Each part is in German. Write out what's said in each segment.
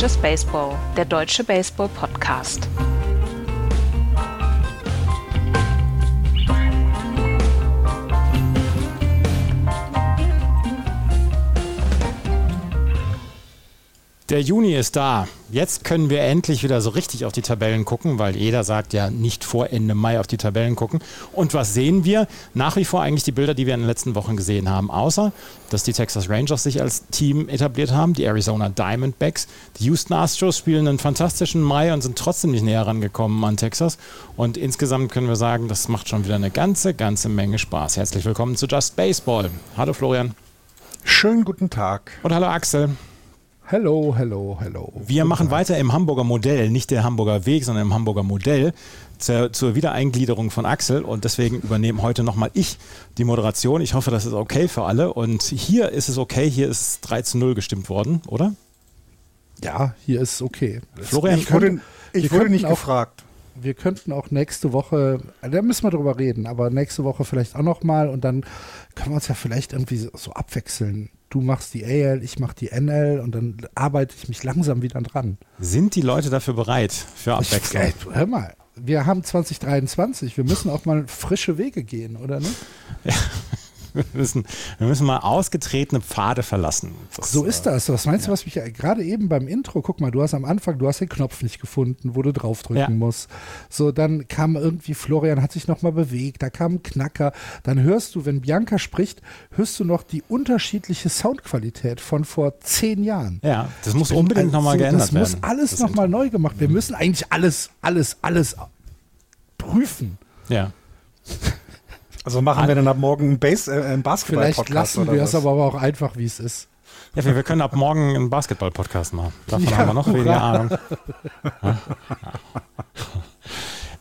Just Baseball, der deutsche Baseball-Podcast. Der Juni ist da. Jetzt können wir endlich wieder so richtig auf die Tabellen gucken, weil jeder sagt ja nicht vor Ende Mai auf die Tabellen gucken. Und was sehen wir? Nach wie vor eigentlich die Bilder, die wir in den letzten Wochen gesehen haben. Außer, dass die Texas Rangers sich als Team etabliert haben, die Arizona Diamondbacks. Die Houston Astros spielen einen fantastischen Mai und sind trotzdem nicht näher rangekommen an Texas. Und insgesamt können wir sagen, das macht schon wieder eine ganze, ganze Menge Spaß. Herzlich willkommen zu Just Baseball. Hallo Florian. Schönen guten Tag. Und hallo Axel. Hello, hello, hello. Wir machen weiter im Hamburger Modell, nicht der Hamburger Weg, sondern im Hamburger Modell zur, zur Wiedereingliederung von Axel und deswegen übernehme heute nochmal ich die Moderation. Ich hoffe, das ist okay für alle und hier ist es okay, hier ist 3 zu 0 gestimmt worden, oder? Ja, hier ist es okay. Florian, ich wurde, ich wurde nicht auch, gefragt. Wir könnten auch nächste Woche, da müssen wir drüber reden, aber nächste Woche vielleicht auch nochmal und dann können wir uns ja vielleicht irgendwie so abwechseln du machst die AL, ich mach die NL und dann arbeite ich mich langsam wieder dran. Sind die Leute dafür bereit für Abwechslung? Ich, hör mal, wir haben 2023, wir müssen auch mal frische Wege gehen, oder nicht? Ja. Wir, müssen, wir müssen mal ausgetretene Pfade verlassen. Das, so ist das. Was meinst ja. du, was mich gerade eben beim Intro, guck mal, du hast am Anfang, du hast den Knopf nicht gefunden, wo du draufdrücken ja. musst. So, dann kam irgendwie Florian, hat sich nochmal bewegt, da kam ein Knacker. Dann hörst du, wenn Bianca spricht, hörst du noch die unterschiedliche Soundqualität von vor zehn Jahren. Ja, das muss unbedingt nochmal also, geändert werden. Das muss alles nochmal neu gemacht werden. Wir müssen eigentlich alles, alles, alles prüfen. Ja. Also machen wir dann ab morgen einen, Base, äh, einen Basketball-Podcast Vielleicht lassen wir es aber auch einfach, wie es ist. Ja, wir, wir können ab morgen einen Basketball-Podcast machen. Davon ja, haben wir noch weniger Ahnung. Ja.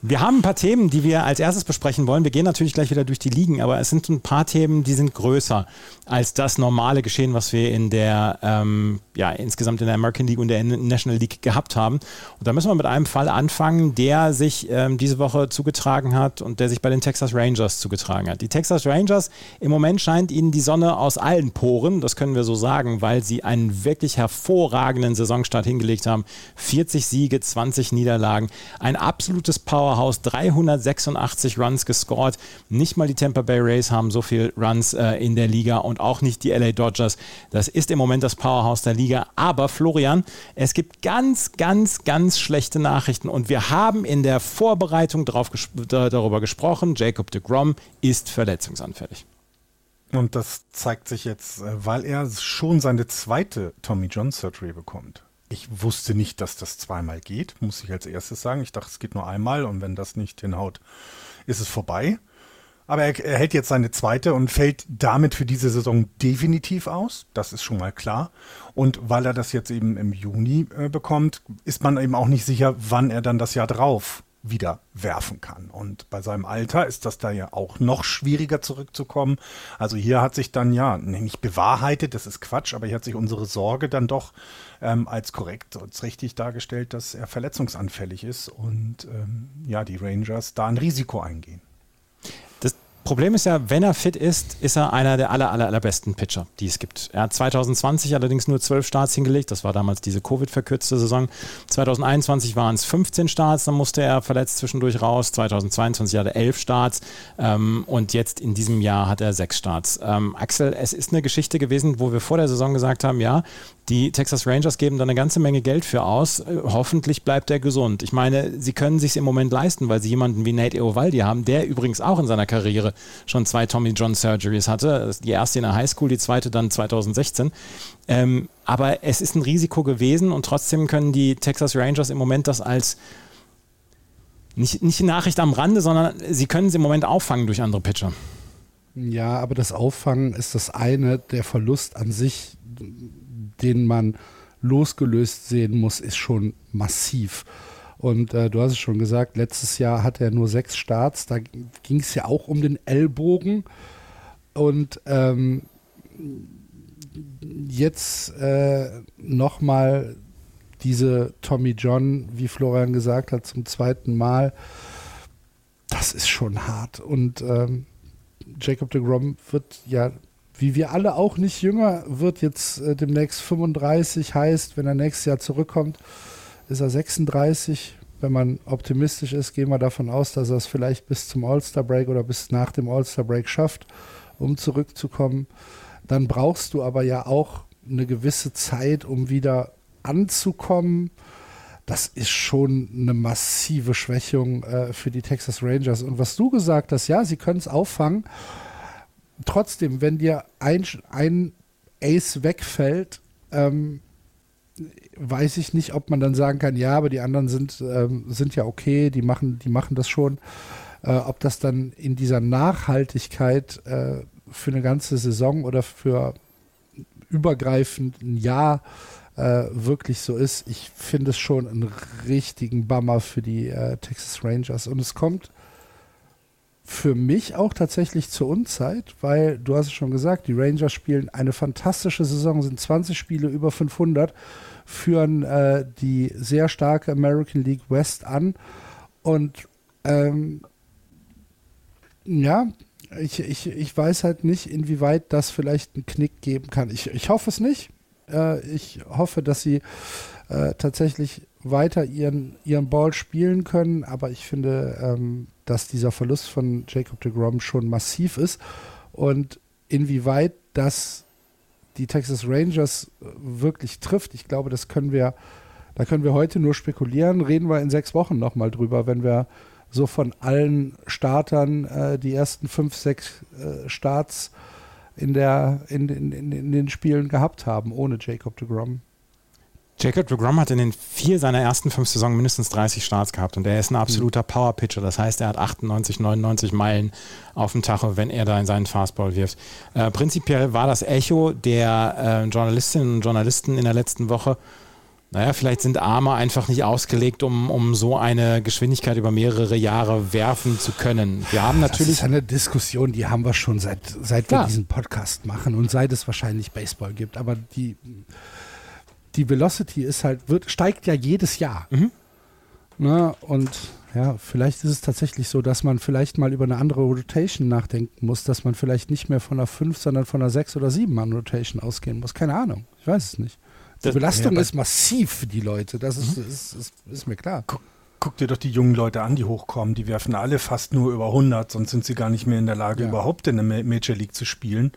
Wir haben ein paar Themen, die wir als erstes besprechen wollen. Wir gehen natürlich gleich wieder durch die Ligen, aber es sind ein paar Themen, die sind größer als das normale Geschehen, was wir in der, ähm, ja, insgesamt in der American League und der National League gehabt haben. Und da müssen wir mit einem Fall anfangen, der sich ähm, diese Woche zugetragen hat und der sich bei den Texas Rangers zugetragen hat. Die Texas Rangers, im Moment scheint ihnen die Sonne aus allen Poren, das können wir so sagen, weil sie einen wirklich hervorragenden Saisonstart hingelegt haben. 40 Siege, 20 Niederlagen, ein absolutes Power Powerhouse, 386 Runs gescored. Nicht mal die Tampa Bay Rays haben so viele Runs äh, in der Liga und auch nicht die LA Dodgers. Das ist im Moment das Powerhouse der Liga. Aber Florian, es gibt ganz, ganz, ganz schlechte Nachrichten und wir haben in der Vorbereitung darauf, darüber gesprochen, Jacob de Grom ist verletzungsanfällig. Und das zeigt sich jetzt, äh, weil er schon seine zweite Tommy John Surgery bekommt. Ich wusste nicht, dass das zweimal geht, muss ich als erstes sagen. Ich dachte, es geht nur einmal und wenn das nicht hinhaut, ist es vorbei. Aber er, er hält jetzt seine zweite und fällt damit für diese Saison definitiv aus. Das ist schon mal klar. Und weil er das jetzt eben im Juni äh, bekommt, ist man eben auch nicht sicher, wann er dann das Jahr drauf wieder werfen kann. Und bei seinem Alter ist das da ja auch noch schwieriger zurückzukommen. Also hier hat sich dann ja nicht bewahrheitet, das ist Quatsch, aber hier hat sich unsere Sorge dann doch ähm, als korrekt, als richtig dargestellt, dass er verletzungsanfällig ist und ähm, ja, die Rangers da ein Risiko eingehen. Problem ist ja, wenn er fit ist, ist er einer der aller, aller, allerbesten Pitcher, die es gibt. Er hat 2020 allerdings nur 12 Starts hingelegt. Das war damals diese Covid-verkürzte Saison. 2021 waren es 15 Starts, dann musste er verletzt zwischendurch raus. 2022 hatte er 11 Starts ähm, und jetzt in diesem Jahr hat er 6 Starts. Ähm, Axel, es ist eine Geschichte gewesen, wo wir vor der Saison gesagt haben, ja, die Texas Rangers geben da eine ganze Menge Geld für aus. Äh, hoffentlich bleibt er gesund. Ich meine, sie können sich im Moment leisten, weil sie jemanden wie Nate Eovaldi haben, der übrigens auch in seiner Karriere schon zwei Tommy John Surgeries hatte. Die erste in der Highschool, die zweite dann 2016. Ähm, aber es ist ein Risiko gewesen und trotzdem können die Texas Rangers im Moment das als nicht, nicht Nachricht am Rande, sondern sie können es im Moment auffangen durch andere Pitcher. Ja, aber das Auffangen ist das eine, der Verlust an sich, den man losgelöst sehen muss, ist schon massiv. Und äh, du hast es schon gesagt, letztes Jahr hatte er nur sechs Starts. Da ging es ja auch um den Ellbogen. Und ähm, jetzt äh, nochmal diese Tommy John, wie Florian gesagt hat, zum zweiten Mal. Das ist schon hart. Und ähm, Jacob de Grom wird ja wie wir alle auch nicht jünger, wird jetzt äh, demnächst 35, heißt, wenn er nächstes Jahr zurückkommt, ist er 36. Wenn man optimistisch ist, gehen wir davon aus, dass er es vielleicht bis zum All-Star-Break oder bis nach dem All-Star-Break schafft, um zurückzukommen. Dann brauchst du aber ja auch eine gewisse Zeit, um wieder anzukommen. Das ist schon eine massive Schwächung äh, für die Texas Rangers. Und was du gesagt hast, ja, sie können es auffangen trotzdem, wenn dir ein, ein Ace wegfällt, ähm, weiß ich nicht, ob man dann sagen kann, ja, aber die anderen sind, ähm, sind ja okay, die machen, die machen das schon. Äh, ob das dann in dieser Nachhaltigkeit äh, für eine ganze Saison oder für übergreifend ein Jahr äh, wirklich so ist, ich finde es schon einen richtigen Bummer für die äh, Texas Rangers. Und es kommt für mich auch tatsächlich zur Unzeit, weil du hast es schon gesagt, die Rangers spielen eine fantastische Saison, sind 20 Spiele über 500, führen äh, die sehr starke American League West an und ähm, ja, ich, ich, ich weiß halt nicht, inwieweit das vielleicht einen Knick geben kann. Ich, ich hoffe es nicht. Äh, ich hoffe, dass sie äh, tatsächlich weiter ihren, ihren Ball spielen können, aber ich finde, ähm, dass dieser Verlust von Jacob de Grom schon massiv ist und inwieweit das die Texas Rangers wirklich trifft, ich glaube, das können wir, da können wir heute nur spekulieren, reden wir in sechs Wochen nochmal drüber, wenn wir so von allen Startern äh, die ersten fünf, sechs äh, Starts in, der, in, in, in, in den Spielen gehabt haben, ohne Jacob de Grom. Jacob DeGrom hat in den vier seiner ersten fünf Saisons mindestens 30 Starts gehabt und er ist ein absoluter Power-Pitcher. Das heißt, er hat 98, 99 Meilen auf dem Tacho, wenn er da in seinen Fastball wirft. Äh, prinzipiell war das Echo der äh, Journalistinnen und Journalisten in der letzten Woche, naja, vielleicht sind Arme einfach nicht ausgelegt, um, um so eine Geschwindigkeit über mehrere Jahre werfen zu können. Wir haben natürlich. Das ist eine Diskussion, die haben wir schon seit, seit wir diesen Podcast machen und seit es wahrscheinlich Baseball gibt. Aber die die Velocity ist halt, wird, steigt ja jedes Jahr. Mhm. Ne? Und ja, vielleicht ist es tatsächlich so, dass man vielleicht mal über eine andere Rotation nachdenken muss, dass man vielleicht nicht mehr von einer 5, sondern von einer 6 oder 7 Mann Rotation ausgehen muss. Keine Ahnung. Ich weiß es nicht. Die das, Belastung ja, ist massiv für die Leute, das ist, mhm. ist, ist, ist, mir klar. Guck, guck, dir doch die jungen Leute an, die hochkommen. Die werfen alle fast nur über 100, sonst sind sie gar nicht mehr in der Lage, ja. überhaupt in der Major League zu spielen.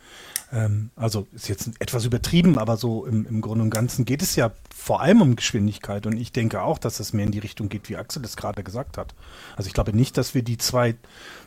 Ähm, also ist jetzt etwas übertrieben, aber so im, im Grunde und Ganzen geht es ja vor allem um Geschwindigkeit. Und ich denke auch, dass es mehr in die Richtung geht, wie Axel es gerade gesagt hat. Also ich glaube nicht, dass wir die zwei,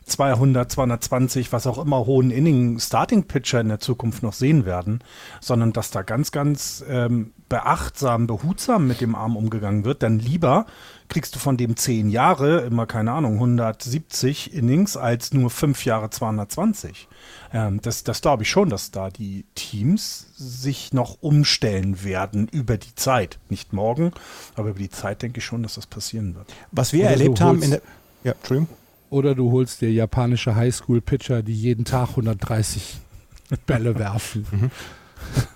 200, 220, was auch immer hohen Inning Starting Pitcher in der Zukunft noch sehen werden, sondern dass da ganz, ganz ähm, beachtsam, behutsam mit dem Arm umgegangen wird. Dann lieber kriegst du von dem zehn Jahre immer, keine Ahnung, 170 Innings als nur fünf Jahre 220. Ähm, das das glaube ich schon, dass da die Teams sich noch umstellen werden über die Zeit. Nicht morgen, aber über die Zeit denke ich schon, dass das passieren wird. Was wir Oder erlebt haben in der. Ja, Entschuldigung. Oder du holst dir japanische Highschool-Pitcher, die jeden Tag 130 Bälle werfen. Mhm.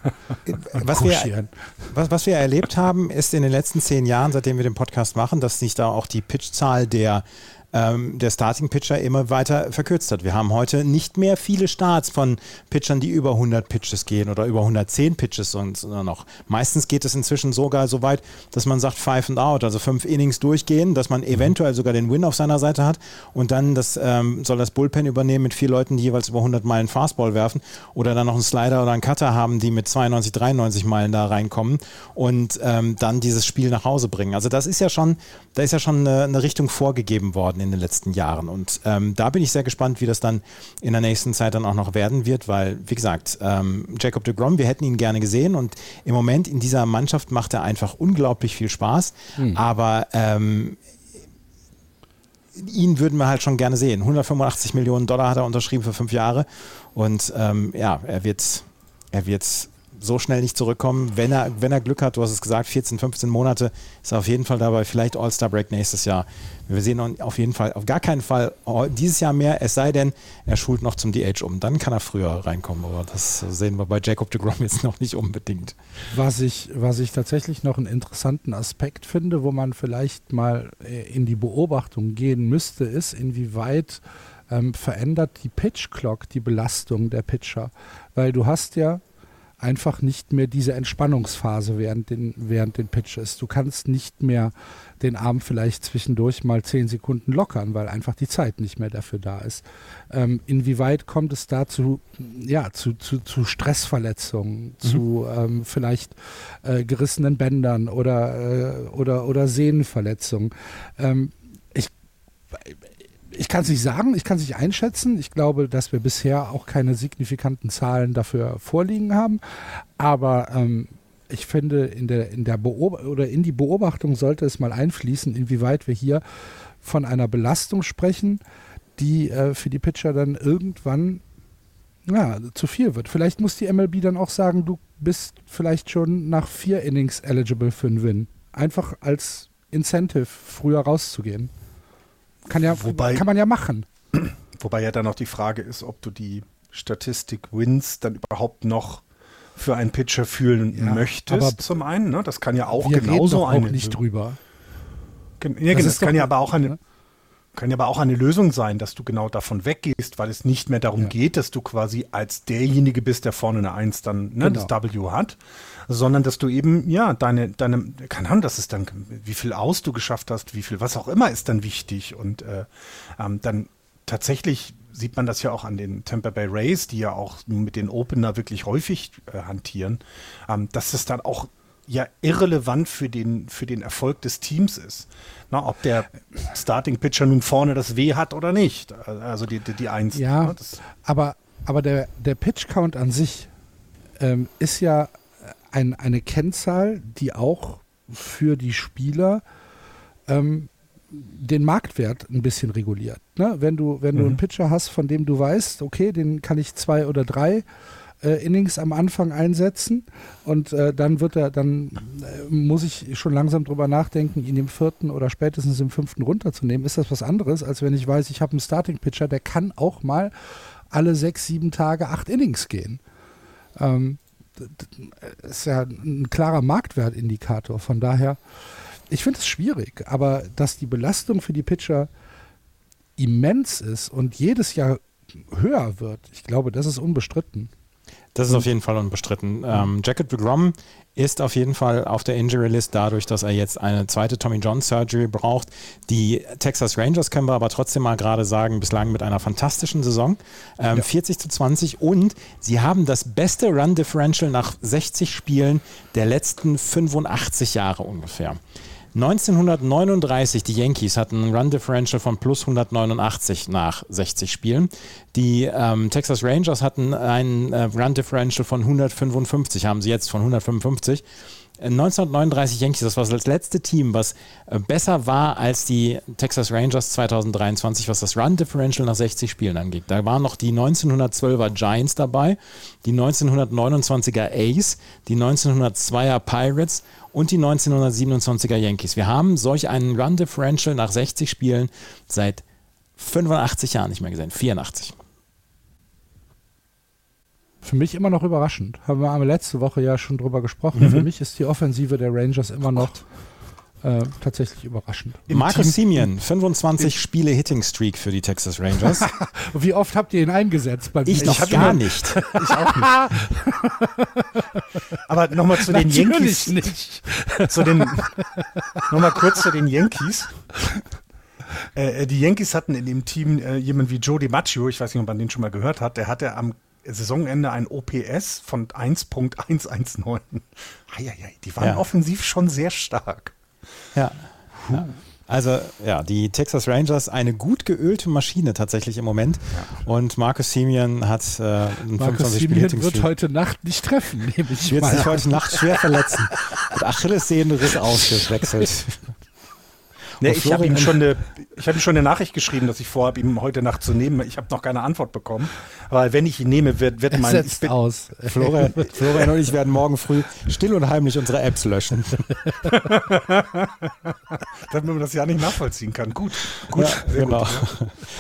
was, wir, was, was wir erlebt haben, ist in den letzten zehn Jahren, seitdem wir den Podcast machen, dass sich da auch die Pitchzahl der ähm, der Starting Pitcher immer weiter verkürzt hat. Wir haben heute nicht mehr viele Starts von Pitchern, die über 100 Pitches gehen oder über 110 Pitches und noch. Meistens geht es inzwischen sogar so weit, dass man sagt Five and Out, also fünf Innings durchgehen, dass man eventuell sogar den Win auf seiner Seite hat und dann das, ähm, soll das Bullpen übernehmen mit vier Leuten, die jeweils über 100 Meilen Fastball werfen oder dann noch einen Slider oder einen Cutter haben, die mit 92, 93 Meilen da reinkommen und ähm, dann dieses Spiel nach Hause bringen. Also das ist ja schon, da ist ja schon eine, eine Richtung vorgegeben worden in den letzten Jahren. Und ähm, da bin ich sehr gespannt, wie das dann in der nächsten Zeit dann auch noch werden wird, weil, wie gesagt, ähm, Jacob de Grom, wir hätten ihn gerne gesehen und im Moment in dieser Mannschaft macht er einfach unglaublich viel Spaß. Mhm. Aber ähm, ihn würden wir halt schon gerne sehen. 185 Millionen Dollar hat er unterschrieben für fünf Jahre. Und ähm, ja, er wird, er wird so schnell nicht zurückkommen. Wenn er, wenn er Glück hat, du hast es gesagt, 14, 15 Monate ist er auf jeden Fall dabei. Vielleicht All-Star Break nächstes Jahr. Wir sehen auf jeden Fall, auf gar keinen Fall dieses Jahr mehr, es sei denn, er schult noch zum DH um. Dann kann er früher reinkommen, aber das sehen wir bei Jacob de Grom jetzt noch nicht unbedingt. Was ich, was ich tatsächlich noch einen interessanten Aspekt finde, wo man vielleicht mal äh, in die Beobachtung gehen müsste, ist, inwieweit ähm, verändert die Pitch Clock die Belastung der Pitcher, weil du hast ja einfach nicht mehr diese Entspannungsphase während den, während den Pitches. Du kannst nicht mehr den Arm vielleicht zwischendurch mal zehn Sekunden lockern, weil einfach die Zeit nicht mehr dafür da ist. Ähm, inwieweit kommt es dazu, ja, zu, zu, zu Stressverletzungen, mhm. zu ähm, vielleicht äh, gerissenen Bändern oder, äh, oder, oder Sehnenverletzungen? Ähm, ich ich kann es nicht sagen, ich kann es nicht einschätzen. Ich glaube, dass wir bisher auch keine signifikanten Zahlen dafür vorliegen haben. Aber ähm, ich finde, in der, in der oder in die Beobachtung sollte es mal einfließen, inwieweit wir hier von einer Belastung sprechen, die äh, für die Pitcher dann irgendwann ja, zu viel wird. Vielleicht muss die MLB dann auch sagen, du bist vielleicht schon nach vier Innings eligible für einen Win. Einfach als Incentive, früher rauszugehen. Kann, ja, wobei, kann man ja machen. Wobei ja dann auch die Frage ist, ob du die Statistik Wins dann überhaupt noch für einen Pitcher fühlen ja, möchtest. zum einen, ne? das kann ja auch wir genauso reden eine nicht drüber. Ja, das, genau, das kann ja aber auch eine, ne? kann ja aber auch eine Lösung sein, dass du genau davon weggehst, weil es nicht mehr darum ja. geht, dass du quasi als derjenige bist, der vorne eine Eins dann ne, genau. das W hat, sondern dass du eben, ja, deine, deine, keine Ahnung, das ist dann, wie viel aus du geschafft hast, wie viel, was auch immer ist dann wichtig und äh, ähm, dann tatsächlich sieht man das ja auch an den Tampa Bay Rays, die ja auch mit den Opener wirklich häufig äh, hantieren, ähm, dass es dann auch ja irrelevant für den, für den Erfolg des Teams ist. Na, ob der Starting Pitcher nun vorne das W hat oder nicht. Also die, die, die Eins. Ja, ne, aber, aber der, der Pitch Count an sich ähm, ist ja ein, eine Kennzahl, die auch für die Spieler ähm, den Marktwert ein bisschen reguliert. Ne? Wenn du, wenn mhm. du einen Pitcher hast, von dem du weißt, okay, den kann ich zwei oder drei äh, Innings am Anfang einsetzen und äh, dann wird er, dann äh, muss ich schon langsam drüber nachdenken, ihn im vierten oder spätestens im fünften runterzunehmen. Ist das was anderes, als wenn ich weiß, ich habe einen Starting-Pitcher, der kann auch mal alle sechs, sieben Tage acht Innings gehen. Ähm, ist ja ein klarer Marktwertindikator. Von daher, ich finde es schwierig, aber dass die Belastung für die Pitcher immens ist und jedes Jahr höher wird, ich glaube, das ist unbestritten. Das ist auf jeden Fall unbestritten. Ähm, Jacket DeGrom ist auf jeden Fall auf der Injury List dadurch, dass er jetzt eine zweite Tommy John Surgery braucht. Die Texas Rangers können wir aber trotzdem mal gerade sagen, bislang mit einer fantastischen Saison. Ähm, ja. 40 zu 20 und sie haben das beste Run Differential nach 60 Spielen der letzten 85 Jahre ungefähr. 1939, die Yankees hatten ein Run Differential von plus 189 nach 60 Spielen. Die ähm, Texas Rangers hatten ein äh, Run Differential von 155, haben sie jetzt von 155. 1939 Yankees, das war das letzte Team, was äh, besser war als die Texas Rangers 2023, was das Run Differential nach 60 Spielen angeht. Da waren noch die 1912er Giants dabei, die 1929er Ace, die 1902er Pirates und die 1927er Yankees. Wir haben solch einen Run Differential nach 60 Spielen seit 85 Jahren nicht mehr gesehen, 84. Für mich immer noch überraschend. Haben wir letzte Woche ja schon drüber gesprochen. Mhm. Für mich ist die Offensive der Rangers immer noch äh, tatsächlich überraschend. Marcus Simeon, 25 Spiele Hitting Streak für die Texas Rangers. Wie oft habt ihr ihn eingesetzt? Bei ich noch gar nicht. ich auch nicht. Aber nochmal zu den Yankees. nicht. Zu den, nochmal kurz zu den Yankees. Äh, äh, die Yankees hatten in dem Team äh, jemanden wie Joe DiMaggio, ich weiß nicht, ob man den schon mal gehört hat, der hatte am Saisonende ein OPS von 1.119. Die waren ja. offensiv schon sehr stark. Ja. ja. Also ja, die Texas Rangers, eine gut geölte Maschine tatsächlich im Moment. Und Marcus Simeon hat äh, einen Marcus 25 Simeon wird heute Nacht nicht treffen, nehme ich Wird sich heute Nacht schwer verletzen. Mit Achillessehnenriss ausgewechselt. Nee, ich habe ihm schon eine, ich habe ihm schon eine Nachricht geschrieben, dass ich vorhabe, ihn heute Nacht zu nehmen. Ich habe noch keine Antwort bekommen. Aber wenn ich ihn nehme, wird, wird mein. Setzt bin, aus. Florian, Florian und ich werden morgen früh still und heimlich unsere Apps löschen. Damit man das ja nicht nachvollziehen kann. Gut, gut, ja, genau.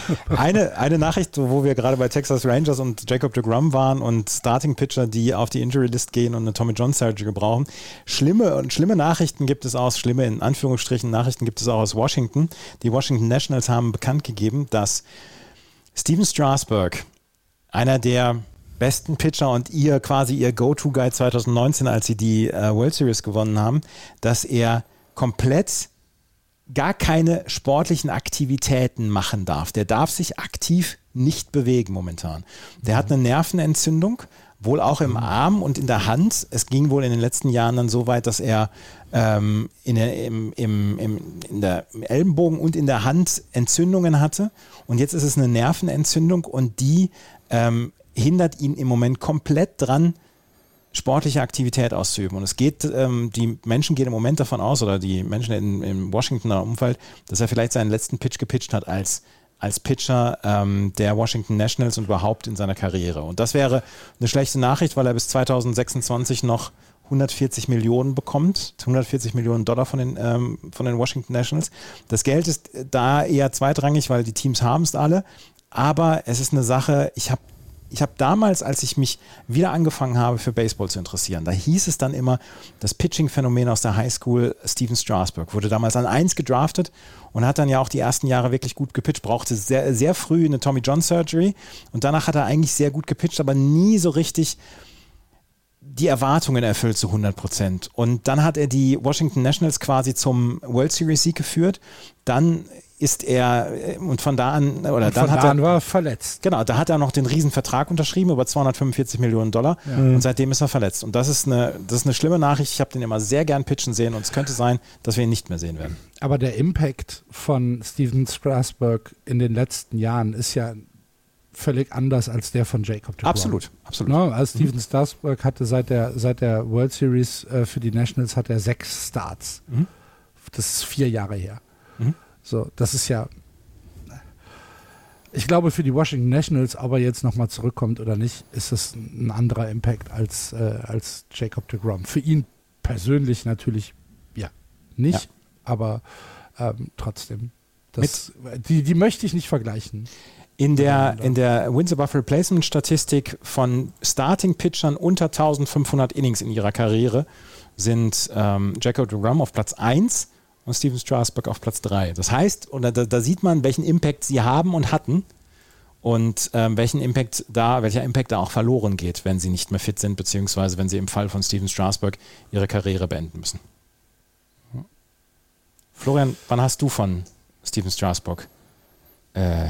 Gut, eine, eine Nachricht, wo wir gerade bei Texas Rangers und Jacob de Grum waren und Starting Pitcher, die auf die Injury List gehen und eine Tommy John Surgery brauchen. Schlimme und schlimme Nachrichten gibt es aus, schlimme in Anführungsstrichen Nachrichten gibt es auch aus aus Washington. Die Washington Nationals haben bekannt gegeben, dass Steven Strasberg, einer der besten Pitcher und ihr quasi ihr Go-To-Guy 2019, als sie die äh, World Series gewonnen haben, dass er komplett gar keine sportlichen Aktivitäten machen darf. Der darf sich aktiv nicht bewegen momentan. Der hat eine Nervenentzündung, wohl auch im Arm und in der Hand. Es ging wohl in den letzten Jahren dann so weit, dass er ähm, in der, im, im, im, in der, im Ellenbogen und in der Hand Entzündungen hatte. Und jetzt ist es eine Nervenentzündung und die ähm, hindert ihn im Moment komplett dran, sportliche Aktivität auszuüben. Und es geht, ähm, die Menschen gehen im Moment davon aus, oder die Menschen in, im Washingtoner Umfeld, dass er vielleicht seinen letzten Pitch gepitcht hat als, als Pitcher ähm, der Washington Nationals und überhaupt in seiner Karriere. Und das wäre eine schlechte Nachricht, weil er bis 2026 noch 140 Millionen bekommt, 140 Millionen Dollar von den, ähm, von den Washington Nationals. Das Geld ist da eher zweitrangig, weil die Teams haben es alle. Aber es ist eine Sache, ich habe ich habe damals, als ich mich wieder angefangen habe, für Baseball zu interessieren, da hieß es dann immer, das Pitching-Phänomen aus der Highschool, Steven Strasburg, wurde damals an 1 gedraftet und hat dann ja auch die ersten Jahre wirklich gut gepitcht, brauchte sehr, sehr früh eine Tommy John Surgery und danach hat er eigentlich sehr gut gepitcht, aber nie so richtig die Erwartungen erfüllt zu 100 Prozent. Und dann hat er die Washington Nationals quasi zum World Series Sieg geführt. Dann ist er und von da an oder Und dann von hat da er an war er verletzt. Genau, da hat er noch den riesen Vertrag unterschrieben über 245 Millionen Dollar und seitdem ist er verletzt. Und das ist eine, das ist eine schlimme Nachricht. Ich habe den immer sehr gern pitchen sehen und es könnte sein, dass wir ihn nicht mehr sehen werden. Aber der Impact von Steven Strasberg in den letzten Jahren ist ja völlig anders als der von Jacob de Grom. Absolut, absolut. Ne? Also Steven Strasberg hatte seit der, seit der World Series äh, für die Nationals hat er sechs Starts. Mhm. Das ist vier Jahre her. Mhm. So, das ist ja. Ich glaube, für die Washington Nationals, ob er jetzt nochmal zurückkommt oder nicht, ist es ein anderer Impact als, äh, als Jacob de Grom. Für ihn persönlich natürlich ja nicht, Ja. aber ähm, trotzdem. Das, die, die möchte ich nicht vergleichen. In der, in der Wins above Replacement Statistik von Starting-Pitchern unter 1500 Innings in ihrer Karriere sind ähm, Jacob de Grom auf Platz 1 und Steven Strasberg auf Platz 3. Das heißt, oder da, da sieht man, welchen Impact sie haben und hatten und ähm, welchen Impact da, welcher Impact da auch verloren geht, wenn sie nicht mehr fit sind, beziehungsweise wenn sie im Fall von Steven Strasberg ihre Karriere beenden müssen. Florian, wann hast du von Steven Strasberg äh,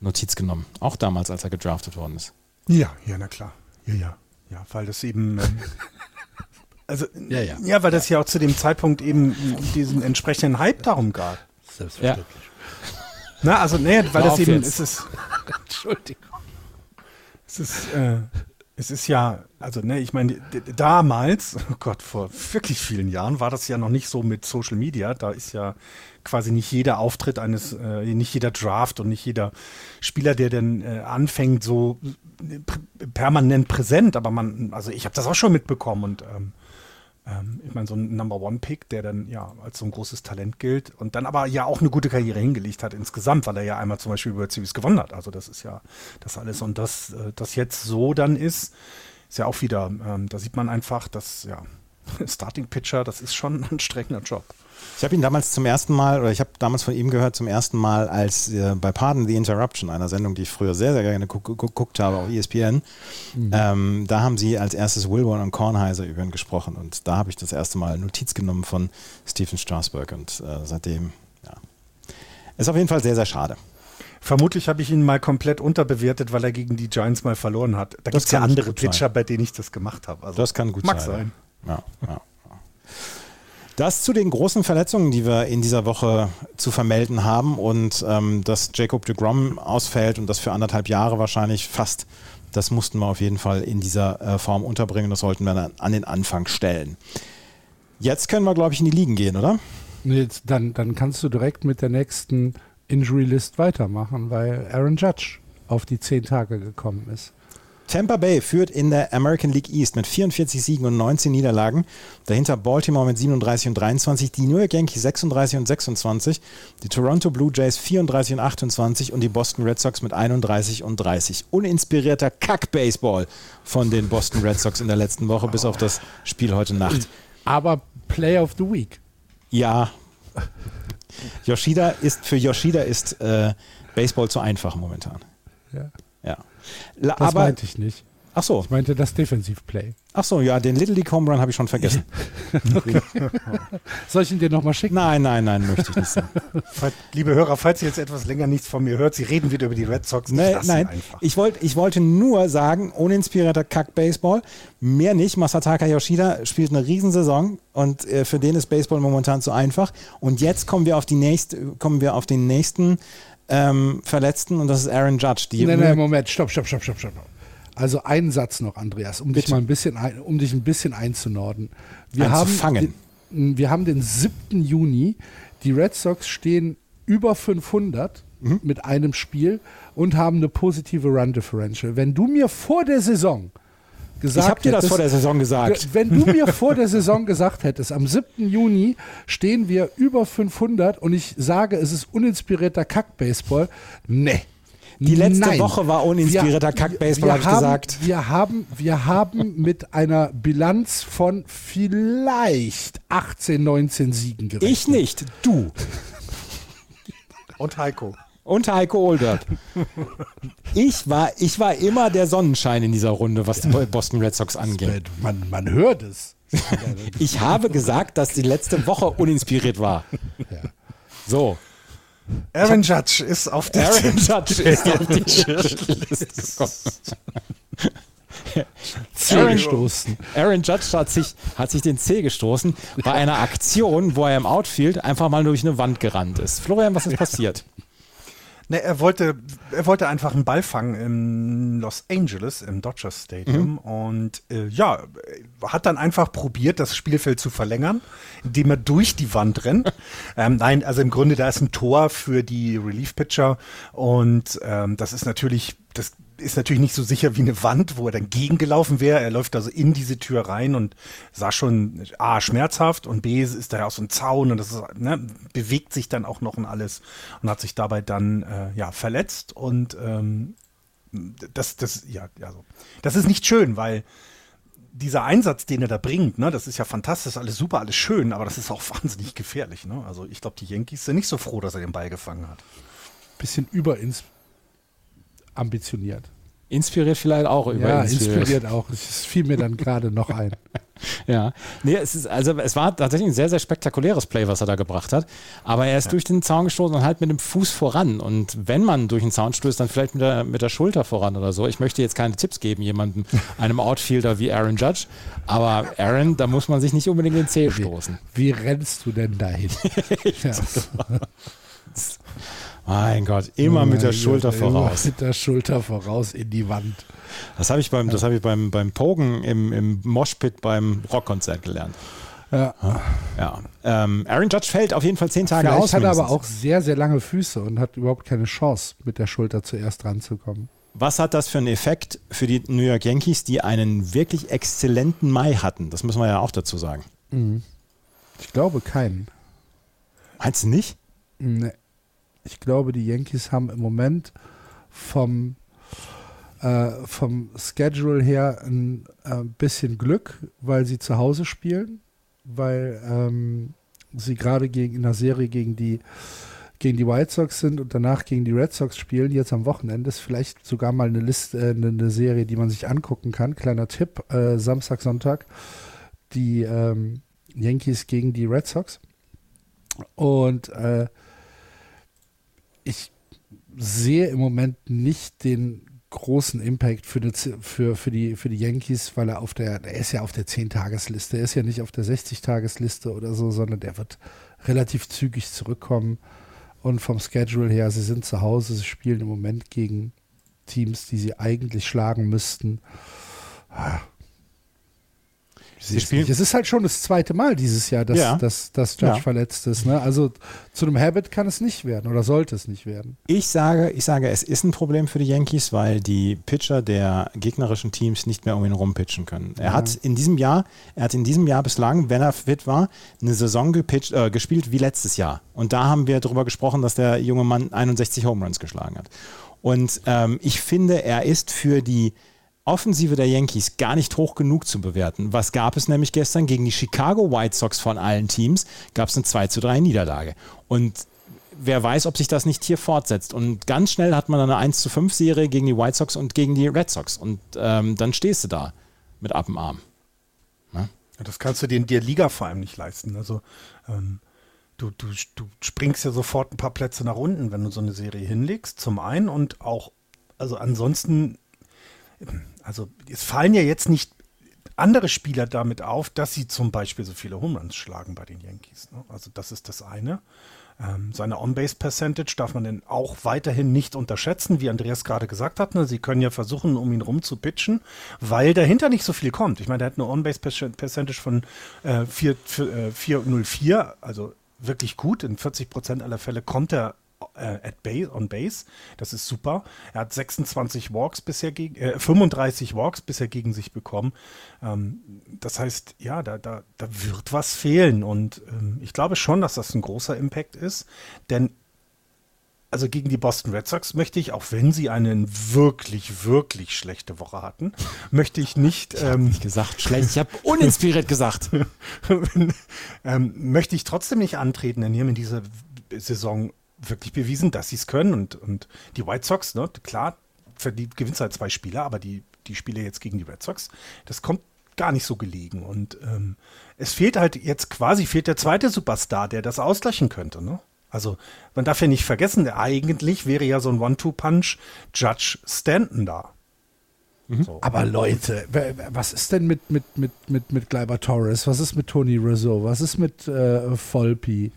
Notiz genommen? Auch damals, als er gedraftet worden ist. Ja, ja, na klar. Ja, ja. Ja, weil das eben. Ähm, also, Ja, ja. weil das ja auch zu dem Zeitpunkt eben diesen entsprechenden Hype darum gab. Selbstverständlich. Na, also, nee, weil das eben. jetzt. Es ist, Entschuldigung. es ist, äh, es ist ja, also, ne, ich meine, damals, oh Gott, vor wirklich vielen Jahren war das ja noch nicht so mit Social Media. Da ist ja quasi nicht jeder Auftritt eines, äh, nicht jeder Draft und nicht jeder Spieler, der dann äh, anfängt, so äh, pr permanent präsent. Aber man, also ich habe das auch schon mitbekommen und ähm, ich meine, so ein Number One Pick, der dann ja als so ein großes Talent gilt und dann aber ja auch eine gute Karriere hingelegt hat insgesamt, weil er ja einmal zum Beispiel World Series gewonnen hat. Also das ist ja das alles und das, äh, das jetzt so dann ist, ist ja auch wieder, ähm, da sieht man einfach, dass ja Starting Pitcher, das ist schon ein anstrengender Job. Ich habe ihn damals zum ersten Mal, oder ich habe damals von ihm gehört zum ersten Mal als äh, bei Pardon the Interruption, einer Sendung, die ich früher sehr, sehr gerne guck- guck- geguckt habe auf ESPN. Ähm, da haben sie als erstes Wilborn und Kornheiser über ihn gesprochen und da habe ich das erste Mal Notiz genommen von Stephen Strasberg und äh, seitdem, ja. Ist auf jeden Fall sehr, sehr schade. Vermutlich habe ich ihn mal komplett unterbewertet, weil er gegen die Giants mal verloren hat. Da gibt es ja andere gut sein. Pitcher, bei denen ich das gemacht habe. Also, Das kann gut mag sein. sein. Ja, ja. Das zu den großen Verletzungen, die wir in dieser Woche zu vermelden haben und ähm, dass Jacob de Grom ausfällt und das für anderthalb Jahre wahrscheinlich fast, das mussten wir auf jeden Fall in dieser äh, Form unterbringen. Das sollten wir dann an den Anfang stellen. Jetzt können wir, glaube ich, in die Ligen gehen, oder? Jetzt, dann, dann kannst du direkt mit der nächsten Injury List weitermachen, weil Aaron Judge auf die zehn Tage gekommen ist. Tampa Bay führt in der American League East mit 44 Siegen und 19 Niederlagen. Dahinter Baltimore mit 37 und 23, die New York Yankees 36 und 26, die Toronto Blue Jays 34 und 28 und die Boston Red Sox mit 31 und 30. Uninspirierter Kack-Baseball von den Boston Red Sox in der letzten Woche, bis auf das Spiel heute Nacht. Aber Player of the Week. Ja. Yoshida ist, für Yoshida ist äh, Baseball zu einfach momentan. Ja. Ja. Das Aber, meinte ich nicht. ach so, Ich meinte das Defensivplay. ach so, ja, den Little League Home Run habe ich schon vergessen. Soll ich ihn dir nochmal schicken? Nein, nein, nein, möchte ich nicht sagen. Liebe Hörer, falls ihr jetzt etwas länger nichts von mir hört, Sie reden wieder über die Red Sox. Nee, nein, einfach. ich, wollt, ich wollte nur sagen, uninspirierter Kack-Baseball, mehr nicht. Masataka Yoshida spielt eine Riesensaison und äh, für den ist Baseball momentan zu einfach. Und jetzt kommen wir auf, die nächste, kommen wir auf den nächsten ähm, Verletzten und das ist Aaron Judge. Die Nein, nein, Moment, stopp, stopp, stopp, stopp, stopp. Also einen Satz noch, Andreas, um dich Bitte. mal ein bisschen, ein, um dich ein bisschen einzunorden. Einzufangen. Den, wir haben den 7. Juni. Die Red Sox stehen über 500 Mhm. mit einem Spiel und haben eine positive Run Differential. Wenn du mir vor der Saison gesagt ich habe dir das vor der Saison gesagt. wenn du mir vor der Saison gesagt hättest, am 7. Juni stehen wir über 500 und ich sage, es ist uninspirierter Kack-Baseball, nee. Die letzte Nein. Woche war uninspirierter Kack-Baseball, hab ich gesagt. Wir haben, wir haben mit einer Bilanz von vielleicht 18, 19 Siegen gerechnet. Ich nicht, du. Und Heiko. Und Heiko Oldert. Ich war, ich war immer der Sonnenschein in dieser Runde, was die Boston Red Sox angeht. Man, man hört es. Ich habe gesagt, dass die letzte Woche uninspiriert war. So. Aaron Judge ist auf der Aaron Judge ist auf die Liste gekommen. Zeh gestoßen. Aaron Judge hat sich, hat sich den C gestoßen bei einer Aktion, wo er im Outfield einfach mal durch eine Wand gerannt ist. Florian, was ist passiert? Ne, er wollte, er wollte einfach einen Ball fangen in Los Angeles im Dodgers Stadium. Und äh, ja, hat dann einfach probiert, das Spielfeld zu verlängern, indem er durch die Wand rennt. ähm, nein, also im Grunde da ist ein Tor für die Relief Pitcher und ähm, das ist natürlich, das ist natürlich nicht so sicher wie eine Wand, wo er dann gegengelaufen wäre. Er läuft also in diese Tür rein und sah schon A, schmerzhaft und B, ist da ja auch so ein Zaun und das ist, ne, bewegt sich dann auch noch und alles und hat sich dabei dann äh, ja verletzt und ähm, das, das, ja, ja, das ist nicht schön, weil dieser Einsatz, den er da bringt, ne, das ist ja fantastisch, alles super, alles schön, aber das ist auch wahnsinnig gefährlich. Ne? Also ich glaube, die Yankees sind nicht so froh, dass er den Ball gefangen hat. Bisschen überins ambitioniert. Inspiriert vielleicht auch über Ja, inspiriert auch. Es fiel mir dann gerade noch ein. Ja, nee, es ist, also es war tatsächlich ein sehr, sehr spektakuläres Play, was er da gebracht hat. Aber er ist durch den Zaun gestoßen und halt mit dem Fuß voran. Und wenn man durch den Zaun stößt, dann vielleicht mit der, mit der Schulter voran oder so. Ich möchte jetzt keine Tipps geben, jemandem, einem Outfielder wie Aaron Judge. Aber Aaron, da muss man sich nicht unbedingt in den Zeh stoßen. Wie rennst du denn dahin? ja. Mein Gott, immer mit der Schulter Gott, immer voraus. Mit der Schulter voraus in die Wand. Das habe ich beim, das habe ich beim, beim Pogen im, im Moshpit beim Rockkonzert gelernt. Ja. Ja. Ähm, Aaron Judge fällt auf jeden Fall zehn Tage Vielleicht aus. hat er aber auch sehr, sehr lange Füße und hat überhaupt keine Chance, mit der Schulter zuerst ranzukommen. Was hat das für einen Effekt für die New York Yankees, die einen wirklich exzellenten Mai hatten? Das müssen wir ja auch dazu sagen. Ich glaube keinen. Meinst du nicht? Nee. Ich glaube, die Yankees haben im Moment vom, äh, vom Schedule her ein äh, bisschen Glück, weil sie zu Hause spielen, weil ähm, sie gerade gegen in der Serie gegen die gegen die White Sox sind und danach gegen die Red Sox spielen. Jetzt am Wochenende ist vielleicht sogar mal eine Liste, äh, eine, Serie, die man sich angucken kann. Kleiner Tipp: äh, Samstag, Sonntag die ähm, Yankees gegen die Red Sox. Und äh, ich sehe im Moment nicht den großen Impact für die, für, für die, für die Yankees, weil er auf der, er ist ja auf der 10-Tagesliste, er ist ja nicht auf der 60-Tagesliste oder so, sondern der wird relativ zügig zurückkommen. Und vom Schedule her, sie sind zu Hause, sie spielen im Moment gegen Teams, die sie eigentlich schlagen müssten. Sie spielen-. Es ist halt schon das zweite Mal dieses Jahr, dass, Ja. dass, dass Judge Ja. verletzt ist. Ne? Also zu einem Habit kann es nicht werden oder sollte es nicht werden. Ich sage, ich sage, es ist ein Problem für die Yankees, weil die Pitcher der gegnerischen Teams nicht mehr um ihn rumpitchen können. Er Ja. hat in diesem Jahr, er hat in diesem Jahr bislang, wenn er fit war, eine Saison gepitcht, äh, gespielt wie letztes Jahr. Und da haben wir darüber gesprochen, dass der junge Mann 61 Home Runs geschlagen hat. Und ähm, ich finde, er ist für die Offensive der Yankees gar nicht hoch genug zu bewerten. Was gab es nämlich gestern gegen die Chicago White Sox von allen Teams? Gab es eine 2 zu 3 Niederlage. Und wer weiß, ob sich das nicht hier fortsetzt. Und ganz schnell hat man eine 1 zu 5 Serie gegen die White Sox und gegen die Red Sox. Und ähm, dann stehst du da mit ab dem Arm. Ne? Ja, das kannst du dir in der Liga vor allem nicht leisten. Also ähm, du, du, du springst ja sofort ein paar Plätze nach unten, wenn du so eine Serie hinlegst, zum einen und auch, also ansonsten, also es fallen ja jetzt nicht andere Spieler damit auf, dass sie zum Beispiel so viele Home schlagen bei den Yankees. Ne? Also das ist das eine. Ähm, seine On-Base-Percentage darf man denn auch weiterhin nicht unterschätzen, wie Andreas gerade gesagt hat. Ne? Sie können ja versuchen, um ihn rum zu pitchen, weil dahinter nicht so viel kommt. Ich meine, der hat eine On-Base-Percentage von äh, 4, 4, äh, 404, also wirklich gut. In 40 Prozent aller Fälle kommt er äh, at base, on base. Das ist super. Er hat 26 Walks bisher gegen, äh, 35 Walks bisher gegen sich bekommen. Ähm, das heißt, ja, da, da, da wird was fehlen. Und ähm, ich glaube schon, dass das ein großer Impact ist. Denn also gegen die Boston Red Sox möchte ich, auch wenn sie eine wirklich, wirklich schlechte Woche hatten, möchte ich nicht. Ich ähm, nicht gesagt schlecht, ich habe uninspiriert gesagt. ähm, möchte ich trotzdem nicht antreten, denn hier in dieser Saison wirklich bewiesen, dass sie es können. Und, und die White Sox, ne, klar, für die gewinnt halt zwei Spieler, aber die, die Spiele jetzt gegen die Red Sox, das kommt gar nicht so gelegen. Und ähm, es fehlt halt jetzt quasi, fehlt der zweite Superstar, der das ausgleichen könnte. Ne? Also man darf ja nicht vergessen, eigentlich wäre ja so ein One-Two-Punch Judge Stanton da. Mhm. So. Aber Leute, was ist denn mit, mit, mit, mit, mit Gleiber Torres? Was ist mit Tony Rizzo? Was ist mit äh, Volpi?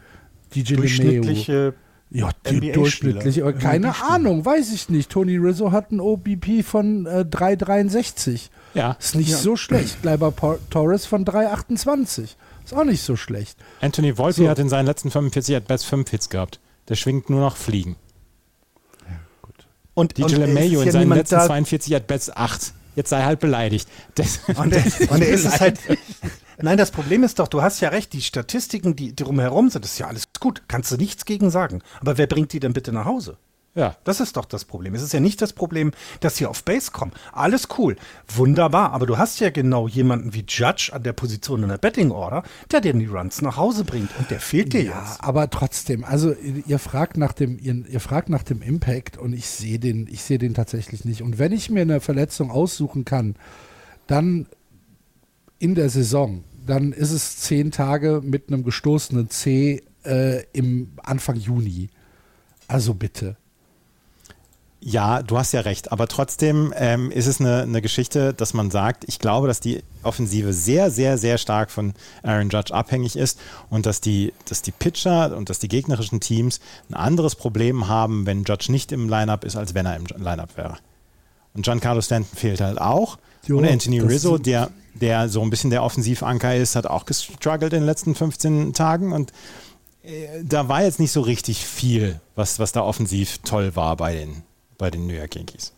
DJ Durchschnittliche ja, die durchschnittlich, aber keine Ahnung, weiß ich nicht. Tony Rizzo hat ein OBP von äh, 3,63. Ja. Ist nicht ja. so schlecht. Gleiber Torres von 3,28. Ist auch nicht so schlecht. Anthony Volpe so. hat in seinen letzten 45 At-Bats 5 Hits gehabt. Der schwingt nur noch Fliegen. Ja, gut. Und DJ LeMayo in seinen letzten 42 At-Bats 8. Jetzt sei halt beleidigt. Das, und, der, und er ist halt, Nein, das Problem ist doch, du hast ja recht, die Statistiken, die, die drumherum sind, ist ja alles gut. Kannst du nichts gegen sagen. Aber wer bringt die denn bitte nach Hause? Ja. Das ist doch das Problem. Es ist ja nicht das Problem, dass sie auf Base kommen. Alles cool. Wunderbar. Aber du hast ja genau jemanden wie Judge an der Position in der Betting Order, der dir die Runs nach Hause bringt. Und der fehlt dir ja, jetzt. Aber trotzdem, also ihr fragt nach dem, ihr, ihr fragt nach dem Impact und ich sehe den, ich sehe den tatsächlich nicht. Und wenn ich mir eine Verletzung aussuchen kann, dann in der Saison, dann ist es zehn Tage mit einem gestoßenen C äh, im Anfang Juni. Also bitte. Ja, du hast ja recht, aber trotzdem ähm, ist es eine, eine, Geschichte, dass man sagt, ich glaube, dass die Offensive sehr, sehr, sehr stark von Aaron Judge abhängig ist und dass die, dass die Pitcher und dass die gegnerischen Teams ein anderes Problem haben, wenn Judge nicht im Lineup ist, als wenn er im Lineup wäre. Und Giancarlo Stanton fehlt halt auch. Jo, und Anthony Rizzo, der der so ein bisschen der Offensivanker ist, hat auch gestruggelt in den letzten 15 Tagen und äh, da war jetzt nicht so richtig viel, was, was da offensiv toll war bei den, bei den New York Yankees.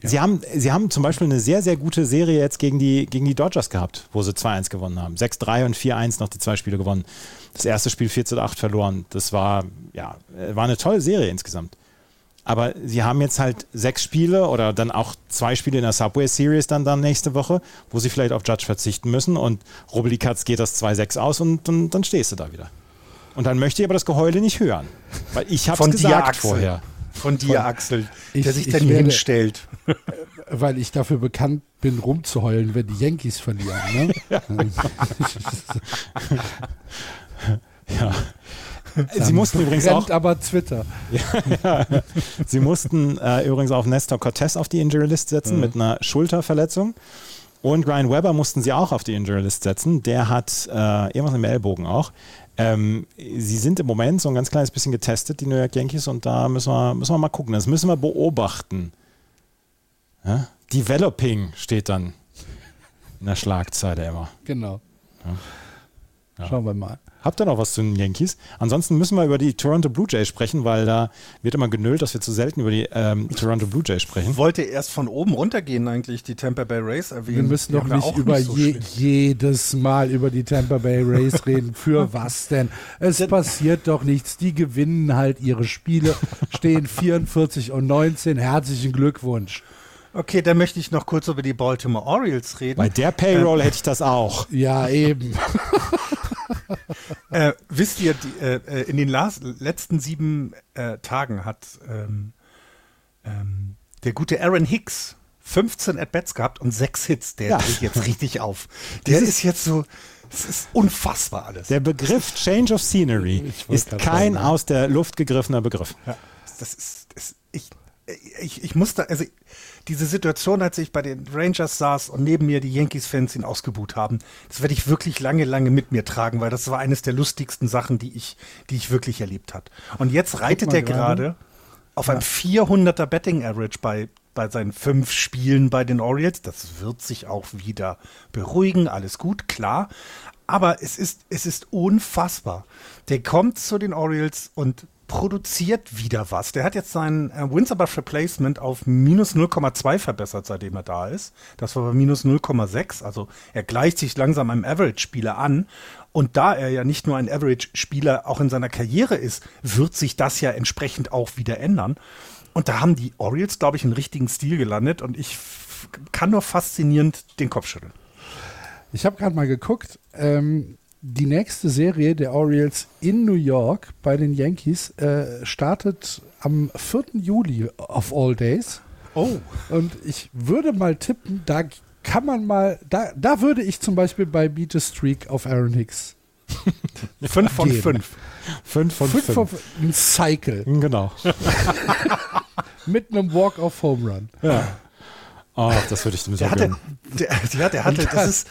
Ja. Sie, haben, sie haben zum Beispiel eine sehr, sehr gute Serie jetzt gegen die, gegen die Dodgers gehabt, wo sie 2-1 gewonnen haben. 6-3 und 4-1 noch die zwei Spiele gewonnen. Das erste Spiel 4-8 verloren. Das war, ja, war eine tolle Serie insgesamt. Aber sie haben jetzt halt sechs Spiele oder dann auch zwei Spiele in der Subway Series dann, dann nächste Woche, wo sie vielleicht auf Judge verzichten müssen und Rubelikatz geht das 2-6 aus und, und dann stehst du da wieder. Und dann möchte ich aber das Geheule nicht hören. Weil ich habe es gesagt vorher. Von dir, Von, Axel, der sich dann werde, hinstellt. Weil ich dafür bekannt bin, rumzuheulen, wenn die Yankees verlieren. Ne? ja. ja. Sie mussten übrigens auch. aber Twitter. ja, Sie mussten äh, übrigens auch Nestor Cortez auf die Injury List setzen mhm. mit einer Schulterverletzung. Und Ryan Webber mussten sie auch auf die Injury List setzen. Der hat äh, irgendwas im Ellbogen auch. Ähm, sie sind im Moment so ein ganz kleines bisschen getestet, die New York Yankees, und da müssen wir, müssen wir mal gucken. Das müssen wir beobachten. Ja? Developing steht dann in der Schlagzeile immer. Genau. Ja. Ja. Schauen wir mal. Habt ihr noch was zu den Yankees? Ansonsten müssen wir über die Toronto Blue Jays sprechen, weil da wird immer genölt, dass wir zu selten über die ähm, Toronto Blue Jays sprechen. Ich wollte erst von oben runtergehen eigentlich, die Tampa Bay Rays erwähnen. Wir müssen doch nicht über nicht so je, jedes Mal über die Tampa Bay Rays reden. Für was denn? Es passiert doch nichts. Die gewinnen halt ihre Spiele, stehen 44 und 19. Herzlichen Glückwunsch. Okay, dann möchte ich noch kurz über die Baltimore Orioles reden. Bei der Payroll ähm, hätte ich das auch. Ja, eben. Äh, wisst ihr, die, äh, äh in den letzten sieben äh, Tagen hat ähm, ähm, der gute Aaron Hicks 15 At-Bats gehabt und sechs Hits. Der ja. dreht jetzt richtig auf. Der ist jetzt so, es ist unfassbar alles. Der Begriff Change of Scenery ist kein sagen, aus der Luft gegriffener Begriff. Ja, das ist, das, ich, ich, ich musste, also diese Situation, als ich bei den Rangers saß und neben mir die Yankees-Fans ihn ausgebuht haben, das werde ich wirklich lange, lange mit mir tragen, weil das war eines der lustigsten Sachen, die ich, die ich wirklich erlebt habe. Und jetzt reitet er gerade auf ja. einem 400er Betting Average bei, bei seinen fünf Spielen bei den Orioles. Das wird sich auch wieder beruhigen, alles gut, klar. Aber es ist, es ist unfassbar. Der kommt zu den Orioles und produziert wieder was. Der hat jetzt sein äh, Wins above Replacement auf minus 0,2 verbessert, seitdem er da ist. Das war bei minus 0,6. Also er gleicht sich langsam einem Average-Spieler an. Und da er ja nicht nur ein Average-Spieler auch in seiner Karriere ist, wird sich das ja entsprechend auch wieder ändern. Und da haben die Orioles, glaube ich, einen richtigen Stil gelandet. Und ich kann nur faszinierend den Kopf schütteln. Ich habe gerade mal geguckt. Ähm, die nächste Serie der Orioles in New York bei den Yankees äh, startet am 4. Juli of all days. Oh. Und ich würde mal tippen, da kann man mal, da, da würde ich zum Beispiel bei Beat a Streak auf Aaron Hicks. 5 von 5. 5 von 5. Ein Cycle. Genau. Mit einem Walk-off Home Run. Ja. Oh, das würde ich dem so der hatte, der, ja, der hatte, das ist,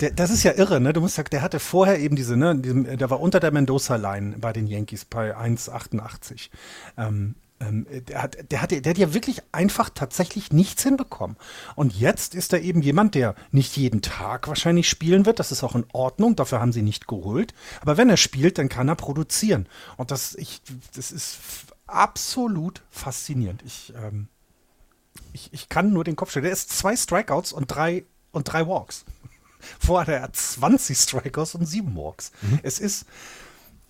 der, das ist ja irre, ne? Du musst sagen, der hatte vorher eben diese, ne, der war unter der Mendoza-Line bei den Yankees bei 1,88. Ähm, ähm, der, hat, der, hat, der hat ja wirklich einfach tatsächlich nichts hinbekommen. Und jetzt ist er eben jemand, der nicht jeden Tag wahrscheinlich spielen wird. Das ist auch in Ordnung. Dafür haben sie nicht geholt. Aber wenn er spielt, dann kann er produzieren. Und das, ich, das ist absolut faszinierend. Ich, ähm, ich, ich kann nur den Kopf stellen. Der ist zwei Strikeouts und drei, und drei Walks. Vorher hat er 20 Strikeouts und sieben Walks. Mhm. Es ist,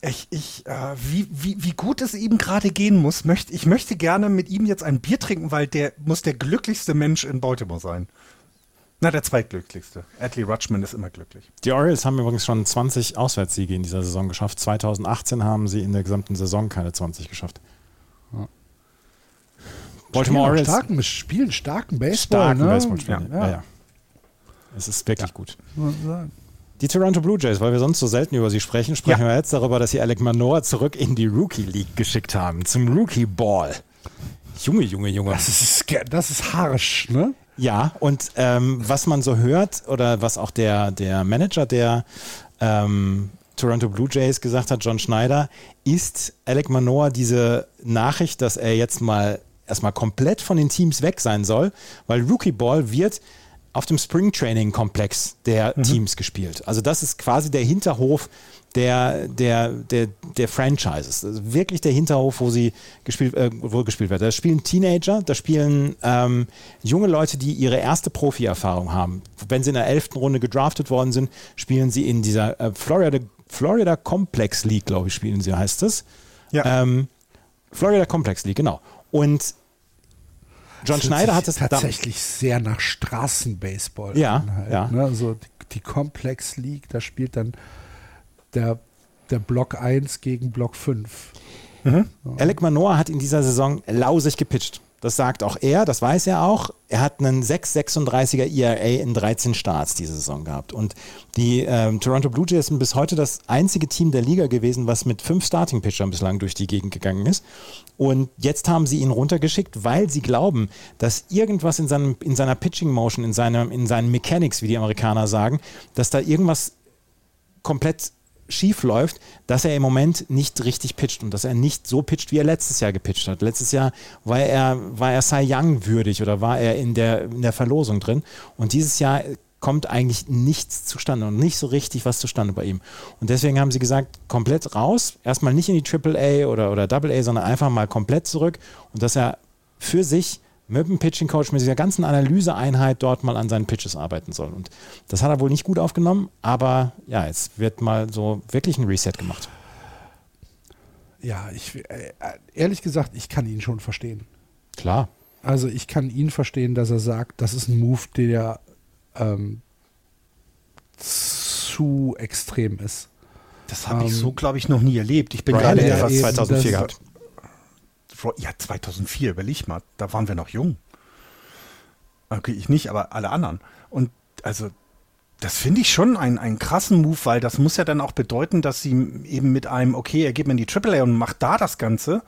ich, ich, äh, wie, wie, wie gut es ihm gerade gehen muss, möchte, ich möchte gerne mit ihm jetzt ein Bier trinken, weil der muss der glücklichste Mensch in Baltimore sein. Na, der zweitglücklichste. Adley Rutschman ist immer glücklich. Die Orioles haben übrigens schon 20 Auswärtssiege in dieser Saison geschafft. 2018 haben sie in der gesamten Saison keine 20 geschafft. Ja. Baltimore Orioles. Starken, spielen starken Baseball. Starken ne? Baseball spielen. Ja. Ja. ja. Es ist wirklich gut. Die Toronto Blue Jays, weil wir sonst so selten über sie sprechen, sprechen wir jetzt darüber, dass sie Alec Manoa zurück in die Rookie League geschickt haben, zum Rookie Ball. Junge, Junge, Junge. Das ist, das ist harsch, ne? Ja, und ähm, was man so hört oder was auch der, der Manager der ähm, Toronto Blue Jays gesagt hat, John Schneider, ist Alec Manoa diese Nachricht, dass er jetzt mal erstmal komplett von den Teams weg sein soll, weil Rookie Ball wird auf dem Spring Training Komplex der mhm. Teams gespielt. Also das ist quasi der Hinterhof der, der, der, der Franchises. Also wirklich der Hinterhof, wo sie gespielt, äh, wo gespielt wird. Da spielen Teenager, da spielen ähm, junge Leute, die ihre erste Profi-Erfahrung haben. Wenn sie in der elften Runde gedraftet worden sind, spielen sie in dieser äh, Florida, Florida Complex League, glaube ich, spielen sie, heißt es. Ja. Ähm, Florida Complex League, genau. Und John Schneider hat es tatsächlich sehr nach Straßenbaseball. Ja, halt, ja. Ne? Also die, die Complex League, da spielt dann der, der Block 1 gegen Block 5. Mhm. So. Alec Manoa hat in dieser Saison lausig gepitcht. Das sagt auch er, das weiß er auch. Er hat einen 6,36er ERA in 13 Starts diese Saison gehabt. Und die ähm, Toronto Blue Jays sind bis heute das einzige Team der Liga gewesen, was mit fünf Starting-Pitchern bislang durch die Gegend gegangen ist. Und jetzt haben sie ihn runtergeschickt, weil sie glauben, dass irgendwas in, seinem, in seiner Pitching-Motion, in, in seinen Mechanics, wie die Amerikaner sagen, dass da irgendwas komplett schief läuft, dass er im Moment nicht richtig pitcht und dass er nicht so pitcht, wie er letztes Jahr gepitcht hat. Letztes Jahr war er, war er Cy Young würdig oder war er in der, in der Verlosung drin. Und dieses Jahr kommt eigentlich nichts zustande und nicht so richtig was zustande bei ihm. Und deswegen haben sie gesagt, komplett raus, erstmal nicht in die AAA oder, oder AA, sondern einfach mal komplett zurück und dass er für sich mit dem Pitching Coach, mit dieser ganzen Analyseeinheit dort mal an seinen Pitches arbeiten soll. Und das hat er wohl nicht gut aufgenommen, aber ja, jetzt wird mal so wirklich ein Reset gemacht. Ja, ich, äh, ehrlich gesagt, ich kann ihn schon verstehen. Klar. Also ich kann ihn verstehen, dass er sagt, das ist ein Move, der ähm, zu extrem ist. Das habe ich so, glaube ich, noch nie erlebt. Ich bin Brian gerade hat 2004 das- gehabt. Ja, 2004, überleg mal. Da waren wir noch jung. Okay, ich nicht, aber alle anderen. Und also, das finde ich schon einen, einen krassen Move, weil das muss ja dann auch bedeuten, dass sie eben mit einem, okay, er geht mir in die AAA und macht da das Ganze.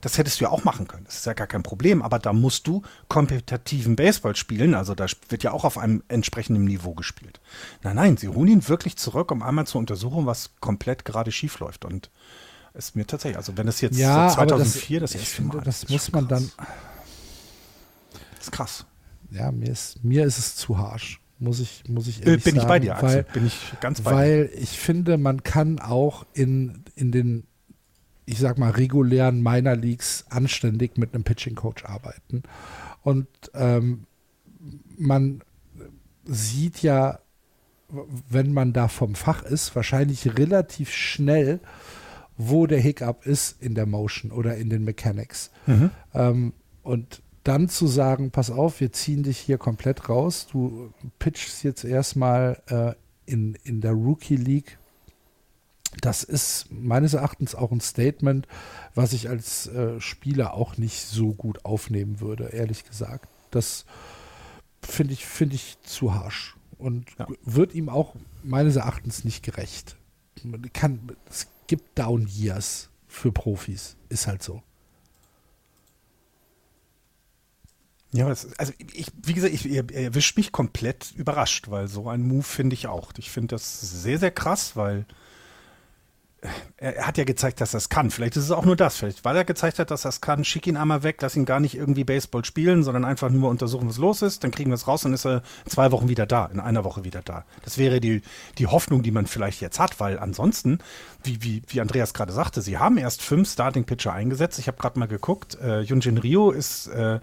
Das hättest du ja auch machen können. Das ist ja gar kein Problem. Aber da musst du kompetitiven Baseball spielen. Also da wird ja auch auf einem entsprechenden Niveau gespielt. Nein, nein, sie holen ihn wirklich zurück, um einmal zu untersuchen, was komplett gerade schief läuft. Und ist mir tatsächlich, also wenn das jetzt Ja, seit aber 2004 das, ich erste finde, Mal das ist muss man krass. dann, Das ist krass. ja, mir ist, mir ist es zu harsch, muss ich, muss ich Äh, ehrlich bin sagen. ich bei dir, Axel. weil, Bin ich ganz bei dir. weil ich finde, man kann auch in, in den, ich sag mal, regulären Minor Leagues anständig mit einem Pitching Coach arbeiten. Und ähm, man sieht ja, wenn man da vom Fach ist, wahrscheinlich relativ schnell, wo der Hiccup ist in der Motion oder in den Mechanics. Ähm, und dann zu sagen, pass auf, wir ziehen dich hier komplett raus, du pitchst jetzt erstmal äh, in, in der Rookie League. Das ist meines Erachtens auch ein Statement, was ich als äh, Spieler auch nicht so gut aufnehmen würde, ehrlich gesagt. Das finde ich, finde ich zu harsch und Ja. wird ihm auch meines Erachtens nicht gerecht. Man kann, es gibt Down Years für Profis, ist halt so. Ja, also ich, wie gesagt, ich, er erwischt mich komplett überrascht, weil so ein Move finde ich auch. Ich finde das sehr, sehr krass, weil er, hat ja gezeigt, dass er es kann. Vielleicht ist es auch nur das. Vielleicht, weil er gezeigt hat, dass es kann, schick ihn einmal weg, lass ihn gar nicht irgendwie Baseball spielen, sondern einfach nur untersuchen, was los ist. Dann kriegen wir es raus, dann ist er in zwei Wochen wieder da, in einer Woche wieder da. Das wäre die, die Hoffnung, die man vielleicht jetzt hat, weil ansonsten, wie, wie, wie Andreas gerade sagte, sie haben erst fünf Starting-Pitcher eingesetzt. Ich habe gerade mal geguckt. Äh, Yunjin Ryo ist äh,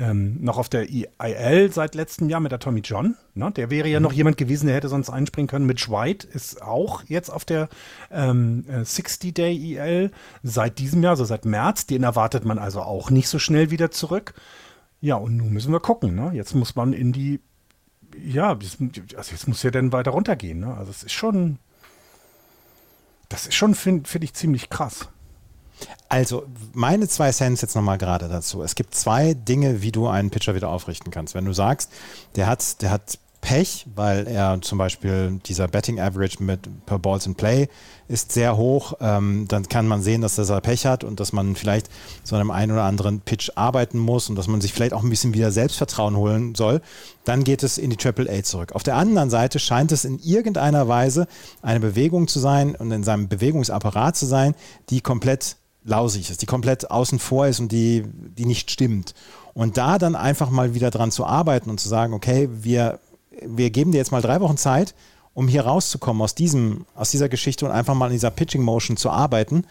ähm, noch auf der IL seit letztem Jahr mit der Tommy John. Ne? Der wäre ja noch jemand gewesen, der hätte sonst einspringen können. Mitch White ist auch jetzt auf der ähm, äh, 60-Day IL seit diesem Jahr, also seit März. Den erwartet man also auch nicht so schnell wieder zurück. Ja, und nun müssen wir gucken. Ne? Jetzt muss man in die, ja, also jetzt muss ja dann weiter runtergehen. Ne? Also es ist schon, das ist schon, finde find ich, ziemlich krass. Also, meine zwei Cents jetzt nochmal gerade dazu. Es gibt zwei Dinge, wie du einen Pitcher wieder aufrichten kannst. Wenn du sagst, der hat, der hat Pech, weil er zum Beispiel dieser Betting Average mit per Balls in Play ist sehr hoch, ähm, dann kann man sehen, dass er Pech hat und dass man vielleicht so einem einen oder anderen Pitch arbeiten muss und dass man sich vielleicht auch ein bisschen wieder Selbstvertrauen holen soll. Dann geht es in die Triple A zurück. Auf der anderen Seite scheint es in irgendeiner Weise eine Bewegung zu sein und in seinem Bewegungsapparat zu sein, die komplett lausig ist, die komplett außen vor ist und die, die nicht stimmt. Und da dann einfach mal wieder dran zu arbeiten und zu sagen, okay, wir, wir geben dir jetzt mal drei Wochen Zeit, um hier rauszukommen aus, diesem, aus dieser Geschichte und einfach mal in dieser Pitching Motion zu arbeiten.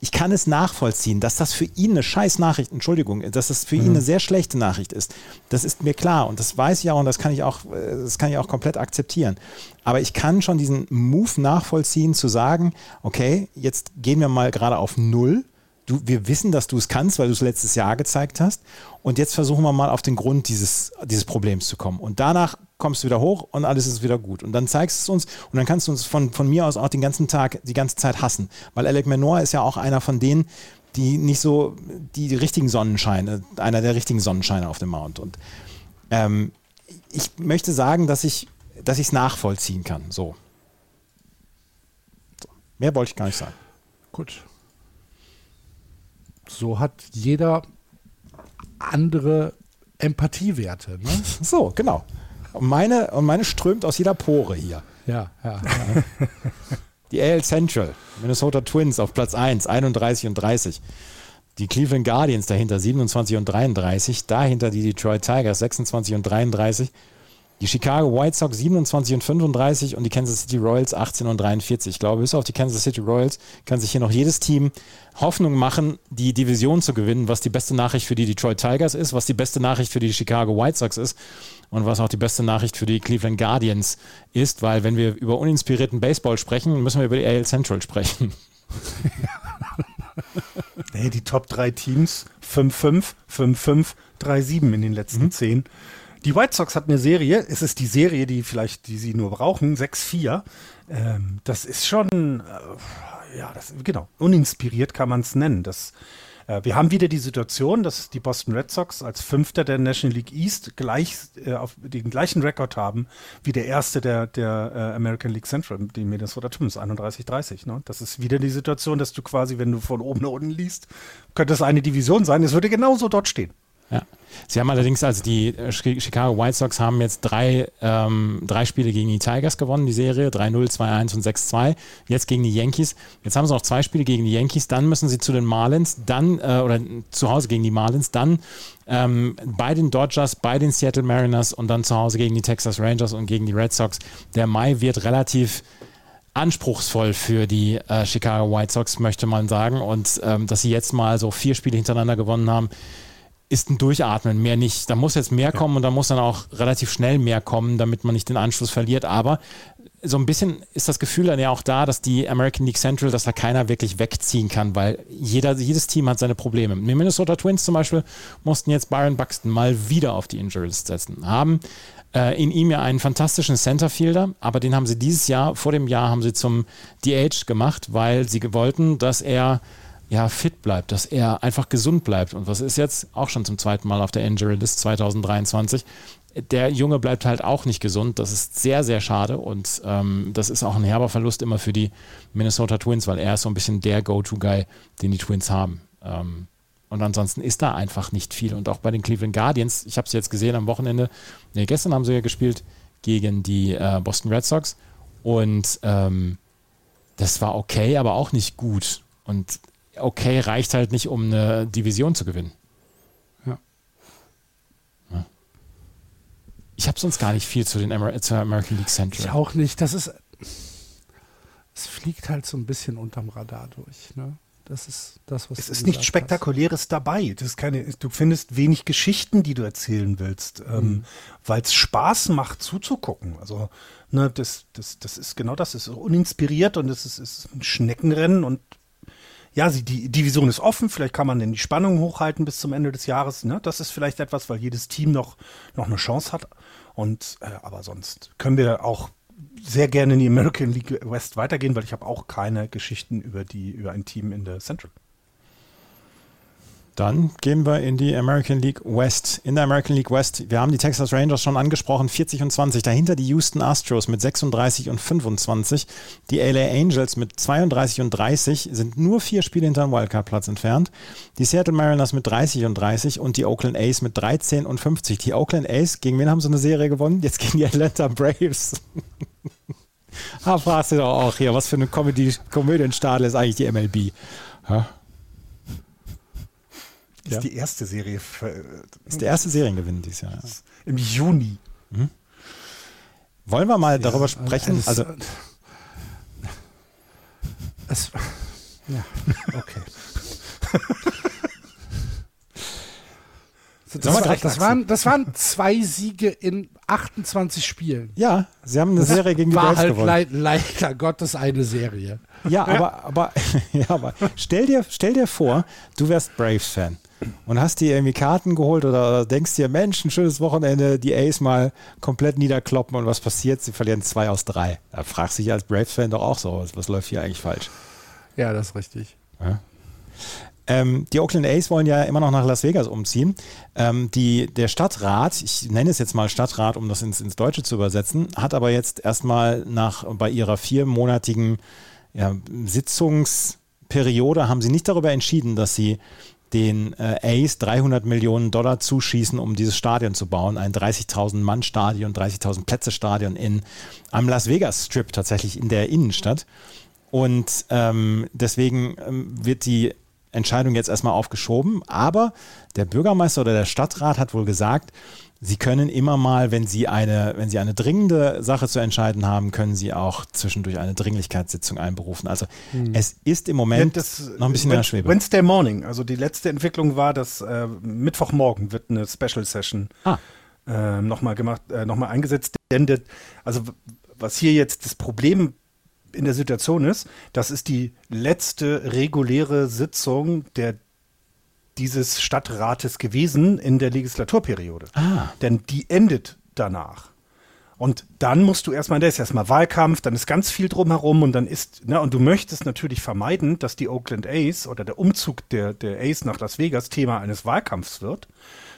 Ich kann es nachvollziehen, dass das für ihn eine scheiß Nachricht, Entschuldigung, dass das für ihn eine sehr schlechte Nachricht ist. Das ist mir klar und das weiß ich auch und das kann ich auch, äh, das kann ich auch komplett akzeptieren. Aber ich kann schon diesen Move nachvollziehen, zu sagen, okay, jetzt gehen wir mal gerade auf Null. Du, wir wissen, dass du es kannst, weil du es letztes Jahr gezeigt hast. Und jetzt versuchen wir mal auf den Grund dieses, dieses Problems zu kommen. Und danach kommst du wieder hoch und alles ist wieder gut. Und dann zeigst du es uns und dann kannst du uns von, von mir aus auch den ganzen Tag, die ganze Zeit hassen. Weil Alec Menor ist ja auch einer von denen, die nicht so die, die richtigen Sonnenscheine, einer der richtigen Sonnenscheine auf dem Mount. Und ähm, ich möchte sagen, dass ich dass ich es nachvollziehen kann. So. so. Mehr wollte ich gar nicht sagen. Gut. So hat jeder andere Empathiewerte. Ne? So, genau. Und meine, und meine strömt aus jeder Pore hier. Ja, ja. ja. Die AL Central, Minnesota Twins auf Platz 1, 31 und 30. Die Cleveland Guardians dahinter 27 und 33. Dahinter die Detroit Tigers 26 und 33. Die Chicago White Sox 27 und 35 und die Kansas City Royals 18 und 43. Ich glaube, bis auf die Kansas City Royals kann sich hier noch jedes Team Hoffnung machen, die Division zu gewinnen, was die beste Nachricht für die Detroit Tigers ist, was die beste Nachricht für die Chicago White Sox ist und was auch die beste Nachricht für die Cleveland Guardians ist, weil wenn wir über uninspirierten Baseball sprechen, müssen wir über die AL Central sprechen. Nee, die Top 3 Teams 5-5, 5-5, 3-7 in den letzten 10. Die White Sox hat eine Serie, es ist die Serie, die vielleicht, die sie nur brauchen, 6-4. Ähm, das ist schon, äh, ja, das, genau, uninspiriert kann man es nennen. Das, wir haben wieder die Situation, dass die Boston Red Sox als Fünfter der National League East gleich äh, auf den gleichen Rekord haben wie der Erste der, der äh, American League Central, die Minnesota Twins, 31-30. Ne? Das ist wieder die Situation, dass du quasi, wenn du von oben nach unten liest, könnte es eine Division sein, es würde genauso dort stehen. Ja. Sie haben allerdings, also die äh, Chicago White Sox haben jetzt drei, ähm, drei Spiele gegen die Tigers gewonnen, die Serie, 3-0, 2-1 und 6-2. Jetzt gegen die Yankees. Jetzt haben sie noch zwei Spiele gegen die Yankees, dann müssen sie zu den Marlins, dann, äh, oder zu Hause gegen die Marlins, dann ähm, bei den Dodgers, bei den Seattle Mariners und dann zu Hause gegen die Texas Rangers und gegen die Red Sox. Der Mai wird relativ anspruchsvoll für die äh, Chicago White Sox, möchte man sagen. Und ähm, dass sie jetzt mal so vier Spiele hintereinander gewonnen haben, ist ein Durchatmen, mehr nicht. Da muss jetzt mehr kommen und da muss dann auch relativ schnell mehr kommen, damit man nicht den Anschluss verliert. Aber so ein bisschen ist das Gefühl dann ja auch da, dass die American League Central, dass da keiner wirklich wegziehen kann, weil jeder, jedes Team hat seine Probleme. Die Minnesota Twins zum Beispiel mussten jetzt Byron Buxton mal wieder auf die Injuries setzen. Haben äh, in ihm ja einen fantastischen Centerfielder, aber den haben sie dieses Jahr, vor dem Jahr haben sie zum DH gemacht, weil sie wollten, dass er ja, fit bleibt, dass er einfach gesund bleibt. Und was ist jetzt auch schon zum zweiten Mal auf der Injury List 2023? Der Junge bleibt halt auch nicht gesund. Das ist sehr, sehr schade. Und ähm, das ist auch ein herber Verlust immer für die Minnesota Twins, weil er ist so ein bisschen der Go-To-Guy, den die Twins haben. Ähm, und ansonsten ist da einfach nicht viel. Und auch bei den Cleveland Guardians, ich habe es jetzt gesehen am Wochenende, nee, gestern haben sie ja gespielt gegen die äh, Boston Red Sox. Und ähm, das war okay, aber auch nicht gut. Und okay reicht halt nicht, um eine Division zu gewinnen. Ja. ja. Ich habe sonst gar nicht viel zu den Amer zur American League Central. Ich auch nicht. Das ist. Es fliegt halt so ein bisschen unterm Radar durch. Ne? Das ist das, was Es ist nichts Spektakuläres hast. dabei. Das ist keine, du findest wenig Geschichten, die du erzählen willst, ähm, mhm. ähm, weil es Spaß macht zuzugucken. Also, ne, das, das, das ist genau das. Es ist uninspiriert und es ist, ist ein Schneckenrennen und ja, die Division ist offen, vielleicht kann man denn die Spannung hochhalten bis zum Ende des Jahres. Ne? Das ist vielleicht etwas, weil jedes Team noch, noch eine Chance hat. Und äh, aber sonst können wir auch sehr gerne in die American League West weitergehen, weil ich habe auch keine Geschichten über die über ein Team in der Central. Dann gehen wir in die American League West. In der American League West, wir haben die Texas Rangers schon angesprochen, 40 und 20. Dahinter die Houston Astros mit 36 und 25. Die LA Angels mit 32 und 30 sind nur vier Spiele hinter dem Wildcard-Platz entfernt. Die Seattle Mariners mit 30 und 30 und die Oakland A's mit 13 und 50. Die Oakland A's, gegen wen haben sie eine Serie gewonnen? Jetzt gegen die Atlanta Braves. ah, fragst du doch auch hier, was für eine Comedy Komödienstadel ist eigentlich die MLB? Ja? Ist ja. die erste Serie. Für, ist der erste Seriengewinn dieses Jahr. Ja. Im Juni. Mhm. Wollen wir mal ja, darüber sprechen? Also, es, ja, okay. Das, war, das, waren, das waren zwei Siege in 28 Spielen. Ja, sie haben eine das Serie gegen die war halt gewonnen. leider Gottes eine Serie. Ja, aber, aber, ja, aber stell, dir, stell dir vor, du wärst Braves-Fan und hast dir irgendwie Karten geholt oder denkst dir, Mensch, ein schönes Wochenende, die Ace mal komplett niederkloppen und was passiert? Sie verlieren zwei aus drei. Da fragst du dich als Braves-Fan doch auch so, was, was, läuft hier eigentlich falsch? Ja, das ist richtig. Ja. Ähm, die Oakland A's wollen ja immer noch nach Las Vegas umziehen. Ähm, die, der Stadtrat, ich nenne es jetzt mal Stadtrat, um das ins, ins Deutsche zu übersetzen, hat aber jetzt erstmal nach bei ihrer viermonatigen ja, Sitzungsperiode haben sie nicht darüber entschieden, dass sie den äh, Ace 300 Millionen Dollar zuschießen, um dieses Stadion zu bauen. Ein 30.000 Mann Stadion, 30.000 Plätze Stadion in, am Las Vegas Strip tatsächlich in der Innenstadt. Und ähm, deswegen ähm, wird die Entscheidung jetzt erstmal aufgeschoben. Aber der Bürgermeister oder der Stadtrat hat wohl gesagt, Sie können immer mal, wenn Sie eine, wenn Sie eine dringende Sache zu entscheiden haben, können Sie auch zwischendurch eine Dringlichkeitssitzung einberufen. Also hm. es ist im Moment ja, das, noch ein bisschen in der Schwebe. Wednesday Morning, also die letzte Entwicklung war, dass äh, Mittwochmorgen wird eine Special Session ah. äh, nochmal gemacht, äh, nochmal eingesetzt. Denn das, also was hier jetzt das Problem in der Situation ist, das ist die letzte reguläre Sitzung der dieses Stadtrates gewesen in der Legislaturperiode. Ah. Denn die endet danach. Und dann musst du erstmal, da ist erstmal Wahlkampf, dann ist ganz viel drumherum und dann ist, ne, und du möchtest natürlich vermeiden, dass die Oakland A's oder der Umzug der, der A's nach Las Vegas Thema eines Wahlkampfs wird.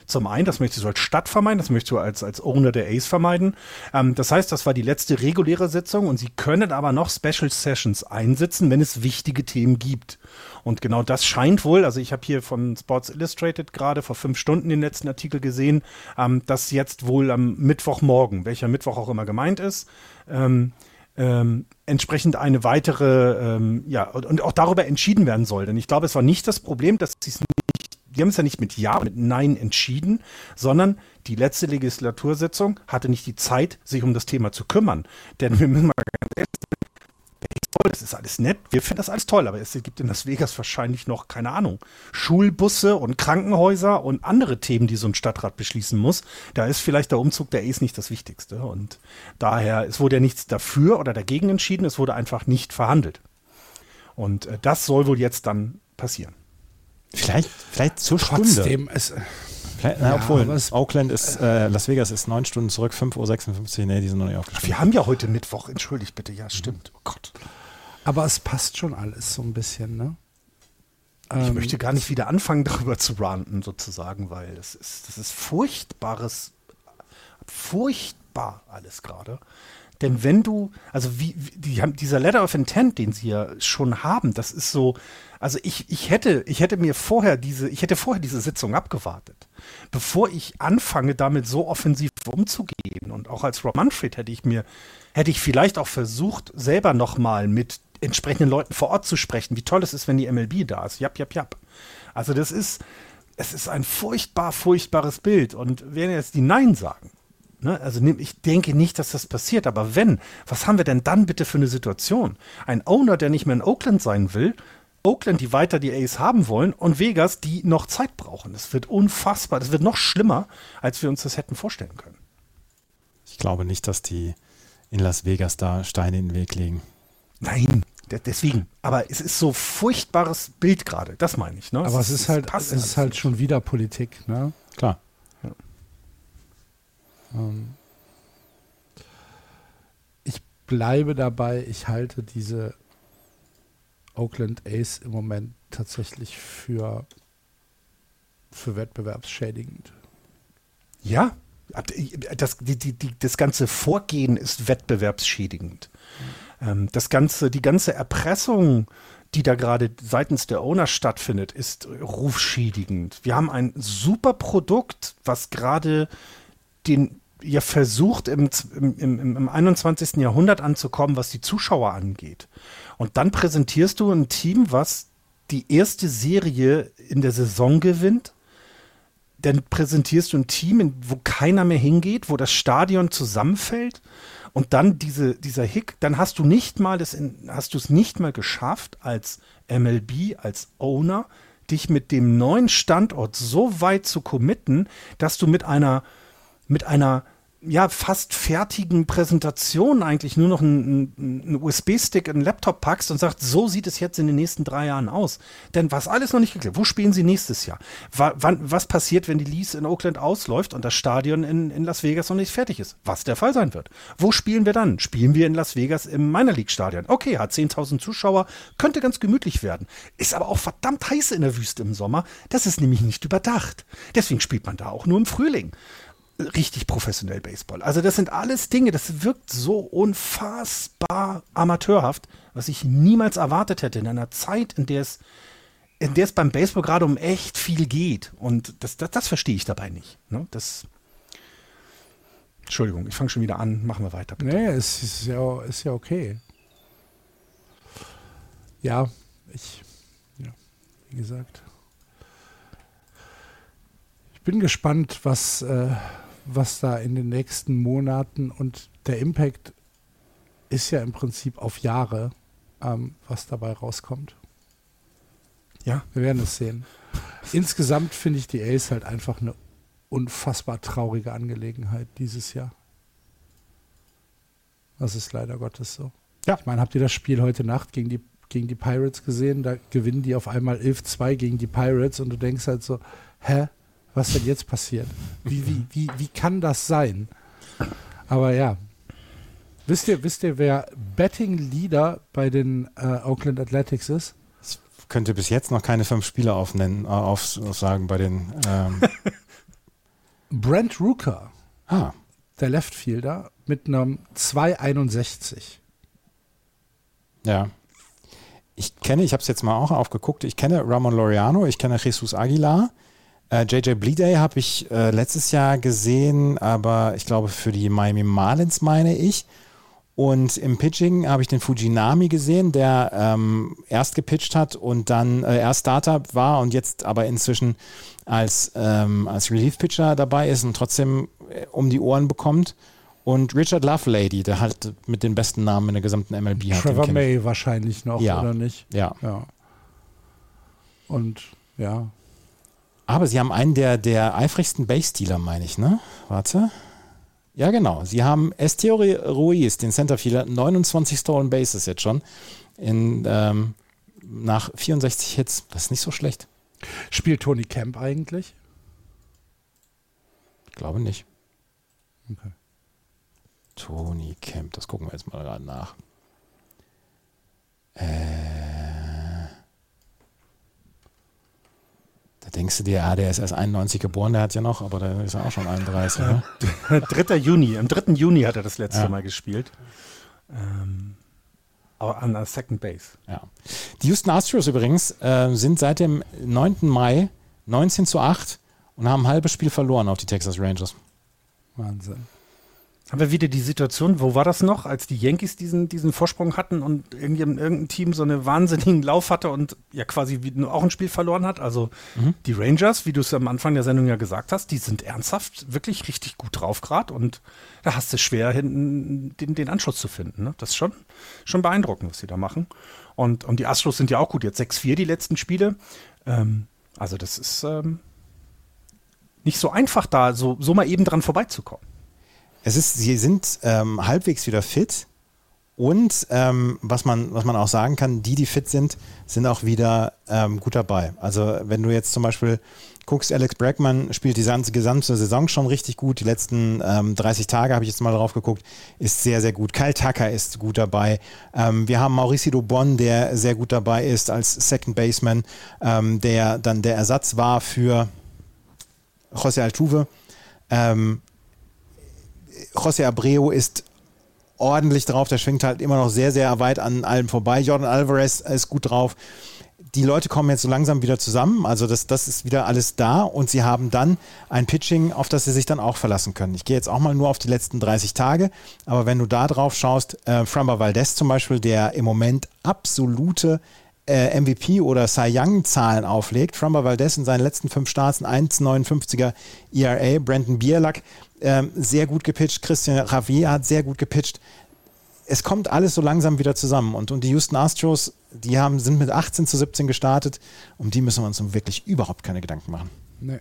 Zum einen, das möchtest du als Stadt vermeiden, das möchtest du als, als Owner der Ace vermeiden. Ähm, das heißt, das war die letzte reguläre Sitzung und sie können aber noch Special Sessions einsetzen, wenn es wichtige Themen gibt. Und genau das scheint wohl, also ich habe hier von Sports Illustrated gerade vor fünf Stunden den letzten Artikel gesehen, ähm, dass jetzt wohl am Mittwochmorgen, welcher Mittwoch auch immer gemeint ist, ähm, ähm, entsprechend eine weitere, ähm, ja, und, auch darüber entschieden werden soll. Denn ich glaube, es war nicht das Problem, dass sie es nicht die haben es ja nicht mit Ja, mit Nein entschieden, sondern die letzte Legislatursitzung hatte nicht die Zeit, sich um das Thema zu kümmern. Denn wir müssen mal ganz ehrlich Baseball, das ist alles nett, wir finden das alles toll, aber es gibt in Las Vegas wahrscheinlich noch, keine Ahnung, Schulbusse und Krankenhäuser und andere Themen, die so ein Stadtrat beschließen muss. Da ist vielleicht der Umzug der Ace nicht das Wichtigste. Und daher, es wurde ja nichts dafür oder dagegen entschieden, es wurde einfach nicht verhandelt. Und äh, das soll wohl jetzt dann passieren. Vielleicht, vielleicht zur Trotzdem, Stunde. es, Vielleicht, na, Ja, obwohl, es- Oakland ist, äh, Las Vegas ist neun Stunden zurück, 5.56 Uhr. Nee, die sind noch nicht aufgestiegen. Wir haben ja heute Mittwoch, entschuldigt bitte, ja, stimmt. Oh Gott. Aber es passt schon alles so ein bisschen, ne? Ich Ähm, möchte gar nicht wieder anfangen, darüber zu ranten, sozusagen, weil es ist, das ist furchtbares, furchtbar alles gerade. Denn wenn du, also wie, wie die haben, dieser Letter of Intent, den sie ja schon haben, das ist so, also ich, ich hätte, ich hätte mir vorher diese, ich hätte vorher diese Sitzung abgewartet, bevor ich anfange, damit so offensiv umzugehen. Und auch als Rob Manfred hätte ich mir, hätte ich vielleicht auch versucht, selber nochmal mit entsprechenden Leuten vor Ort zu sprechen, wie toll es ist, wenn die MLB da ist. Jap, jap, jap. Also das ist, es ist ein furchtbar, furchtbares Bild. Und wenn jetzt die Nein sagen, Ne, also ich denke nicht, dass das passiert, aber wenn, was haben wir denn dann bitte für eine Situation? Ein Owner, der nicht mehr in Oakland sein will, Oakland, die weiter die Ace haben wollen und Vegas, die noch Zeit brauchen. Das wird unfassbar, das wird noch schlimmer, als wir uns das hätten vorstellen können. Ich glaube nicht, dass die in Las Vegas da Steine in den Weg legen. Nein, de- deswegen. Aber es ist so furchtbares Bild gerade, das meine ich. Ne? aber es ist halt, es ist halt nicht. schon wieder Politik, ne? Klar. Ähm, ich bleibe dabei, ich halte diese Oakland Ace im Moment tatsächlich für, für wettbewerbsschädigend. Ja, das, die, die, das ganze Vorgehen ist wettbewerbsschädigend. Ähm, das ganze, die ganze Erpressung, die da gerade seitens der Owner stattfindet, ist rufschädigend. Wir haben ein super Produkt, was gerade den ja versucht im, im, im, im 21. Jahrhundert anzukommen, was die Zuschauer angeht. Und dann präsentierst du ein Team, was die erste Serie in der Saison gewinnt dann präsentierst du ein Team, wo keiner mehr hingeht, wo das Stadion zusammenfällt und dann diese, dieser Hick, dann hast du nicht mal das in, hast du es nicht mal geschafft, als MLB, als Owner, dich mit dem neuen Standort so weit zu committen, dass du mit einer, mit einer ja, fast fertigen Präsentation eigentlich nur noch einen, einen USB-Stick in einen Laptop packst und sagst, so sieht es jetzt in den nächsten drei Jahren aus. Denn was alles noch nicht geklärt. Wo spielen sie nächstes Jahr? Wa wann, was passiert, wenn die Lease in Oakland ausläuft und das Stadion in, in Las Vegas noch nicht fertig ist? Was der Fall sein wird. Wo spielen wir dann? Spielen wir in Las Vegas im Minor League Stadion? Okay, hat 10.000 Zuschauer, könnte ganz gemütlich werden. Ist aber auch verdammt heiß in der Wüste im Sommer. Das ist nämlich nicht überdacht. Deswegen spielt man da auch nur im Frühling richtig professionell Baseball. Also das sind alles Dinge, das wirkt so unfassbar amateurhaft, was ich niemals erwartet hätte in einer Zeit, in der es, in der es beim Baseball gerade um echt viel geht. Und das, das, das verstehe ich dabei nicht. Ne? Das Entschuldigung, ich fange schon wieder an. Machen wir weiter. Bitte. Nee, es ist ja, ist ja okay. Ja, ich, ja, wie gesagt. Ich bin gespannt, was, äh, was da in den nächsten Monaten und der Impact ist ja im Prinzip auf Jahre, ähm, was dabei rauskommt. Ja, Wir werden es sehen. Insgesamt finde ich die Ace halt einfach eine unfassbar traurige Angelegenheit dieses Jahr. Das ist leider Gottes so. Ja. Ich meine, habt ihr das Spiel heute Nacht gegen die gegen die Pirates gesehen, da gewinnen die auf einmal 11-2 gegen die Pirates und du denkst halt so, hä, was denn jetzt passiert? Wie, wie, wie, wie kann das sein? Aber ja. Wisst ihr, wisst ihr, wer Betting Leader bei den äh, Oakland Athletics ist? Ich könnte bis jetzt noch keine fünf Spieler aufnennen, äh, auf, aufsagen bei den. Ähm Brent Rooker. ah, der Leftfielder, mit einem 2,61. ja. Ich kenne, ich habe es jetzt mal auch aufgeguckt, ich kenne Ramon Laureano, ich kenne Jesus Aguilar. Äh, JJ Bleeday habe ich äh, letztes Jahr gesehen, aber ich glaube für die Miami Marlins meine ich. Und im Pitching habe ich den Fujinami gesehen, der ähm, erst gepitcht hat und dann äh, erst Starter war und jetzt aber inzwischen als, ähm, als Relief-Pitcher dabei ist und trotzdem äh, um die Ohren bekommt. Und Richard Lovelady, der halt mit den besten Namen in der gesamten MLB hat. Trevor kenn ich. May wahrscheinlich noch, Ja. oder nicht? Ja. Ja. Und ja, Aber sie haben einen der, der eifrigsten Base-Dealer, meine ich, ne? Warte. Ja, genau. Sie haben Esteori Ruiz, den Centerfielder, 29 Stolen Bases jetzt schon. In, ähm, nach 64 Hits. Das ist nicht so schlecht. spielt Tony Camp eigentlich? Ich glaube nicht. Okay. Tony Kemp, das gucken wir jetzt mal gerade nach. Äh, da denkst du dir, ah, der ist erst 91 geboren, der hat ja noch, aber der ist ja auch schon 31. Ne? 3. Juni, am 3. Juni hat er das letzte Ja. Mal gespielt. Ähm, aber an der Second Base. Ja. Die Houston Astros übrigens äh, sind seit dem 9. Mai 19 zu 8 und haben ein halbes Spiel verloren auf die Texas Rangers. Wahnsinn. Haben wir wieder die Situation, wo war das noch, als die Yankees diesen, diesen Vorsprung hatten und irgendein Team so einen wahnsinnigen Lauf hatte und ja quasi auch ein Spiel verloren hat? Also die Rangers, wie du es am Anfang der Sendung ja gesagt hast, die sind ernsthaft wirklich richtig gut drauf gerade und da hast du schwer hinten den, den Anschluss zu finden. Ne? Das ist schon, schon beeindruckend, was sie da machen. Und, und die Astros sind ja auch gut, jetzt 6-4 die letzten Spiele. Ähm, also das ist ähm, nicht so einfach da, so, so mal eben dran vorbeizukommen. Es ist, sie sind ähm, halbwegs wieder fit und ähm, was, man, was man auch sagen kann, die, die fit sind, sind auch wieder ähm, gut dabei. Also wenn du jetzt zum Beispiel guckst, Alex Bregman spielt die gesamte Saison schon richtig gut. Die letzten ähm, 30 Tage habe ich jetzt mal drauf geguckt, ist sehr, sehr gut. Kyle Tucker ist gut dabei. Ähm, wir haben Mauricio Dubon, der sehr gut dabei ist als Second Baseman, ähm, der dann der Ersatz war für José Altuve. Ähm, José Abreu ist ordentlich drauf, der schwingt halt immer noch sehr, sehr weit an allem vorbei. Jordan Alvarez ist gut drauf. Die Leute kommen jetzt so langsam wieder zusammen, also das, das ist wieder alles da und sie haben dann ein Pitching, auf das sie sich dann auch verlassen können. Ich gehe jetzt auch mal nur auf die letzten 30 Tage, aber wenn du da drauf schaust, äh, Framba Valdez zum Beispiel, der im Moment absolute äh, MVP oder Cy Young Zahlen auflegt. Framba Valdez in seinen letzten fünf Starts ein 1,59er ERA. Brandon Bierlack ähm, sehr gut gepitcht. Christian Javier hat sehr gut gepitcht. Es kommt alles so langsam wieder zusammen. Und, und die Houston Astros, die haben, sind mit 18 zu 17 gestartet. Um die müssen wir uns nun wirklich überhaupt keine Gedanken machen. Nee.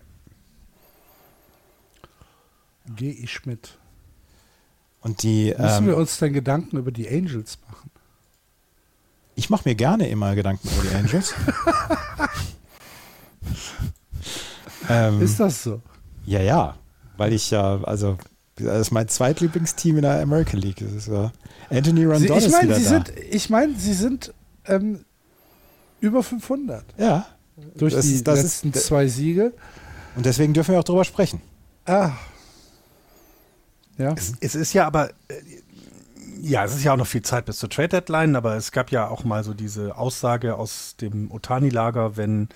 Gehe ich mit. Und die, Müssen wir ähm, uns denn Gedanken über die Angels machen? Ich mache mir gerne immer Gedanken über die Angels. ähm, Ist das so? Ja, ja, weil ich ja, also das ist mein zweitlieblingsteam in der American League. Das ist ja Anthony Rondon ich ist meine, wieder sie da. sind, ich meine, sie sind ähm, über 500 ja, durch Das die das letzten ist- zwei Siege. und deswegen dürfen wir auch drüber sprechen. Ah. Ja. Es, es ist ja aber, äh, ja, es ist ja auch noch viel Zeit bis zur Trade Deadline, aber es gab ja auch mal so diese Aussage aus dem Otani-Lager, wenn,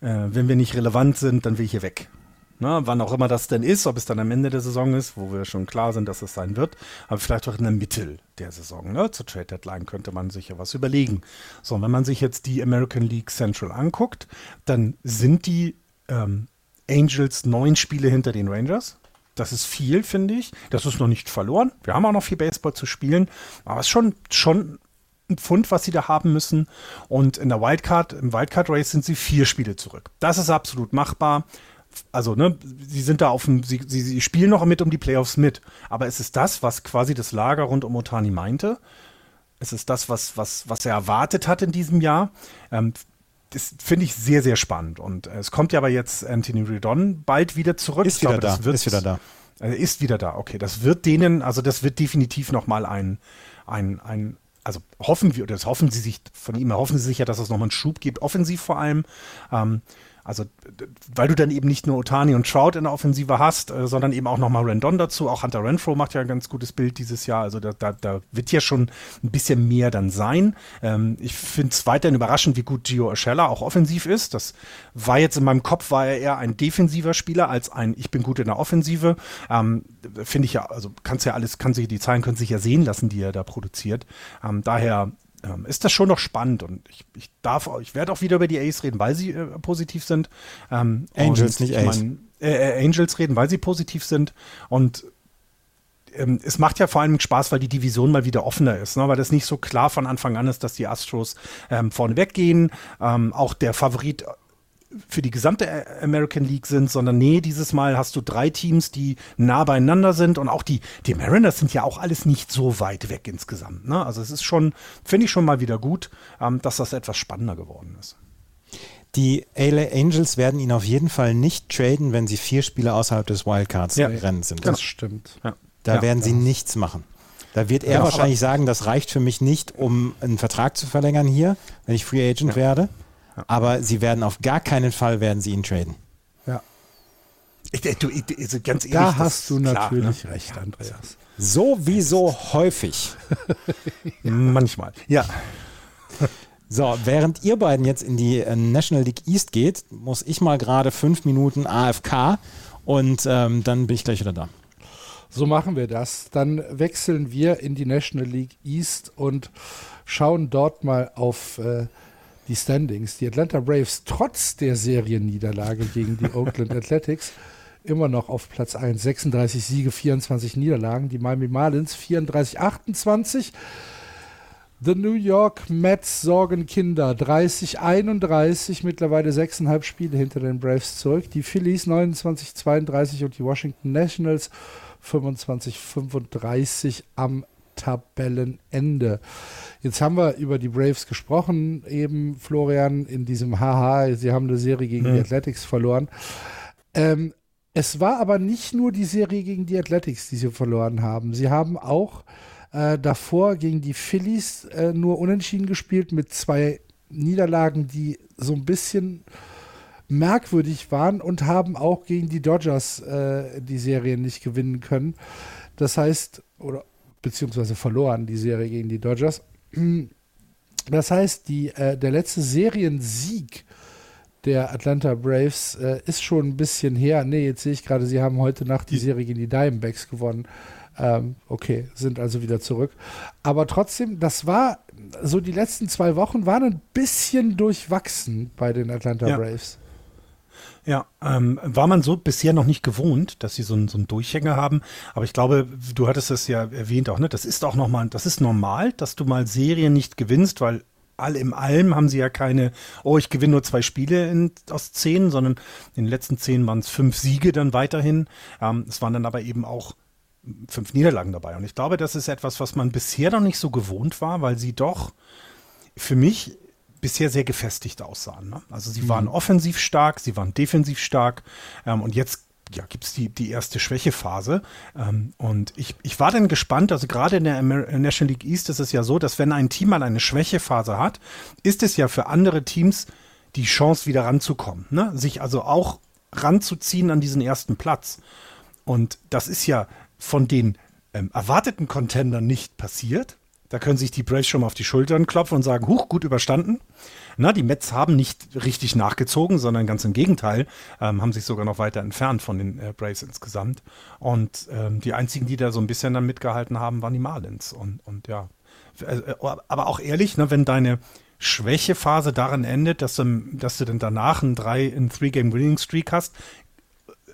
äh, wenn wir nicht relevant sind, dann will ich hier weg. Na, wann auch immer das denn ist, ob es dann am Ende der Saison ist, wo wir schon klar sind, dass es sein wird, aber vielleicht auch in der Mitte der Saison. Ne? Zur Trade Deadline könnte man sich ja was überlegen. So, und wenn man sich jetzt die American League Central anguckt, dann sind die ähm, Angels neun Spiele hinter den Rangers. Das ist viel, finde ich. Das ist noch nicht verloren. Wir haben auch noch viel Baseball zu spielen. Aber es ist schon, schon ein Pfund, was sie da haben müssen. Und in der Wildcard, im Wildcard Race sind sie vier Spiele zurück. Das ist absolut machbar. Also, ne, sie sind da auf dem, sie, sie, sie spielen noch mit um die Playoffs mit. Aber es ist das, was quasi das Lager rund um Otani meinte. Es ist das, was, was, was er erwartet hat in diesem Jahr. Ähm, das finde ich sehr, sehr spannend. Und äh, es kommt ja aber jetzt Anthony Redon bald wieder zurück. Ist wieder glaube, da. ist wieder da. Äh, ist wieder da. Okay, das wird denen, also das wird definitiv nochmal ein, ein, ein, also hoffen wir, oder das hoffen sie sich, von ihm hoffen sie sich ja, dass es nochmal einen Schub gibt, offensiv vor allem. Ähm, also, weil du dann eben nicht nur Otani und Trout in der Offensive hast, äh, sondern eben auch nochmal Rendon dazu. Auch Hunter Renfro macht ja ein ganz gutes Bild dieses Jahr. Also, da, da, da wird ja schon ein bisschen mehr dann sein. Ähm, ich finde es weiterhin überraschend, wie gut Gio Urshela auch offensiv ist. Das war jetzt in meinem Kopf, war er eher ein defensiver Spieler als ein Ich bin gut in der Offensive. Ähm, finde ich ja, also kannst ja alles, kann sich, die Zahlen können sich ja sehen lassen, die er da produziert. Ähm, daher ähm, ist das schon noch spannend und ich, ich darf, ich werde auch wieder über die Ace reden, weil sie äh, positiv sind. Ähm, Angels, nicht Ace. Mein, äh, äh, Angels reden, weil sie positiv sind und ähm, es macht ja vor allem Spaß, weil die Division mal wieder offener ist, ne? weil das nicht so klar von Anfang an ist, dass die Astros ähm, vorne weggehen. Ähm, auch der Favorit für die gesamte American League sind, sondern nee, dieses Mal hast du drei Teams, die nah beieinander sind und auch die, die Mariners sind ja auch alles nicht so weit weg insgesamt. Ne? Also es ist schon, finde ich schon mal wieder gut, ähm, dass das etwas spannender geworden ist. Die LA Angels werden ihn auf jeden Fall nicht traden, wenn sie vier Spiele außerhalb des Wildcards-Rennens ja, sind. Das stimmt. Ja. Da ja, werden sie nichts machen. Da wird er wahrscheinlich sagen, das reicht für mich nicht, um einen Vertrag zu verlängern hier, wenn ich Free Agent werde. Aber sie werden auf gar keinen Fall werden sie ihn traden. Ja. Ich, du, ich, also ganz ehrlich, da hast du natürlich klar, ne? recht, Andreas. So wie so häufig. Manchmal. Ja. So, während ihr beiden jetzt in die äh, National League East geht, muss ich mal gerade fünf Minuten AFK und ähm, dann bin ich gleich wieder da. So machen wir das. Dann wechseln wir in die National League East und schauen dort mal auf äh, die Standings. Die Atlanta Braves trotz der Serienniederlage gegen die Oakland Athletics immer noch auf Platz 1. 36 Siege, 24 Niederlagen. Die Miami Marlins 34, 28. The New York Mets Sorgenkinder 30, 31, mittlerweile 6,5 Spiele hinter den Braves zurück. Die Phillies 29, 32 und die Washington Nationals 25, 35 am Tabellenende. Jetzt haben wir über die Braves gesprochen, eben Florian, in diesem Haha, sie haben eine Serie gegen mhm. die Athletics verloren. Ähm, es war aber nicht nur die Serie gegen die Athletics, die sie verloren haben. Sie haben auch äh, davor gegen die Phillies äh, nur unentschieden gespielt mit zwei Niederlagen, die so ein bisschen merkwürdig waren und haben auch gegen die Dodgers äh, die Serie nicht gewinnen können. Das heißt, oder beziehungsweise verloren die Serie gegen die Dodgers. Das heißt, die, äh, der letzte Seriensieg der Atlanta Braves äh, ist schon ein bisschen her. Nee, jetzt sehe ich gerade, sie haben heute Nacht die Serie gegen die Diamondbacks gewonnen. Ähm, okay, sind also wieder zurück. Aber trotzdem, das war so die letzten zwei Wochen waren ein bisschen durchwachsen bei den Atlanta ja. Braves. Ja, ähm, war man so bisher noch nicht gewohnt, dass sie so einen, so einen Durchhänger haben. Aber ich glaube, du hattest es ja erwähnt auch, ne? Das ist auch nochmal, das ist normal, dass du mal Serien nicht gewinnst, weil all im Allem haben sie ja keine, oh, ich gewinne nur zwei Spiele in, aus zehn, sondern in den letzten zehn waren es fünf Siege dann weiterhin. Ähm, es waren dann aber eben auch fünf Niederlagen dabei. Und ich glaube, das ist etwas, was man bisher noch nicht so gewohnt war, weil sie doch für mich bisher sehr gefestigt aussahen. Ne? Also sie mhm. waren offensiv stark, sie waren defensiv stark ähm, und jetzt ja, gibt es die, die erste Schwächephase. Ähm, und ich, ich war dann gespannt, also gerade in der National League East ist es ja so, dass wenn ein Team mal eine Schwächephase hat, ist es ja für andere Teams die Chance, wieder ranzukommen. Ne? Sich also auch ranzuziehen an diesen ersten Platz. Und das ist ja von den ähm, erwarteten Contendern nicht passiert. Da können sich die Braves schon mal auf die Schultern klopfen und sagen, huch, gut überstanden. Na, die Mets haben nicht richtig nachgezogen, sondern ganz im Gegenteil, ähm, haben sich sogar noch weiter entfernt von den äh, Braves insgesamt. Und ähm, die einzigen, die da so ein bisschen dann mitgehalten haben, waren die Marlins. Und, und ja, äh, äh, aber auch ehrlich, ne, wenn deine Schwächephase daran endet, dass du, dass du dann danach einen drei, einen Three-Game-Winning-Streak hast,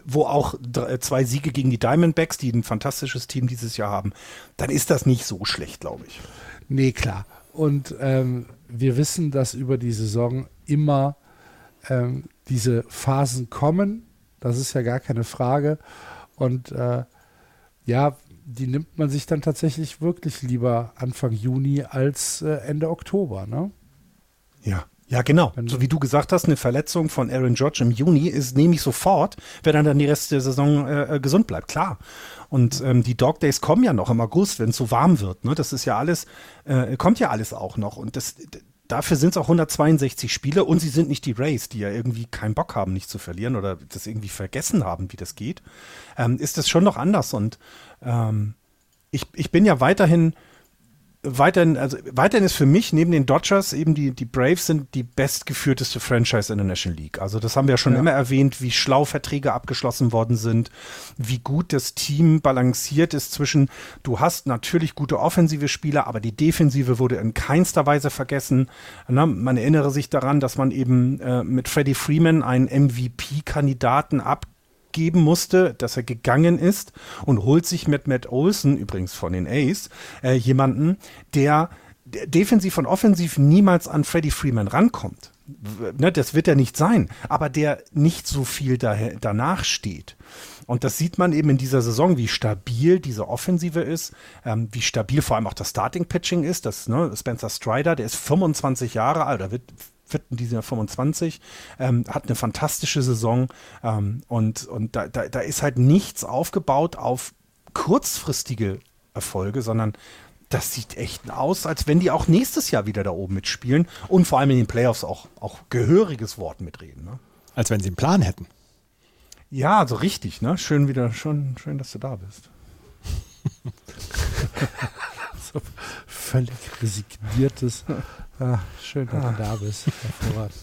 wo auch drei, zwei Siege gegen die Diamondbacks, die ein fantastisches Team dieses Jahr haben, dann ist das nicht so schlecht, glaube ich. Nee, klar. Und ähm, wir wissen, dass über die Saison immer ähm, diese Phasen kommen. Das ist ja gar keine Frage. Und äh, ja, die nimmt man sich dann tatsächlich wirklich lieber Anfang Juni als äh, Ende Oktober, ne? Ja. Ja, genau. Wenn- so wie du gesagt hast, eine Verletzung von Aaron Judge im Juni ist nehme ich sofort, wenn er dann die Rest der Saison äh, äh, gesund bleibt. Klar. Und ähm, die Dog Days kommen ja noch im August, wenn es so warm wird. Ne? Das ist ja alles, äh, kommt ja alles auch noch. Und das, dafür sind es auch 162 Spiele und sie sind nicht die Rays, die ja irgendwie keinen Bock haben, nicht zu verlieren oder das irgendwie vergessen haben, wie das geht. Ähm, ist das schon noch anders. Und ähm, ich, ich bin ja weiterhin weiterhin, also weiterhin ist für mich neben den Dodgers eben die, die Braves sind die bestgeführteste Franchise in der National League. Also das haben wir ja schon Ja. immer erwähnt, wie schlau Verträge abgeschlossen worden sind, wie gut das Team balanciert ist zwischen, du hast natürlich gute offensive Spieler, aber die Defensive wurde in keinster Weise vergessen. Na, man erinnere sich daran, dass man eben äh, mit Freddie Freeman einen MVP-Kandidaten ab geben musste, dass er gegangen ist und holt sich mit Matt Olson, übrigens von den A's, äh, jemanden, der defensiv und offensiv niemals an Freddie Freeman rankommt. Ne, das wird er nicht sein, aber der nicht so viel daher, danach steht. Und das sieht man eben in dieser Saison, wie stabil diese Offensive ist, ähm, wie stabil vor allem auch das Starting-Pitching ist. Das, ne, Spencer Strider, der ist 25 Jahre alt, er wird wird in diesem Jahr 25, ähm, hat eine fantastische Saison ähm, und, und da, da, da ist halt nichts aufgebaut auf kurzfristige Erfolge, sondern das sieht echt aus, als wenn die auch nächstes Jahr wieder da oben mitspielen und vor allem in den Playoffs auch, auch gehöriges Wort mitreden. Ne? Als wenn sie einen Plan hätten. Ja, so richtig, ne? Schön wieder, schön, schön, dass du da bist. So völlig resigniertes. Ah, schön, dass du da bist. Hervorragend.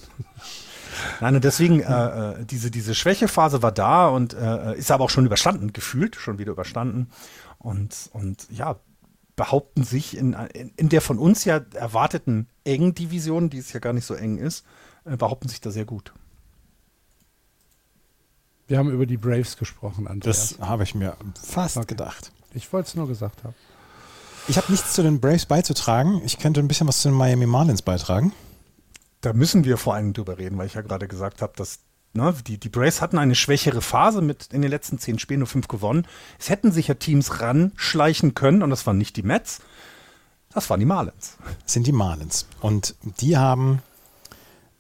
Nein, und deswegen, äh, äh, diese, diese Schwächephase war da und äh, ist aber auch schon überstanden, gefühlt, schon wieder überstanden. Und, und ja, behaupten sich in, in, in der von uns ja erwarteten engen Division, die es ja gar nicht so eng ist, äh, behaupten sich da sehr gut. Wir haben über die Braves gesprochen, Andreas. Das habe ich mir fast Okay. gedacht. Ich wollte es nur gesagt haben. Ich habe nichts zu den Braves beizutragen. Ich könnte ein bisschen was zu den Miami Marlins beitragen. Da müssen wir vor allem drüber reden, weil ich ja gerade gesagt habe, dass ne, die, die Braves hatten eine schwächere Phase mit in den letzten zehn Spielen nur fünf gewonnen. Es hätten sich ja Teams ranschleichen können und das waren nicht die Mets, das waren die Marlins. sind die Marlins. Und die haben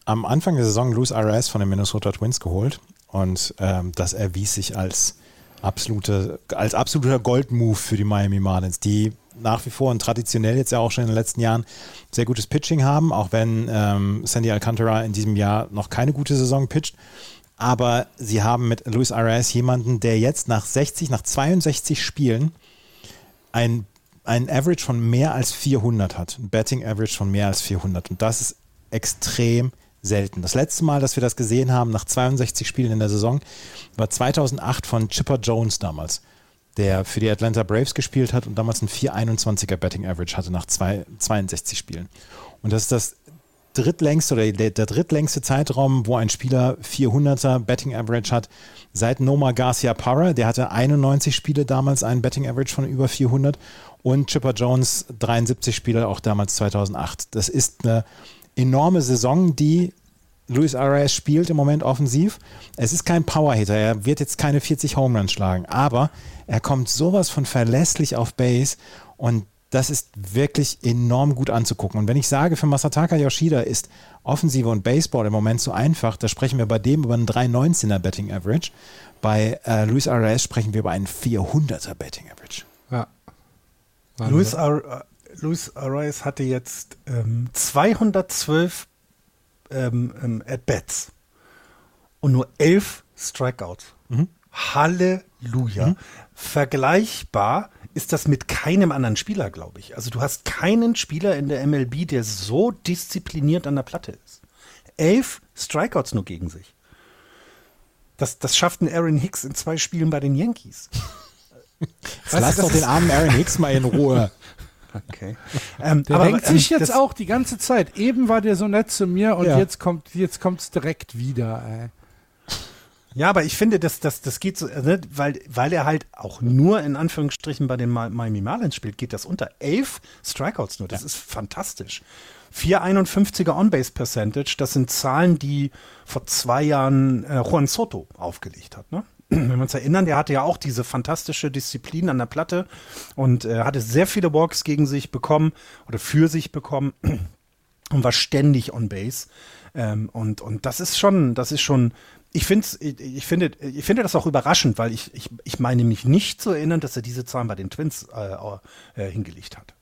am Anfang der Saison Luis RS von den Minnesota Twins geholt. Und ähm, das erwies sich als, absolute, als absoluter Goldmove für die Miami Marlins, die nach wie vor und traditionell jetzt ja auch schon in den letzten Jahren sehr gutes Pitching haben, auch wenn ähm, Sandy Alcantara in diesem Jahr noch keine gute Saison pitcht. Aber sie haben mit Luis RS jemanden, der jetzt nach 60, nach 62 Spielen ein, ein Average von mehr als 400 hat. Ein Betting Average von mehr als 400. Und das ist extrem selten. Das letzte Mal, dass wir das gesehen haben, nach 62 Spielen in der Saison, war 2008 von Chipper Jones damals, der für die Atlanta Braves gespielt hat und damals ein 421er Betting Average hatte nach zwei, 62 Spielen. Und das ist das drittlängste oder der, der drittlängste Zeitraum, wo ein Spieler 400er Betting Average hat, seit Noma Garcia Parra, der hatte 91 Spiele damals einen Betting Average von über 400 und Chipper Jones 73 Spiele auch damals 2008. Das ist eine enorme Saison, die Luis Arias spielt im Moment offensiv. Es ist kein Powerhitter, er wird jetzt keine 40 Home Runs schlagen, aber er kommt sowas von verlässlich auf Base und das ist wirklich enorm gut anzugucken. Und wenn ich sage, für Masataka Yoshida ist Offensive und Baseball im Moment so einfach, da sprechen wir bei dem über einen 319er Betting Average. Bei äh, Luis Arias sprechen wir über einen 400er Betting Average. Ja. Luis, Ar Luis Arias hatte jetzt ähm, 212 ähm, ähm, At-Bats und nur 11 Strikeouts. Halleluja. Vergleichbar ist das mit keinem anderen Spieler, glaube ich. Also du hast keinen Spieler in der MLB, der so diszipliniert an der Platte ist. Elf Strikeouts nur gegen sich. Das, das schafft ein Aaron Hicks in zwei Spielen bei den Yankees. Lass doch den armen Aaron Hicks mal in Ruhe. Okay. Ähm, Der aber, denkt ähm, sich jetzt das- auch die ganze Zeit. Eben war der so nett zu mir und Ja. jetzt kommt jetzt kommt's direkt wieder. Ey. Ja, aber ich finde, dass das, das geht so, ne, weil, weil er halt auch nur in Anführungsstrichen bei den Mi- Miami Marlins spielt, geht das unter elf Strikeouts nur. Das ist fantastisch. 451er On-Base Percentage, das sind Zahlen, die vor zwei Jahren äh, Juan Soto aufgelegt hat. Ne? Wenn wir uns erinnern, der hatte ja auch diese fantastische Disziplin an der Platte und äh, hatte sehr viele Walks gegen sich bekommen oder für sich bekommen und war ständig on Base. Ähm, und, und das ist schon, das ist schon, ich, find's, ich, ich, finde, ich finde das auch überraschend, weil ich, ich, ich meine mich nicht zu erinnern, dass er diese Zahlen bei den Twins äh, äh, hingelegt hat.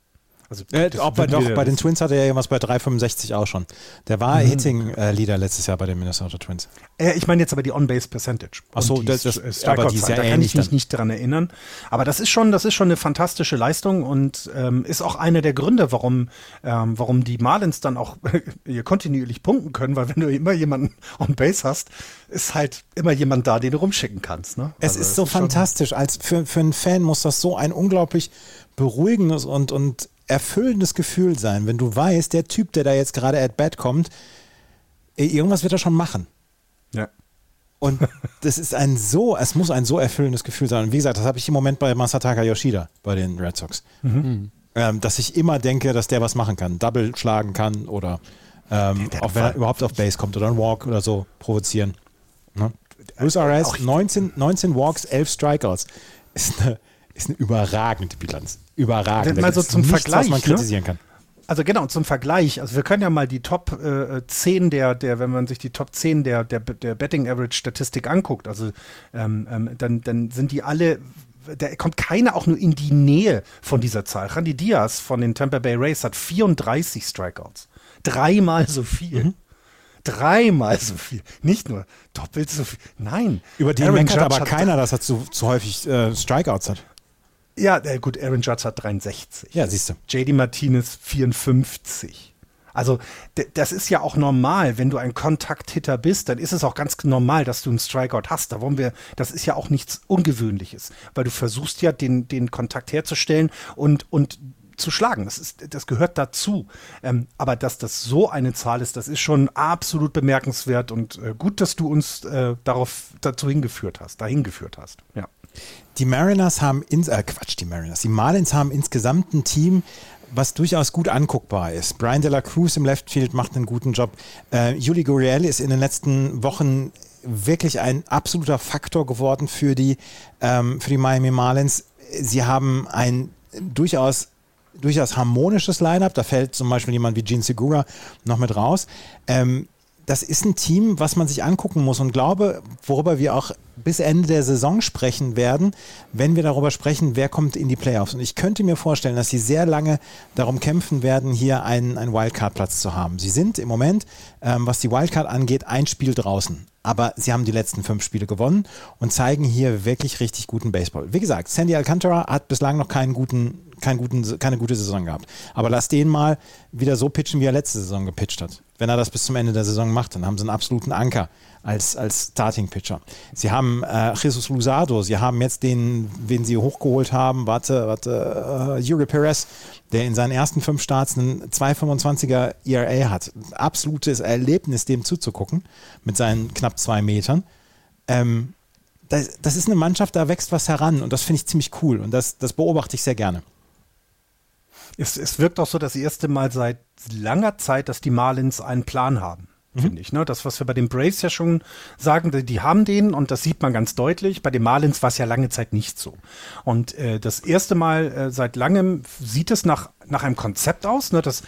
Also äh, auch bei, doch, bei den Twins hatte er ja irgendwas bei 3,65 auch schon. Der war mhm. Hitting-Leader letztes Jahr bei den Minnesota Twins. Äh, ich meine jetzt aber die On-Base-Percentage. Ach so, das, das, das aber die ist ja da kann ich mich nicht dran erinnern. Aber das ist schon, das ist schon eine fantastische Leistung und ähm, ist auch einer der Gründe, warum, ähm, warum die Marlins dann auch hier kontinuierlich punkten können, weil wenn du immer jemanden On-Base hast, ist halt immer jemand da, den du rumschicken kannst. Ne? Es also, ist so ist fantastisch. Als für, für einen Fan muss das so ein unglaublich beruhigendes und, und erfüllendes Gefühl sein, wenn du weißt, der Typ, der da jetzt gerade at bat kommt, irgendwas wird er schon machen. Ja. Und das ist ein so, es muss ein so erfüllendes Gefühl sein. Und wie gesagt, das habe ich im Moment bei Masataka Yoshida bei den Red Sox. Mhm. Ähm, dass ich immer denke, dass der was machen kann, Double schlagen kann oder ähm, auch wenn er überhaupt auf Base kommt oder einen Walk oder so provozieren. Ne? Luis Arraez, 19, 19 Walks, 11 Strikeouts. Ist eine, ist eine überragende Bilanz. Überragend. Mal so zum nichts, Vergleich, was man ne? kritisieren ne? kann. Also genau, zum Vergleich, also wir können ja mal die Top äh, 10 der, der, wenn man sich die Top 10 der, der, der Betting Average Statistik anguckt, also ähm, ähm, dann, dann sind die alle, da kommt keiner auch nur in die Nähe von dieser Zahl. Randy Diaz von den Tampa Bay Rays hat 34 Strikeouts. Dreimal so viel. Mhm. Dreimal so viel. Nicht nur doppelt so viel. Nein. Über die meckert aber keiner, dass er zu, zu häufig äh, Strikeouts hat. Ja, äh, gut, Aaron Judge hat 63. Ja, siehst du. JD Martinez 54. Also das ist ja auch normal, wenn du ein Kontakthitter bist, dann ist es auch ganz normal, dass du einen Strikeout hast. Da wollen wir, das ist ja auch nichts Ungewöhnliches, weil du versuchst ja den, den Kontakt herzustellen und, und zu schlagen. Das, ist, das gehört dazu. Ähm, aber dass das so eine Zahl ist, das ist schon absolut bemerkenswert und äh, gut, dass du uns äh, darauf dazu hingeführt hast, dahin geführt hast. Ja. Die Mariners haben, ins, äh Quatsch, die Mariners, die Marlins haben insgesamt ein Team, was durchaus gut anguckbar ist. Brian De La Cruz im Left Field macht einen guten Job. Äh, Juli Gurriel ist in den letzten Wochen wirklich ein absoluter Faktor geworden für die, ähm, für die Miami Marlins. Sie haben ein durchaus durchaus harmonisches Lineup. Da fällt zum Beispiel jemand wie Gene Segura noch mit raus. Ähm, das ist ein Team, was man sich angucken muss und glaube, worüber wir auch bis Ende der Saison sprechen werden, wenn wir darüber sprechen, wer kommt in die Playoffs. Und ich könnte mir vorstellen, dass sie sehr lange darum kämpfen werden, hier einen, einen Wildcard-Platz zu haben. Sie sind im Moment, ähm, was die Wildcard angeht, ein Spiel draußen. Aber sie haben die letzten fünf Spiele gewonnen und zeigen hier wirklich richtig guten Baseball. Wie gesagt, Sandy Alcantara hat bislang noch keinen guten keinen guten, keine gute Saison gehabt. Aber lass den mal wieder so pitchen, wie er letzte Saison gepitcht hat. Wenn er das bis zum Ende der Saison macht, dann haben sie einen absoluten Anker als, als Starting-Pitcher. Sie haben äh, Jesus Luzardo, sie haben jetzt den, wen sie hochgeholt haben, warte, warte, äh, Yuri Perez, der in seinen ersten fünf Starts einen 2,25er ERA hat. Absolutes Erlebnis, dem zuzugucken, mit seinen knapp zwei Metern. Ähm, das, das, ist eine Mannschaft, da wächst was heran und das finde ich ziemlich cool und das, das beobachte ich sehr gerne. Es, es wirkt auch so das erste Mal seit langer Zeit, dass die Marlins einen Plan haben mhm. finde ich. Ne? Das, was wir bei den Braves ja schon sagen, die, die, haben den und das sieht man ganz deutlich. Bei den Marlins war es ja lange Zeit nicht so. Und äh, das erste Mal äh, seit langem sieht es nach nach einem Konzept aus, ne, das,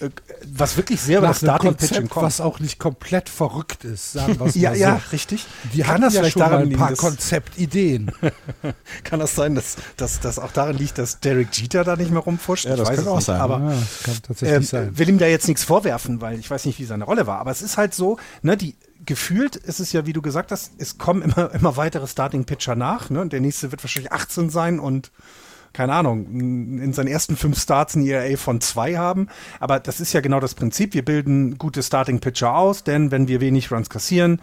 äh, was wirklich sehr über das Starting Pitching kommt. Was auch nicht komplett verrückt ist, sagen wir Ja, so. ja, richtig. Die Kann das ja vielleicht daran ein paar liegen, Konzeptideen. Kann das sein, dass, dass das auch daran liegt, dass Derek Jeter da nicht mehr rumfuscht? Ja, das ich weiß kann auch nicht, sein. Aber ja, kann tatsächlich äh, sein. will ihm da jetzt nichts vorwerfen, weil ich weiß nicht, wie seine Rolle war. Aber es ist halt so, ne, die gefühlt ist es ja, wie du gesagt hast, es kommen immer, immer weitere Starting Pitcher nach. Ne? Und der nächste wird wahrscheinlich 18 sein und keine Ahnung, in seinen ersten fünf Starts ein ERA von zwei haben. Aber das ist ja genau das Prinzip. Wir bilden gute Starting-Pitcher aus, denn wenn wir wenig Runs kassieren,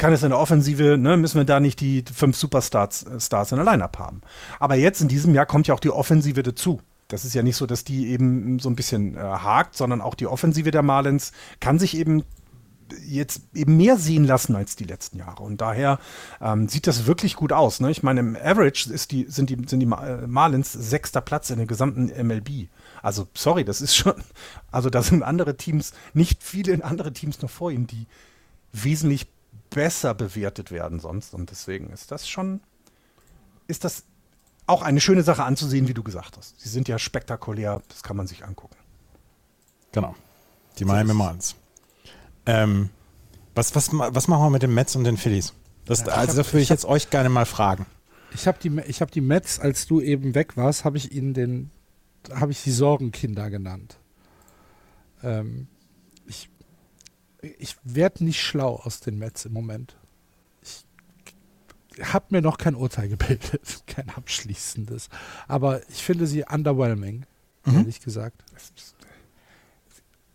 kann es in der Offensive, ne, müssen wir da nicht die fünf Superstars äh, Stars in der Lineup haben. Aber jetzt in diesem Jahr kommt ja auch die Offensive dazu. Das ist ja nicht so, dass die eben so ein bisschen äh, hakt, sondern auch die Offensive der Marlins kann sich eben jetzt eben mehr sehen lassen als die letzten Jahre. Und daher ähm, sieht das wirklich gut aus. Ne? Ich meine, im Average ist die, sind, die, sind die äh, Marlins sechster Platz in der gesamten MLB. Also, sorry, das ist schon, also da sind andere Teams, nicht viele andere Teams noch vor ihnen, die wesentlich besser bewertet werden sonst. Und deswegen ist das schon, ist das auch eine schöne Sache anzusehen, wie du gesagt hast. Sie sind ja spektakulär, das kann man sich angucken. Genau. Die Miami Marlins. Ähm, was, was, was machen wir mit den Mets und den Phillies? Das, also das würde ich jetzt euch gerne mal fragen. Ich habe die, ich hab die Mets, als du eben weg warst, habe ich ihnen den, habe ich die Sorgenkinder genannt. Ähm, ich ich werde nicht schlau aus den Mets im Moment. Ich habe mir noch kein Urteil gebildet, kein abschließendes. Aber ich finde sie underwhelming, mhm. ehrlich gesagt.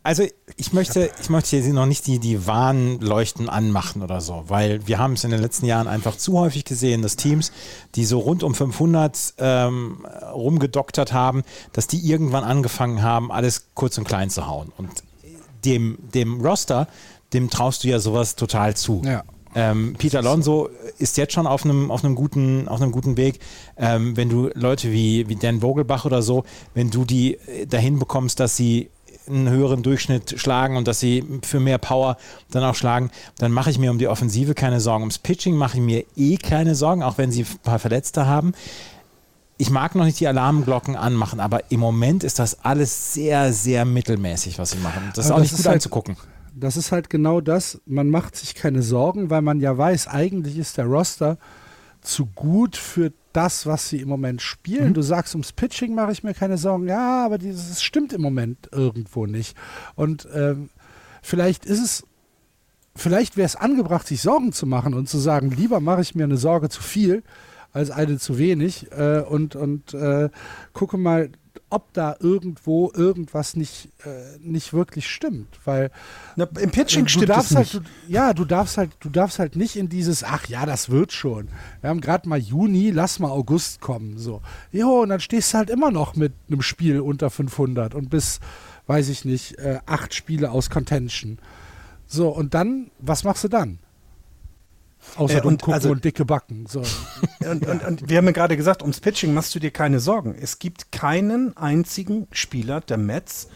Also ich möchte, ich möchte hier noch nicht die, die Warnleuchten anmachen oder so, weil wir haben es in den letzten Jahren einfach zu häufig gesehen, dass Teams, die so rund um 500 ähm, rumgedoktert haben, dass die irgendwann angefangen haben, alles kurz und klein zu hauen. Und dem, dem Roster, dem traust du ja sowas total zu. Ja. Ähm, Peter Alonso ist jetzt schon auf einem, auf einem, guten, auf einem guten Weg. Ähm, wenn du Leute wie, wie Dan Vogelbach oder so, wenn du die dahin bekommst, dass sie einen höheren Durchschnitt schlagen und dass sie für mehr Power dann auch schlagen, dann mache ich mir um die Offensive keine Sorgen. Ums Pitching mache ich mir eh keine Sorgen, auch wenn sie ein paar Verletzte haben. Ich mag noch nicht die Alarmglocken anmachen, aber im Moment ist das alles sehr, sehr mittelmäßig, was sie machen. Das ist aber auch das nicht gut halt, anzugucken. Das ist halt genau das. Man macht sich keine Sorgen, weil man ja weiß, eigentlich ist der Roster zu gut für das, was sie im Moment spielen. Mhm. Du sagst, ums Pitching mache ich mir keine Sorgen. Ja, aber das stimmt im Moment irgendwo nicht. Und ähm, vielleicht ist es, vielleicht wäre es angebracht, sich Sorgen zu machen und zu sagen, lieber mache ich mir eine Sorge zu viel als eine zu wenig äh, und, und äh, gucke mal, ob da irgendwo irgendwas nicht, äh, nicht wirklich stimmt. Weil Na, im Pitching stimmt es halt. Du, ja, du darfst halt, du darfst halt nicht in dieses, ach ja, das wird schon. Wir haben gerade mal Juni, lass mal August kommen. So. Jo, und dann stehst du halt immer noch mit einem Spiel unter 500 und bis, weiß ich nicht, äh, acht Spiele aus Contention. So, und dann, was machst du dann? Außer äh, und, gucken also, und dicke Backen. So. Und, und, und, wir haben ja gerade gesagt, ums Pitching machst du dir keine Sorgen. Es gibt keinen einzigen Spieler der Mets,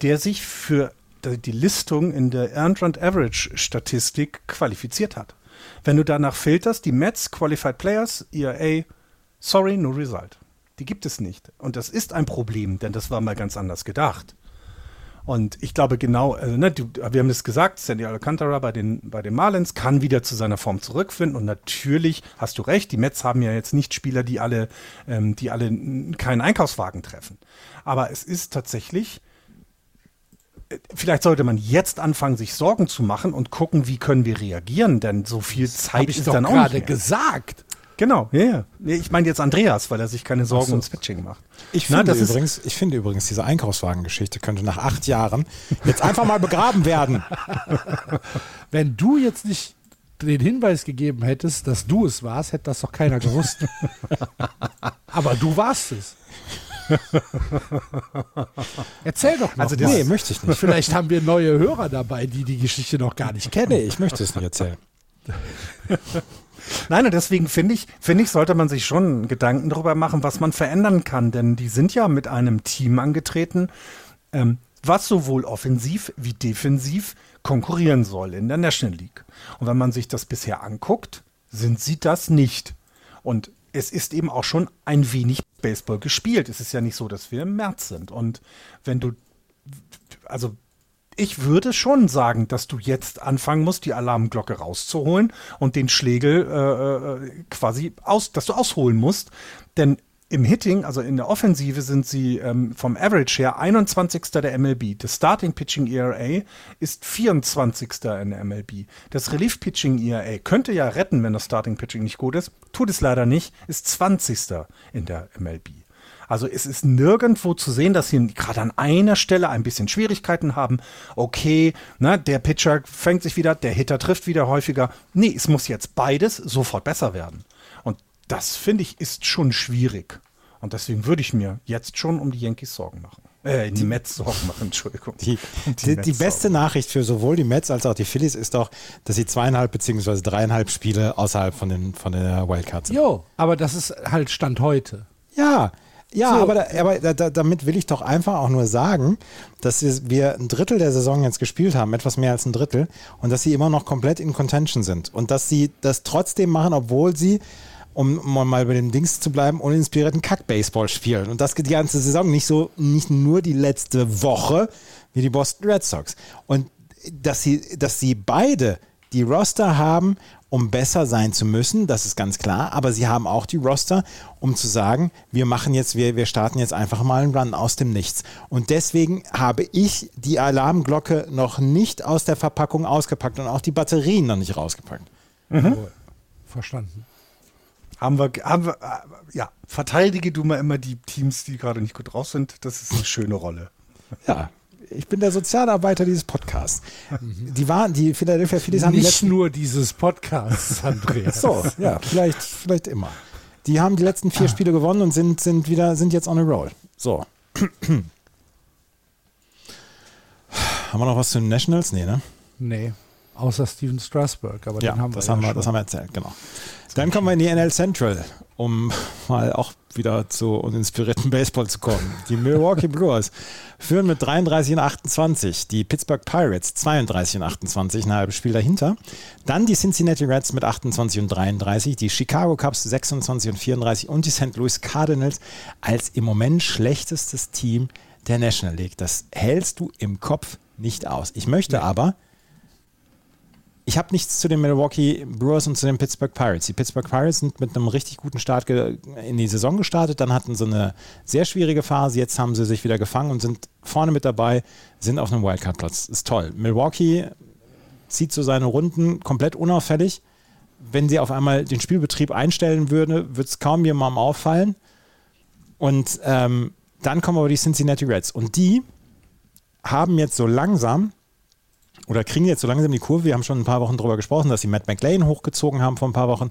der sich für die Listung in der Earned Run Average Statistik qualifiziert hat. Wenn du danach filterst, die Mets, Qualified Players, ERA, sorry, no result. Die gibt es nicht. Und das ist ein Problem, denn das war mal ganz anders gedacht. Und ich glaube genau, also, ne, du, wir haben es gesagt, Sandy Alcantara bei den, bei den Marlins kann wieder zu seiner Form zurückfinden. Und natürlich hast du recht, die Mets haben ja jetzt nicht Spieler, die alle, ähm, die alle keinen Einkaufswagen treffen. Aber es ist tatsächlich, äh, vielleicht sollte man jetzt anfangen, sich Sorgen zu machen und gucken, wie können wir reagieren, denn so viel Zeit ist dann auch nicht gerade gesagt. Genau, ja, ja. Ich meine jetzt Andreas, weil er sich keine Sorgen so. ums Pitching macht. Ich finde, Na, übrigens, ich finde übrigens, diese Einkaufswagengeschichte könnte nach acht Jahren jetzt einfach mal begraben werden. Wenn du jetzt nicht den Hinweis gegeben hättest, dass du es warst, hätte das doch keiner gewusst. Aber du warst es. Erzähl doch noch. Also das, nee, möchte ich nicht. Vielleicht haben wir neue Hörer dabei, die die Geschichte noch gar nicht kennen. Nee, ich möchte es nicht erzählen. Nein, und deswegen finde ich, finde ich, sollte man sich schon Gedanken darüber machen, was man verändern kann, denn die sind ja mit einem Team angetreten, ähm, was sowohl offensiv wie defensiv konkurrieren soll in der National League. Und wenn man sich das bisher anguckt, sind sie das nicht. Und es ist eben auch schon ein wenig Baseball gespielt. Es ist ja nicht so, dass wir im März sind. Und wenn du, also ich würde schon sagen, dass du jetzt anfangen musst, die Alarmglocke rauszuholen und den Schlegel äh, äh, quasi aus, dass du ausholen musst. Denn im Hitting, also in der Offensive, sind sie ähm, vom Average her 21. der MLB. Das Starting Pitching ERA ist 24. in der MLB. Das Relief Pitching ERA könnte ja retten, wenn das Starting Pitching nicht gut ist. Tut es leider nicht, ist 20. in der MLB. Also es ist nirgendwo zu sehen, dass sie gerade an einer Stelle ein bisschen Schwierigkeiten haben. Okay, ne, der Pitcher fängt sich wieder, der Hitter trifft wieder häufiger. Nee, es muss jetzt beides sofort besser werden. Und das finde ich ist schon schwierig. Und deswegen würde ich mir jetzt schon um die Yankees Sorgen machen. Äh, die, die Mets Sorgen machen, Entschuldigung. Die, die, die beste Nachricht für sowohl die Mets als auch die Phillies ist doch, dass sie zweieinhalb beziehungsweise dreieinhalb Spiele außerhalb von, den, von der Wildcard sind. Jo, aber das ist halt Stand heute. Ja, Ja, so. aber, da, aber da, damit will ich doch einfach auch nur sagen, dass wir ein Drittel der Saison jetzt gespielt haben, etwas mehr als ein Drittel, und dass sie immer noch komplett in Contention sind. Und dass sie das trotzdem machen, obwohl sie, um mal bei den Dings zu bleiben, uninspirierten Kack-Baseball spielen. Und das geht die ganze Saison, nicht so, nicht nur die letzte Woche wie die Boston Red Sox. Und dass sie, dass sie beide die Roster haben, um besser sein zu müssen, das ist ganz klar, aber sie haben auch die Roster, um zu sagen, wir machen jetzt, wir, wir starten jetzt einfach mal einen Run aus dem Nichts. Und deswegen habe ich die Alarmglocke noch nicht aus der Verpackung ausgepackt und auch die Batterien noch nicht rausgepackt. Mhm. Verstanden. Haben wir, haben wir, äh, ja, verteidige du mal immer die Teams, die gerade nicht gut drauf sind. Das ist eine schöne Rolle. Ja, ich bin der Sozialarbeiter dieses Podcasts. Die waren, die Philadelphia Phillies haben nicht die nur dieses Podcasts, Andreas. so, ja, vielleicht, vielleicht immer. Die haben die letzten vier ah. Spiele gewonnen und sind, sind wieder, sind jetzt on a roll. So. haben wir noch was zu den Nationals? Nee, ne? Nee. Außer Steven Strasburg, aber ja, den haben wir das ja haben wir, das haben wir erzählt, genau. Dann kommen wir in die NL Central, um mal auch wieder zu uninspirierten Baseball zu kommen. Die Milwaukee Brewers führen mit 33 und 28, die Pittsburgh Pirates 32 und 28, ein halbes Spiel dahinter. Dann die Cincinnati Reds mit 28 und 33, die Chicago Cubs 26 und 34 und die St. Louis Cardinals als im Moment schlechtestes Team der National League. Das hältst du im Kopf nicht aus. Ich möchte aber ich habe nichts zu den Milwaukee Brewers und zu den Pittsburgh Pirates. Die Pittsburgh Pirates sind mit einem richtig guten Start in die Saison gestartet, dann hatten sie eine sehr schwierige Phase, jetzt haben sie sich wieder gefangen und sind vorne mit dabei, sind auf einem Wildcard-Platz. Ist toll. Milwaukee zieht so seine Runden komplett unauffällig. Wenn sie auf einmal den Spielbetrieb einstellen würde, würde es kaum jemandem auffallen. Und ähm, dann kommen aber die Cincinnati Reds. Und die haben jetzt so langsam oder kriegen jetzt so langsam die Kurve. Wir haben schon ein paar Wochen darüber gesprochen, dass sie Matt McLean hochgezogen haben vor ein paar Wochen.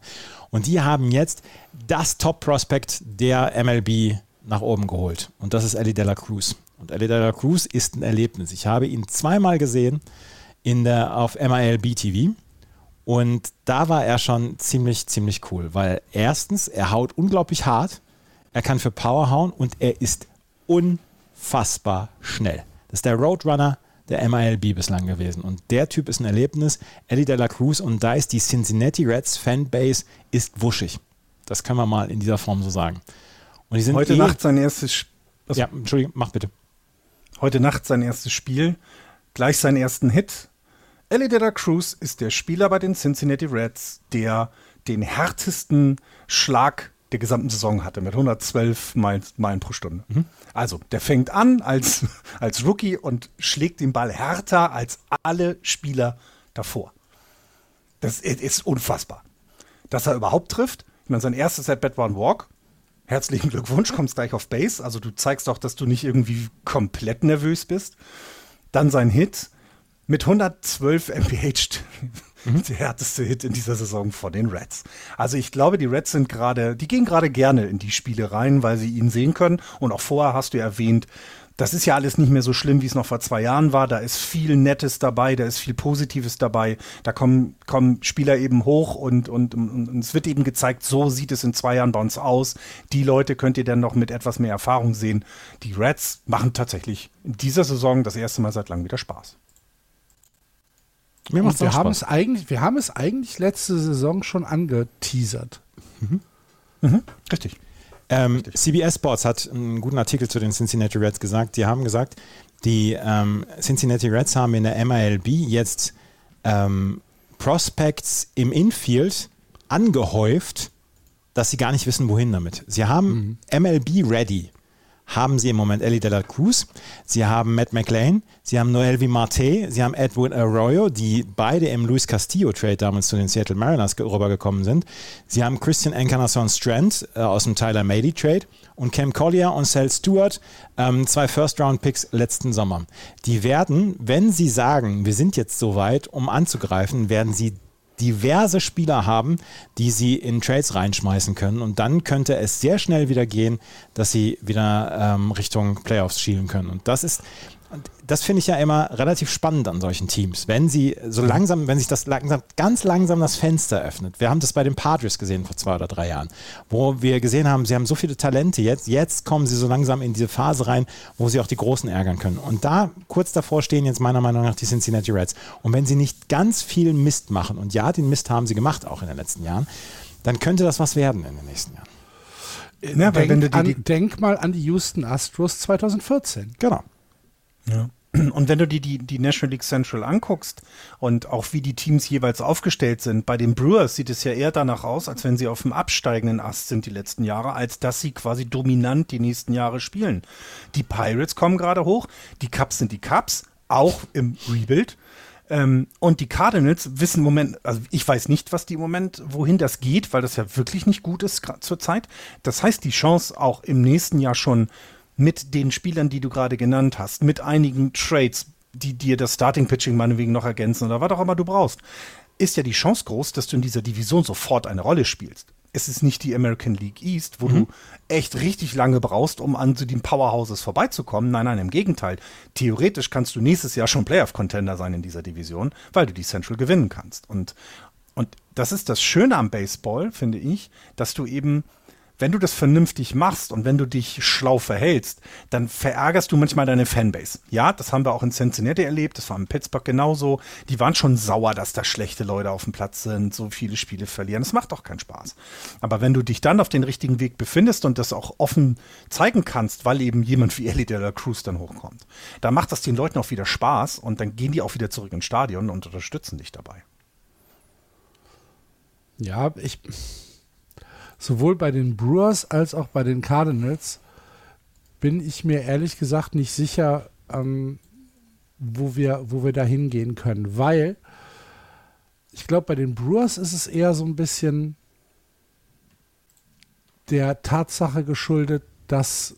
Und die haben jetzt das Top-Prospect der MLB nach oben geholt. Und das ist Ellie Dela Cruz. Und Ellie Dela Cruz ist ein Erlebnis. Ich habe ihn zweimal gesehen in der, auf MILB TV. Und da war er schon ziemlich, ziemlich cool, weil erstens, er haut unglaublich hart, er kann für Power hauen und er ist unfassbar schnell. Das ist der Roadrunner der MILB bislang gewesen. Und der Typ ist ein Erlebnis. Eddie de la Cruz und da ist die Cincinnati Reds Fanbase ist wuschig. Das können wir mal in dieser Form so sagen. Und die sind Heute eh Nacht sein erstes Spiel. Ja, Entschuldigung, mach bitte. Heute Nacht sein erstes Spiel, gleich seinen ersten Hit. Ellie de la Cruz ist der Spieler bei den Cincinnati Reds, der den härtesten Schlag der gesamten Saison hatte, mit 112 Meilen, Meilen pro Stunde. Mhm. Also, der fängt an als, als Rookie und schlägt den Ball härter als alle Spieler davor. Das ist unfassbar. Dass er überhaupt trifft. Ich meine, sein erstes At-Bat war ein Walk. Herzlichen Glückwunsch, kommst gleich auf Base. Also, du zeigst auch, dass du nicht irgendwie komplett nervös bist. Dann sein Hit mit 112 mph mhm. der härteste Hit in dieser Saison von den Reds. Also ich glaube, die Reds sind gerade, die gehen gerade gerne in die Spiele rein, weil sie ihn sehen können. Und auch vorher hast du erwähnt, das ist ja alles nicht mehr so schlimm, wie es noch vor zwei Jahren war. Da ist viel Nettes dabei, da ist viel Positives dabei. Da kommen, kommen Spieler eben hoch und, und, und, und es wird eben gezeigt, so sieht es in zwei Jahren bei uns aus. Die Leute könnt ihr dann noch mit etwas mehr Erfahrung sehen. Die Reds machen tatsächlich in dieser Saison das erste Mal seit langem wieder Spaß. Mir wir haben es eigentlich, wir haben es eigentlich letzte Saison schon angeteasert. Mhm. Mhm. Richtig. Ähm, Richtig. CBS Sports hat einen guten Artikel zu den Cincinnati Reds gesagt. Die haben gesagt, die ähm, Cincinnati Reds haben in der MILB jetzt ähm, Prospects im Infield angehäuft, dass sie gar nicht wissen, wohin damit. Sie haben mhm. MLB ready haben sie im Moment Ellie de la Cruz, sie haben Matt McLean, sie haben Noelvi Marte, sie haben Edwin Arroyo, die beide im Luis Castillo Trade damals zu den Seattle Mariners rübergekommen sind. Sie haben Christian Encarnacion Strand äh, aus dem Tyler Mady Trade und Cam Collier und Sal Stewart, ähm, zwei First-Round-Picks letzten Sommer. Die werden, wenn sie sagen, wir sind jetzt soweit, um anzugreifen, werden sie diverse Spieler haben, die sie in Trades reinschmeißen können. Und dann könnte es sehr schnell wieder gehen, dass sie wieder ähm, Richtung Playoffs schielen können. Und das ist Und das finde ich ja immer relativ spannend an solchen Teams, wenn sie so langsam, wenn sich das langsam, ganz langsam das Fenster öffnet. Wir haben das bei den Padres gesehen vor zwei oder drei Jahren, wo wir gesehen haben, sie haben so viele Talente jetzt, jetzt kommen sie so langsam in diese Phase rein, wo sie auch die Großen ärgern können. Und da kurz davor stehen jetzt meiner Meinung nach die Cincinnati Reds. Und wenn sie nicht ganz viel Mist machen, und ja, den Mist haben sie gemacht auch in den letzten Jahren, dann könnte das was werden in den nächsten Jahren. Ja, denk, wenn du die, an, denk mal an die Houston Astros 2014. Genau. Ja. Und wenn du dir die, die National League Central anguckst und auch wie die Teams jeweils aufgestellt sind, bei den Brewers sieht es ja eher danach aus, als wenn sie auf dem absteigenden Ast sind die letzten Jahre, als dass sie quasi dominant die nächsten Jahre spielen. Die Pirates kommen gerade hoch, die Cubs sind die Cubs, auch im Rebuild. Ähm, und die Cardinals wissen im Moment, also ich weiß nicht, was die im Moment, wohin das geht, weil das ja wirklich nicht gut ist zur Zeit. Das heißt, die Chance auch im nächsten Jahr schon mit den Spielern, die du gerade genannt hast, mit einigen Trades, die dir das Starting Pitching meinetwegen noch ergänzen oder was auch immer du brauchst, ist ja die Chance groß, dass du in dieser Division sofort eine Rolle spielst. Es ist nicht die American League East, wo mhm. du echt richtig lange brauchst, um an zu den Powerhouses vorbeizukommen. Nein, nein, im Gegenteil. Theoretisch kannst du nächstes Jahr schon Playoff-Contender sein in dieser Division, weil du die Central gewinnen kannst. Und, und das ist das Schöne am Baseball, finde ich, dass du eben wenn du das vernünftig machst und wenn du dich schlau verhältst, dann verärgerst du manchmal deine Fanbase. Ja, das haben wir auch in Cincinnati erlebt, das war in Pittsburgh genauso. Die waren schon sauer, dass da schlechte Leute auf dem Platz sind, so viele Spiele verlieren. Das macht doch keinen Spaß. Aber wenn du dich dann auf den richtigen Weg befindest und das auch offen zeigen kannst, weil eben jemand wie Ellie de la Cruz dann hochkommt, dann macht das den Leuten auch wieder Spaß und dann gehen die auch wieder zurück ins Stadion und unterstützen dich dabei. Ja, ich sowohl bei den Brewers als auch bei den Cardinals bin ich mir ehrlich gesagt nicht sicher, ähm, wo, wir, wo wir da hingehen können, weil ich glaube, bei den Brewers ist es eher so ein bisschen der Tatsache geschuldet, dass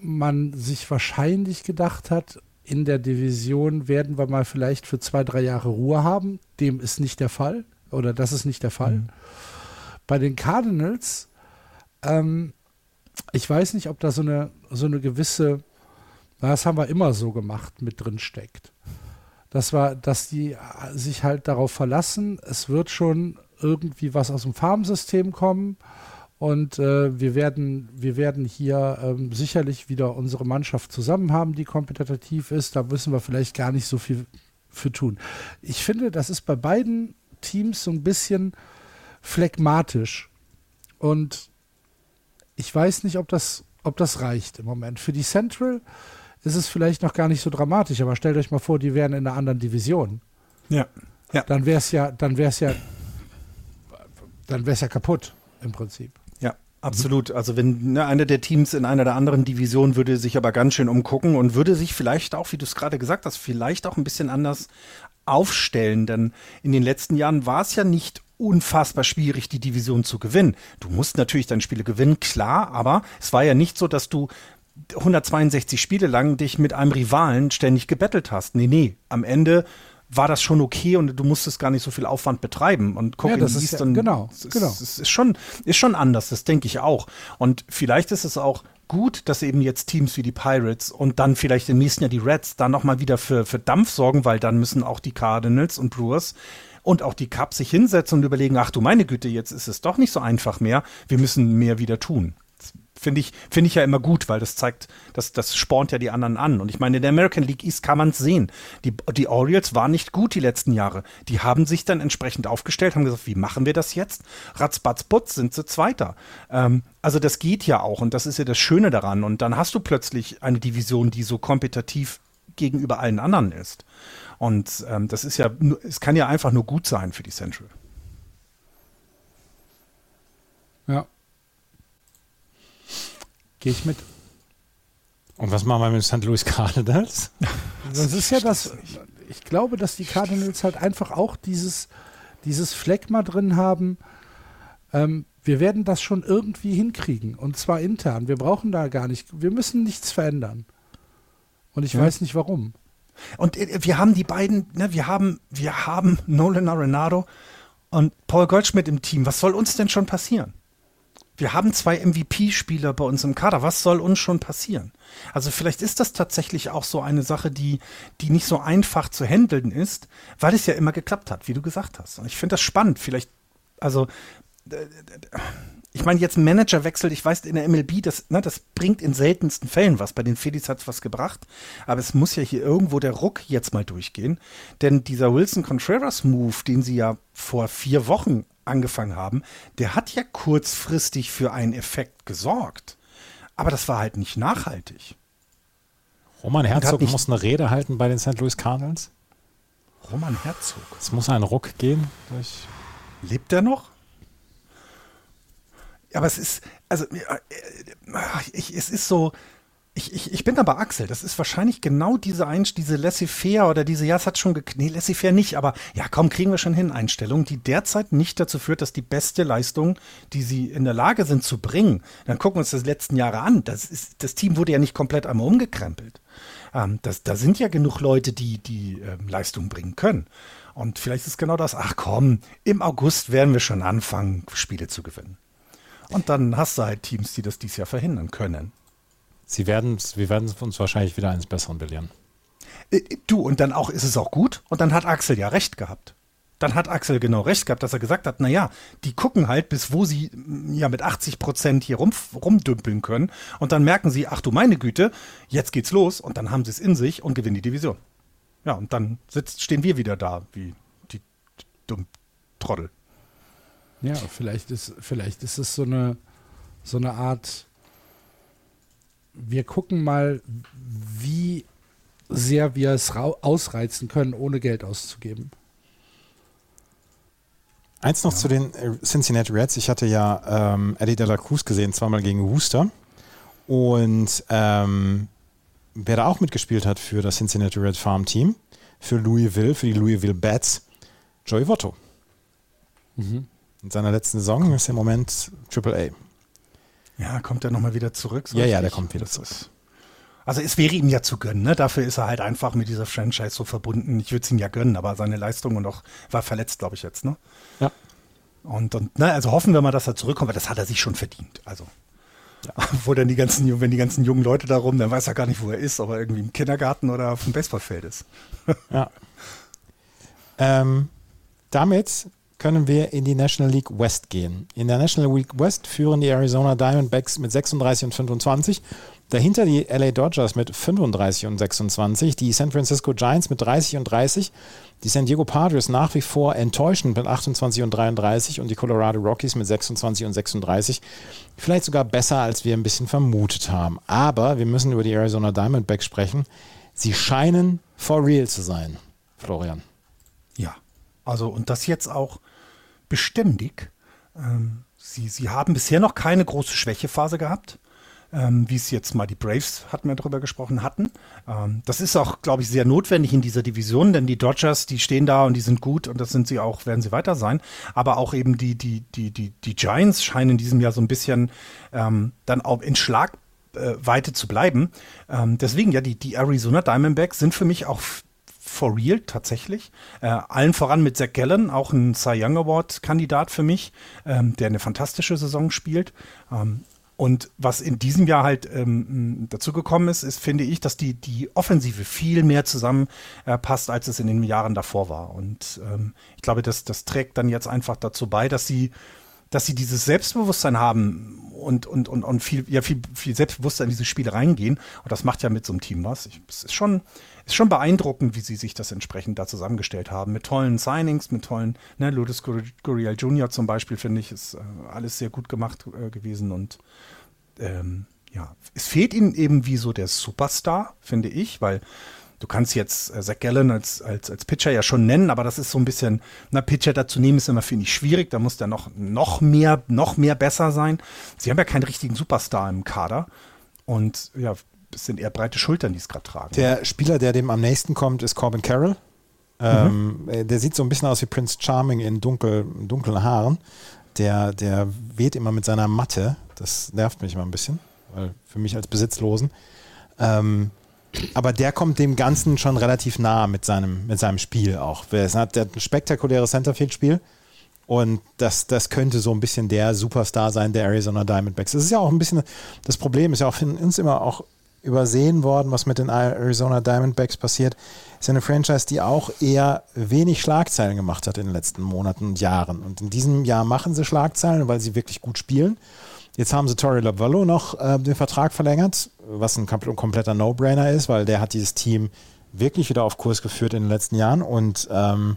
man sich wahrscheinlich gedacht hat, in der Division werden wir mal vielleicht für zwei, drei Jahre Ruhe haben. Dem ist nicht der Fall. Oder das ist nicht der Fall. Mhm. Bei den Cardinals, ähm, ich weiß nicht, ob da so eine, so eine gewisse, das haben wir immer so gemacht, mit drin steckt. Das war, dass die sich halt darauf verlassen, es wird schon irgendwie was aus dem Farmsystem kommen und äh, wir, werden, wir werden hier ähm, sicherlich wieder unsere Mannschaft zusammen haben, die kompetitiv ist. Da müssen wir vielleicht gar nicht so viel für tun. Ich finde, das ist bei beiden Teams so ein bisschen phlegmatisch. Und ich weiß nicht, ob das, ob das reicht im Moment. Für die Central ist es vielleicht noch gar nicht so dramatisch, aber stellt euch mal vor, die wären in einer anderen Division. Ja. ja. Dann wäre es ja, dann wäre es ja, dann wäre es ja kaputt im Prinzip. Ja, absolut. Also wenn ne, einer der Teams in einer der anderen Divisionen würde sich aber ganz schön umgucken und würde sich vielleicht auch, wie du es gerade gesagt hast, vielleicht auch ein bisschen anders aufstellen. Denn in den letzten Jahren war es ja nicht unfassbar schwierig, die Division zu gewinnen. Du musst natürlich deine Spiele gewinnen, klar, aber es war ja nicht so, dass du 162 Spiele lang dich mit einem Rivalen ständig gebettelt hast. Nee, nee, am Ende war das schon okay und du musstest gar nicht so viel Aufwand betreiben. Und guck, ja, das ist, dann, genau, ist, genau. Es ist schon, ist schon anders, das denke ich auch. Und vielleicht ist es auch gut, dass eben jetzt Teams wie die Pirates und dann vielleicht im nächsten Jahr die Reds da nochmal wieder für, für Dampf sorgen, weil dann müssen auch die Cardinals und Brewers und auch die Cups sich hinsetzen und überlegen, ach du meine Güte, jetzt ist es doch nicht so einfach mehr, wir müssen mehr wieder tun. Finde ich, finde ich ja immer gut, weil das zeigt, dass das spornt ja die anderen an. Und ich meine, in der American League East kann man es sehen. Die, die Orioles waren nicht gut die letzten Jahre. Die haben sich dann entsprechend aufgestellt, haben gesagt, wie machen wir das jetzt? Ratzbatz Putz sind sie Zweiter. Ähm, also das geht ja auch und das ist ja das Schöne daran. Und dann hast du plötzlich eine Division, die so kompetitiv gegenüber allen anderen ist. Und ähm, das ist ja, es kann ja einfach nur gut sein für die Central. Ja. Gehe ich mit. Und was machen wir mit St. Louis Cardinals? Das ist ja das, ich glaube, dass die Cardinals halt einfach auch dieses, dieses Phlegma drin haben. Ähm, wir werden das schon irgendwie hinkriegen. Und zwar intern. Wir brauchen da gar nicht, wir müssen nichts verändern. Und ich ja. weiß nicht warum. Und äh, wir haben die beiden, ne, wir haben, wir haben Nolan Arenado und Paul Goldschmidt im Team. Was soll uns denn schon passieren? Wir haben zwei MVP-Spieler bei uns im Kader. Was soll uns schon passieren? Also vielleicht ist das tatsächlich auch so eine Sache, die, die nicht so einfach zu handeln ist, weil es ja immer geklappt hat, wie du gesagt hast. Und ich finde das spannend. Vielleicht, also ich meine, jetzt ein Managerwechsel, ich weiß, in der MLB, das, ne, das bringt in seltensten Fällen was. Bei den Phillies hat es was gebracht. Aber es muss ja hier irgendwo der Ruck jetzt mal durchgehen. Denn dieser Wilson-Contreras-Move, den sie ja vor vier Wochen angefangen haben, der hat ja kurzfristig für einen Effekt gesorgt. Aber das war halt nicht nachhaltig. Roman Herzog muss eine Rede halten bei den St. Louis Cardinals. Roman Herzog. Es muss ein Ruck gehen. Durch Lebt der noch? Aber es ist, also äh, ich, es ist so, ich, ich, ich bin aber Axel, das ist wahrscheinlich genau diese Einst diese Laissez-faire oder diese, ja, es hat schon, nee, Laissez-faire nicht, aber ja, kaum kriegen wir schon hin, Einstellung, die derzeit nicht dazu führt, dass die beste Leistung, die sie in der Lage sind zu bringen, dann gucken wir uns das letzten Jahre an, das, ist, das Team wurde ja nicht komplett einmal umgekrempelt. Ähm, das, da sind ja genug Leute, die die ähm, Leistung bringen können. Und vielleicht ist genau das, ach komm, im August werden wir schon anfangen, Spiele zu gewinnen. Und dann hast du halt Teams, die das dieses Jahr verhindern können. Sie werden, wir werden uns wahrscheinlich wieder eines Besseren belehren. Äh, du, und dann auch ist es auch gut. Und dann hat Axel ja recht gehabt. Dann hat Axel genau recht gehabt, dass er gesagt hat, naja, die gucken halt, bis wo sie mm, ja mit 80 Prozent hier rum, rumdümpeln können. Und dann merken sie, ach du meine Güte, jetzt geht's los. Und dann haben sie es in sich und gewinnen die Division. Ja, und dann sitzt, stehen wir wieder da, wie die, die dummen Trottel. Ja, vielleicht ist, vielleicht ist es so eine, so eine Art, wir gucken mal, wie sehr wir es ausreizen können, ohne Geld auszugeben. Eins noch ja. zu den äh, Cincinnati Reds. Ich hatte ja ähm, Eddie de la Cruz gesehen, zweimal gegen Worcester. Und ähm, wer da auch mitgespielt hat für das Cincinnati Red Farm Team, für Louisville, für die Louisville Bats, Joey Votto. Mhm. In seiner letzten Saison ist er im Moment Triple A. Ja, kommt er nochmal wieder zurück? So ja, richtig? ja, der kommt wieder zurück. Also es wäre ihm ja zu gönnen, ne? Dafür ist er halt einfach mit dieser Franchise so verbunden. Ich würde es ihm ja gönnen, aber seine Leistung und auch war verletzt, glaube ich, jetzt, ne? Ja. Und, und ne, also hoffen wir mal, dass er zurückkommt, weil das hat er sich schon verdient. Also. Ja. Wo dann die ganzen, wenn die ganzen jungen Leute da rum, dann weiß er gar nicht, wo er ist, ob er irgendwie im Kindergarten oder auf dem Baseballfeld ist. ja. Ähm, damit können wir in die National League West gehen. In der National League West führen die Arizona Diamondbacks mit 36 und 25. Dahinter die LA Dodgers mit 35 und 26, die San Francisco Giants mit 30 und 30, die San Diego Padres nach wie vor enttäuschend mit 28 und 33 und die Colorado Rockies mit 26 und 36. Vielleicht sogar besser, als wir ein bisschen vermutet haben. Aber wir müssen über die Arizona Diamondbacks sprechen. Sie scheinen for real zu sein, Florian. Ja, also und das jetzt auch beständig. Ähm, sie, sie haben bisher noch keine große Schwächephase gehabt, ähm, wie es jetzt mal die Braves, hatten wir darüber gesprochen, hatten. Ähm, das ist auch, glaube ich, sehr notwendig in dieser Division, denn die Dodgers, die stehen da und die sind gut und das sind sie auch, werden sie weiter sein. Aber auch eben die, die, die, die, die Giants scheinen in diesem Jahr so ein bisschen ähm, dann auch in Schlagweite zu bleiben. Ähm, deswegen, ja, die, die Arizona Diamondbacks sind für mich auch for real tatsächlich. Äh, allen voran mit Zach Gallen, auch ein Cy Young Award-Kandidat für mich, ähm, der eine fantastische Saison spielt. Ähm, und was in diesem Jahr halt ähm, dazu gekommen ist, ist, finde ich, dass die, die Offensive viel mehr zusammenpasst, äh, als es in den Jahren davor war. Und ähm, ich glaube, das, das trägt dann jetzt einfach dazu bei, dass sie, dass sie dieses Selbstbewusstsein haben und, und, und, und viel, ja, viel, viel selbstbewusster in diese Spiele reingehen. Und das macht ja mit so einem Team was. Es ist schon, ist schon beeindruckend, wie sie sich das entsprechend da zusammengestellt haben. Mit tollen Signings, mit tollen, ne, Lourdes Guriel Jr. zum Beispiel, finde ich, ist äh, alles sehr gut gemacht äh, gewesen und ähm, ja, es fehlt ihnen eben wie so der Superstar, finde ich, weil du kannst jetzt äh, Zach Gallen als, als, als Pitcher ja schon nennen, aber das ist so ein bisschen, na, Pitcher dazu nehmen ist immer, finde ich, schwierig. Da muss der noch, noch mehr, noch mehr besser sein. Sie haben ja keinen richtigen Superstar im Kader. Und ja, es sind eher breite Schultern, die es gerade tragen. Der Spieler, der dem am nächsten kommt, ist Corbin Carroll. Ähm, mhm. Der sieht so ein bisschen aus wie Prince Charming in dunkel, dunklen Haaren. Der, der weht immer mit seiner Matte. Das nervt mich immer ein bisschen, weil für mich als Besitzlosen. Ähm, aber der kommt dem Ganzen schon relativ nah mit seinem, mit seinem Spiel auch. Er hat, der hat ein spektakuläres Centerfield-Spiel. Und das, das könnte so ein bisschen der Superstar sein der Arizona Diamondbacks. Das ist ja auch ein bisschen, das Problem ist ja auch für uns immer auch übersehen worden, was mit den Arizona Diamondbacks passiert. Ist eine Franchise, die auch eher wenig Schlagzeilen gemacht hat in den letzten Monaten und Jahren. Und in diesem Jahr machen sie Schlagzeilen, weil sie wirklich gut spielen. Jetzt haben sie Torrey Lavallo noch äh, den Vertrag verlängert, was ein kompletter No-Brainer ist, weil der hat dieses Team wirklich wieder auf Kurs geführt in den letzten Jahren. Und ähm,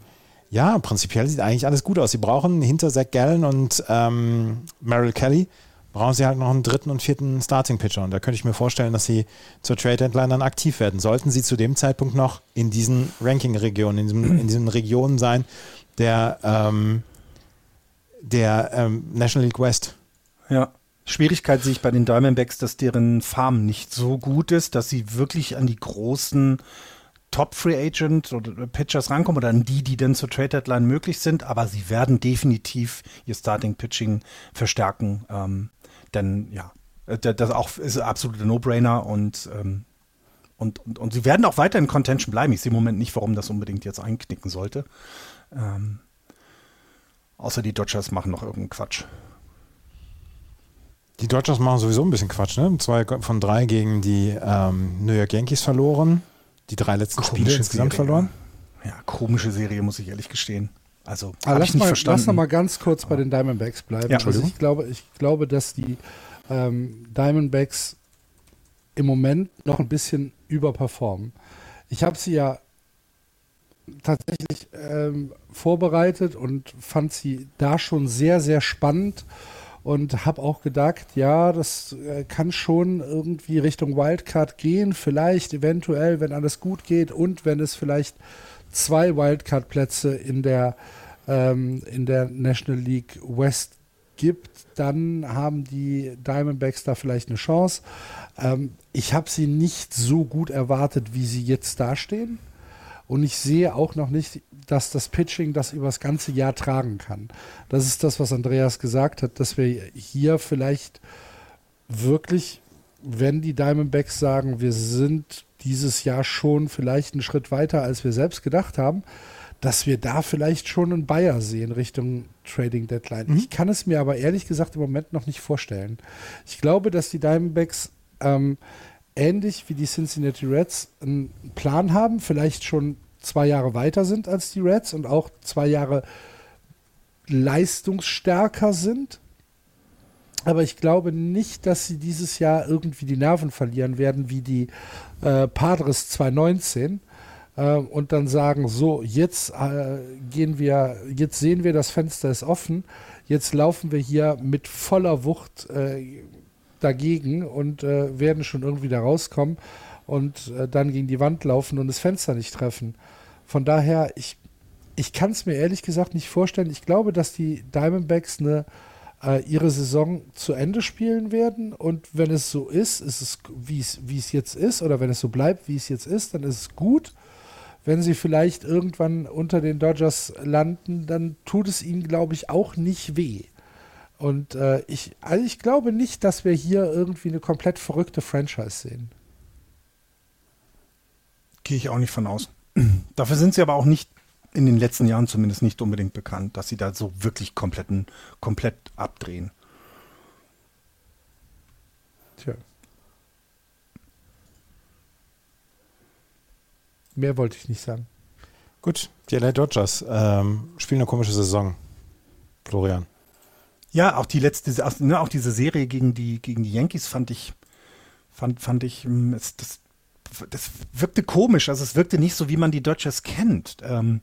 ja, prinzipiell sieht eigentlich alles gut aus. Sie brauchen hinter Zach Gallen und ähm, Merrill Kelly brauchen sie halt noch einen dritten und vierten Starting-Pitcher. Und da könnte ich mir vorstellen, dass sie zur Trade-Deadline dann aktiv werden. Sollten sie zu dem Zeitpunkt noch in diesen Ranking-Regionen, in, in, diesen Regionen sein, der, ähm, der ähm, National League West. Ja. Schwierigkeit sehe ich bei den Diamondbacks, dass deren Farm nicht so gut ist, dass sie wirklich an die großen Top-Free Agent oder Pitchers rankommen oder an die, die dann zur Trade Deadline möglich sind, aber sie werden definitiv ihr Starting Pitching verstärken. Ähm, denn ja, äh, das auch ist absoluter No-Brainer und, ähm, und, und, und, sie werden auch weiter in Contention bleiben. Ich sehe im Moment nicht, warum das unbedingt jetzt einknicken sollte. Ähm, außer die Dodgers machen noch irgendeinen Quatsch. Die Dodgers machen sowieso ein bisschen Quatsch, ne? Zwei von drei gegen die ähm, New York Yankees verloren. Die drei letzten komische Spiele insgesamt Serie. verloren. Ja, komische Serie, muss ich ehrlich gestehen. Also, Aber lass, mal, lass noch mal ganz kurz bei den Diamondbacks bleiben. Ja, also ich, glaube, ich glaube, dass die ähm, Diamondbacks im Moment noch ein bisschen überperformen. Ich habe sie ja tatsächlich ähm, vorbereitet und fand sie da schon sehr, sehr spannend und habe auch gedacht, ja, das äh, kann schon irgendwie Richtung Wildcard gehen, vielleicht eventuell, wenn alles gut geht und wenn es vielleicht zwei Wildcard-Plätze in der, ähm, in der National League West gibt, dann haben die Diamondbacks da vielleicht eine Chance. Ähm, ich habe sie nicht so gut erwartet, wie sie jetzt dastehen. Und ich sehe auch noch nicht, dass das Pitching das über das ganze Jahr tragen kann. Das ist das, was Andreas gesagt hat, dass wir hier vielleicht wirklich, wenn die Diamondbacks sagen, wir sind dieses Jahr schon vielleicht einen Schritt weiter, als wir selbst gedacht haben, dass wir da vielleicht schon einen Bayer sehen Richtung Trading Deadline. Mhm. Ich kann es mir aber ehrlich gesagt im Moment noch nicht vorstellen. Ich glaube, dass die Diamondbacks ähm, ähnlich wie die Cincinnati Reds einen Plan haben, vielleicht schon zwei Jahre weiter sind als die Reds und auch zwei Jahre leistungsstärker sind. Aber ich glaube nicht, dass sie dieses Jahr irgendwie die Nerven verlieren werden, wie die äh, Padres 2019 äh, und dann sagen, so, jetzt äh, gehen wir, jetzt sehen wir, das Fenster ist offen, jetzt laufen wir hier mit voller Wucht äh, dagegen und äh, werden schon irgendwie da rauskommen und äh, dann gegen die Wand laufen und das Fenster nicht treffen. Von daher, ich, ich kann es mir ehrlich gesagt nicht vorstellen. Ich glaube, dass die Diamondbacks eine, äh, ihre Saison zu Ende spielen werden. Und wenn es so ist, ist es, wie es jetzt ist, oder wenn es so bleibt, wie es jetzt ist, dann ist es gut. Wenn sie vielleicht irgendwann unter den Dodgers landen, dann tut es ihnen, glaube ich, auch nicht weh. Und äh, ich, also ich glaube nicht, dass wir hier irgendwie eine komplett verrückte Franchise sehen. Gehe ich auch nicht von aus. Dafür sind sie aber auch nicht in den letzten Jahren zumindest nicht unbedingt bekannt, dass sie da so wirklich kompletten, komplett abdrehen. Tja. Mehr wollte ich nicht sagen. Gut, die LA Dodgers ähm, spielen eine komische Saison. Florian. Ja, auch die letzte, ne, auch diese Serie gegen die, gegen die Yankees fand ich, fand, fand ich, hm, das, das wirkte komisch. Also es wirkte nicht so, wie man die Dodgers kennt. Ähm,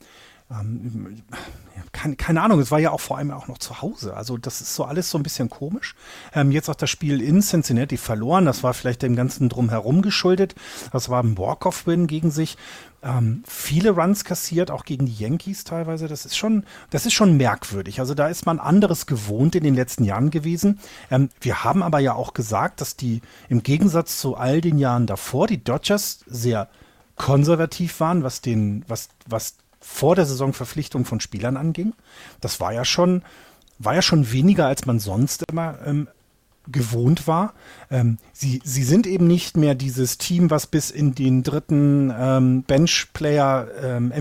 ähm, keine, keine, Ahnung, es war ja auch vor allem auch noch zu Hause. Also das ist so alles so ein bisschen komisch. Ähm, jetzt auch das Spiel in Cincinnati verloren. Das war vielleicht dem Ganzen drumherum geschuldet. Das war ein Walk-off-Win gegen sich. Ähm, viele Runs kassiert, auch gegen die Yankees teilweise. Das ist schon, das ist schon merkwürdig. Also da ist man anderes gewohnt in den letzten Jahren gewesen. Ähm, wir haben aber ja auch gesagt, dass die im Gegensatz zu all den Jahren davor die Dodgers sehr konservativ waren, was den, was, was vor der Saison Verpflichtung von Spielern anging. Das war ja schon, war ja schon weniger, als man sonst immer ähm, gewohnt war. Ähm, sie, sie sind eben nicht mehr dieses Team, was bis in den dritten ähm, Bench-Player ähm,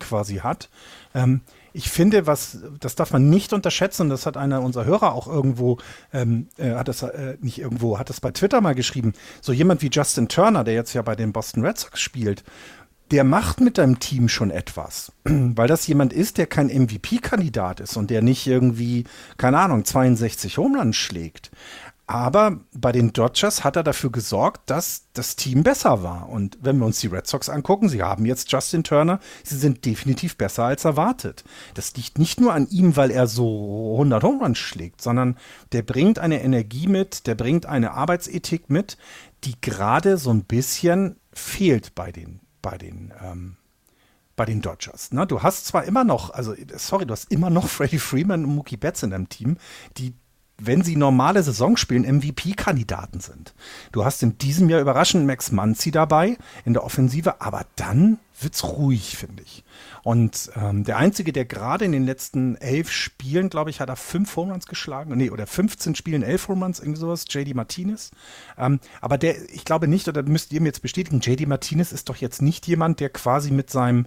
quasi hat. Ähm, ich finde, was, das darf man nicht unterschätzen, das hat einer unserer Hörer auch irgendwo, ähm, äh, hat das äh, nicht irgendwo, hat das bei Twitter mal geschrieben. So jemand wie Justin Turner, der jetzt ja bei den Boston Red Sox spielt, der macht mit deinem Team schon etwas. Weil das jemand ist, der kein MVP-Kandidat ist und der nicht irgendwie, keine Ahnung, 62 Homelands schlägt. Aber bei den Dodgers hat er dafür gesorgt, dass das Team besser war. Und wenn wir uns die Red Sox angucken, sie haben jetzt Justin Turner, sie sind definitiv besser als erwartet. Das liegt nicht nur an ihm, weil er so 100 Home Runs schlägt, sondern der bringt eine Energie mit, der bringt eine Arbeitsethik mit, die gerade so ein bisschen fehlt bei den, bei den, ähm, bei den Dodgers. Ne? Du hast zwar immer noch, also sorry, du hast immer noch Freddie Freeman und Mookie Betts in deinem Team, die wenn sie normale Saison spielen, MVP-Kandidaten sind. Du hast in diesem Jahr überraschend Max Manzi dabei in der Offensive, aber dann wird's ruhig, finde ich. Und ähm, der Einzige, der gerade in den letzten elf Spielen, glaube ich, hat er fünf Homeruns geschlagen. Nee, oder 15 Spielen, elf Homeruns, irgendwie sowas, JD Martinez. Ähm, aber der, ich glaube nicht, oder müsst ihr mir jetzt bestätigen, JD Martinez ist doch jetzt nicht jemand, der quasi mit seinem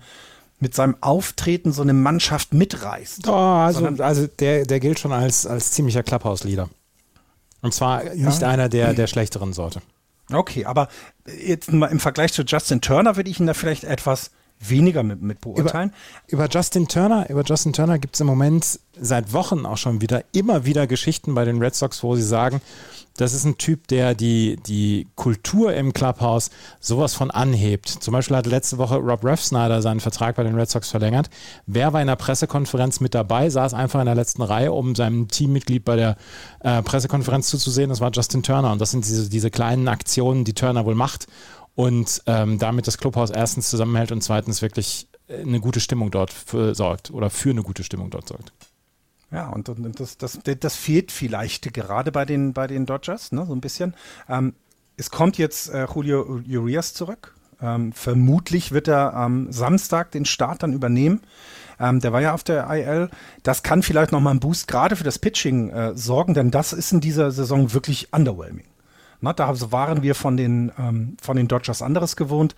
mit seinem Auftreten so eine Mannschaft mitreißt. Oh, also, also der, der gilt schon als, als ziemlicher Clubhouse-Leader. Und zwar ja. nicht einer der, der schlechteren Sorte. Okay, aber jetzt mal im Vergleich zu Justin Turner würde ich ihn da vielleicht etwas weniger mit, mit beurteilen. Über, über, Justin Turner, über Justin Turner gibt es im Moment seit Wochen auch schon wieder immer wieder Geschichten bei den Red Sox, wo sie sagen, das ist ein Typ, der die, die Kultur im Clubhouse sowas von anhebt. Zum Beispiel hat letzte Woche Rob Refsnyder seinen Vertrag bei den Red Sox verlängert. Wer war in der Pressekonferenz mit dabei, saß einfach in der letzten Reihe, um seinem Teammitglied bei der äh, Pressekonferenz zuzusehen. Das war Justin Turner. Und das sind diese, diese kleinen Aktionen, die Turner wohl macht und ähm, damit das Clubhaus erstens zusammenhält und zweitens wirklich eine gute Stimmung dort für, sorgt oder für eine gute Stimmung dort sorgt. Ja, und, und das, das, das fehlt vielleicht gerade bei den, bei den Dodgers, ne, so ein bisschen. Ähm, es kommt jetzt äh, Julio Urias zurück. Ähm, vermutlich wird er am Samstag den Start dann übernehmen. Ähm, der war ja auf der IL. Das kann vielleicht nochmal einen Boost gerade für das Pitching äh, sorgen, denn das ist in dieser Saison wirklich underwhelming. Na, da waren wir von den, ähm, von den Dodgers anderes gewohnt.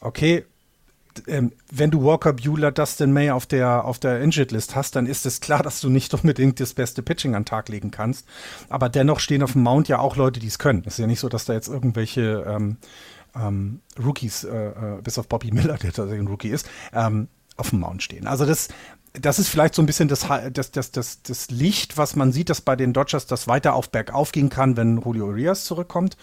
Okay, ähm, wenn du Walker Bueller, Dustin May auf der, auf der Injured List hast, dann ist es klar, dass du nicht unbedingt das beste Pitching an den Tag legen kannst. Aber dennoch stehen auf dem Mount ja auch Leute, die es können. Es ist ja nicht so, dass da jetzt irgendwelche ähm, ähm, Rookies, äh, äh, bis auf Bobby Miller, der tatsächlich ein Rookie ist, ähm, auf dem Mount stehen. Also das, das ist vielleicht so ein bisschen das, das, das, das, das Licht, was man sieht, dass bei den Dodgers das weiter auf bergauf gehen kann, wenn Julio Urias zurückkommt.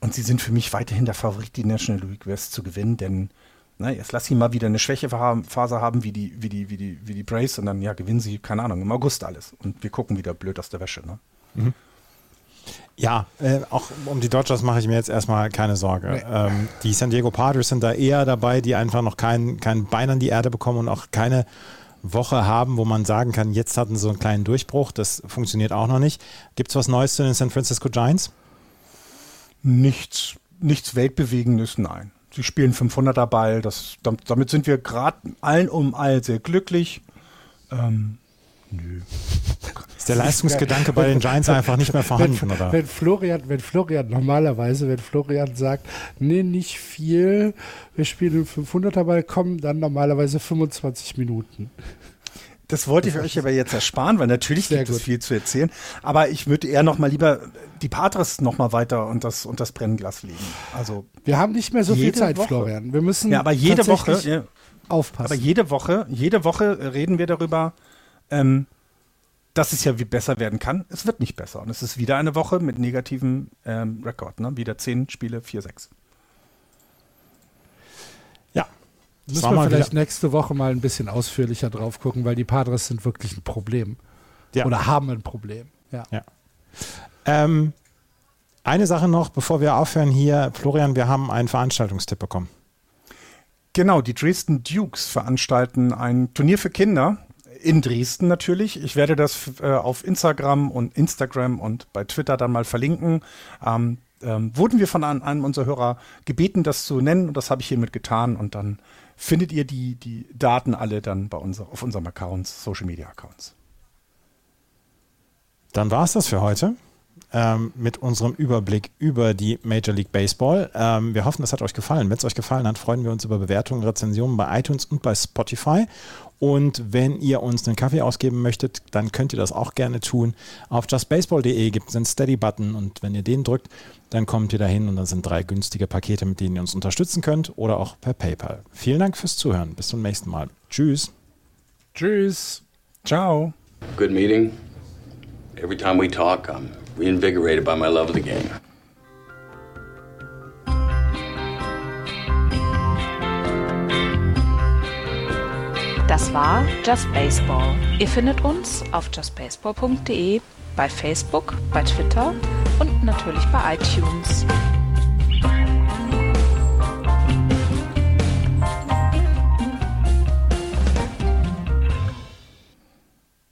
Und sie sind für mich weiterhin der Favorit, die National League West zu gewinnen, denn na, jetzt lass sie mal wieder eine Schwächephase haben wie die, wie die, wie die, wie die Brace und dann ja gewinnen sie, keine Ahnung, im August alles. Und wir gucken wieder blöd aus der Wäsche. Ne? Mhm. Ja, äh, auch um die Dodgers mache ich mir jetzt erstmal keine Sorge. Nee. Ähm, die San Diego Padres sind da eher dabei, die einfach noch kein, kein Bein an die Erde bekommen und auch keine Woche haben, wo man sagen kann, jetzt hatten sie so einen kleinen Durchbruch. Das funktioniert auch noch nicht. Gibt es was Neues zu den San Francisco Giants? Nichts, nichts Weltbewegendes, nein. Sie spielen 500er Ball. Das, damit sind wir gerade allen um all sehr glücklich. Ähm, nö. Ist der Leistungsgedanke bei den Giants einfach nicht mehr vorhanden, wenn, oder? Wenn Florian, wenn Florian normalerweise, wenn Florian sagt, nee, nicht viel, wir spielen 500er Ball, kommen dann normalerweise 25 Minuten. Das wollte ich euch aber jetzt ersparen, weil natürlich Sehr gibt gut. es viel zu erzählen. Aber ich würde eher noch mal lieber die Patres noch mal weiter und das, und das Brennglas legen. Also wir haben nicht mehr so viel Zeit, Woche. Florian. Wir müssen ja, aber jede Woche ja, aufpassen. Aber jede Woche, jede Woche reden wir darüber, ähm, dass es ja besser werden kann. Es wird nicht besser und es ist wieder eine Woche mit negativem ähm, Rekord. Ne? Wieder zehn Spiele, vier, sechs. Müssen wir vielleicht wieder. nächste Woche mal ein bisschen ausführlicher drauf gucken, weil die Padres sind wirklich ein Problem. Ja. Oder haben ein Problem. Ja. ja. Ähm, eine Sache noch, bevor wir aufhören hier. Florian, wir haben einen Veranstaltungstipp bekommen. Genau, die Dresden Dukes veranstalten ein Turnier für Kinder in Dresden natürlich. Ich werde das äh, auf Instagram und Instagram und bei Twitter dann mal verlinken. Ähm, ähm, wurden wir von einem unserer Hörer gebeten, das zu nennen und das habe ich hiermit getan und dann findet ihr die, die Daten alle dann bei unser, auf unserem Accounts, Social Media Accounts. Dann war es das für heute. ähm, mit unserem Überblick über die Major League Baseball. Ähm, wir hoffen, das hat euch gefallen. Wenn es euch gefallen hat, freuen wir uns über Bewertungen, Rezensionen bei iTunes und bei Spotify. Und wenn ihr uns einen Kaffee ausgeben möchtet, dann könnt ihr das auch gerne tun. Auf justbaseball.de gibt es einen Steady-Button und wenn ihr den drückt, dann kommt ihr dahin und dann sind drei günstige Pakete, mit denen ihr uns unterstützen könnt oder auch per PayPal. Vielen Dank fürs Zuhören. Bis zum nächsten Mal. Tschüss. Tschüss. Ciao. Good meeting. Every time we talk, I'm reinvigorated by my love of the game. Das war Just Baseball. Ihr findet uns auf justbaseball.de, bei Facebook, bei Twitter und natürlich bei iTunes.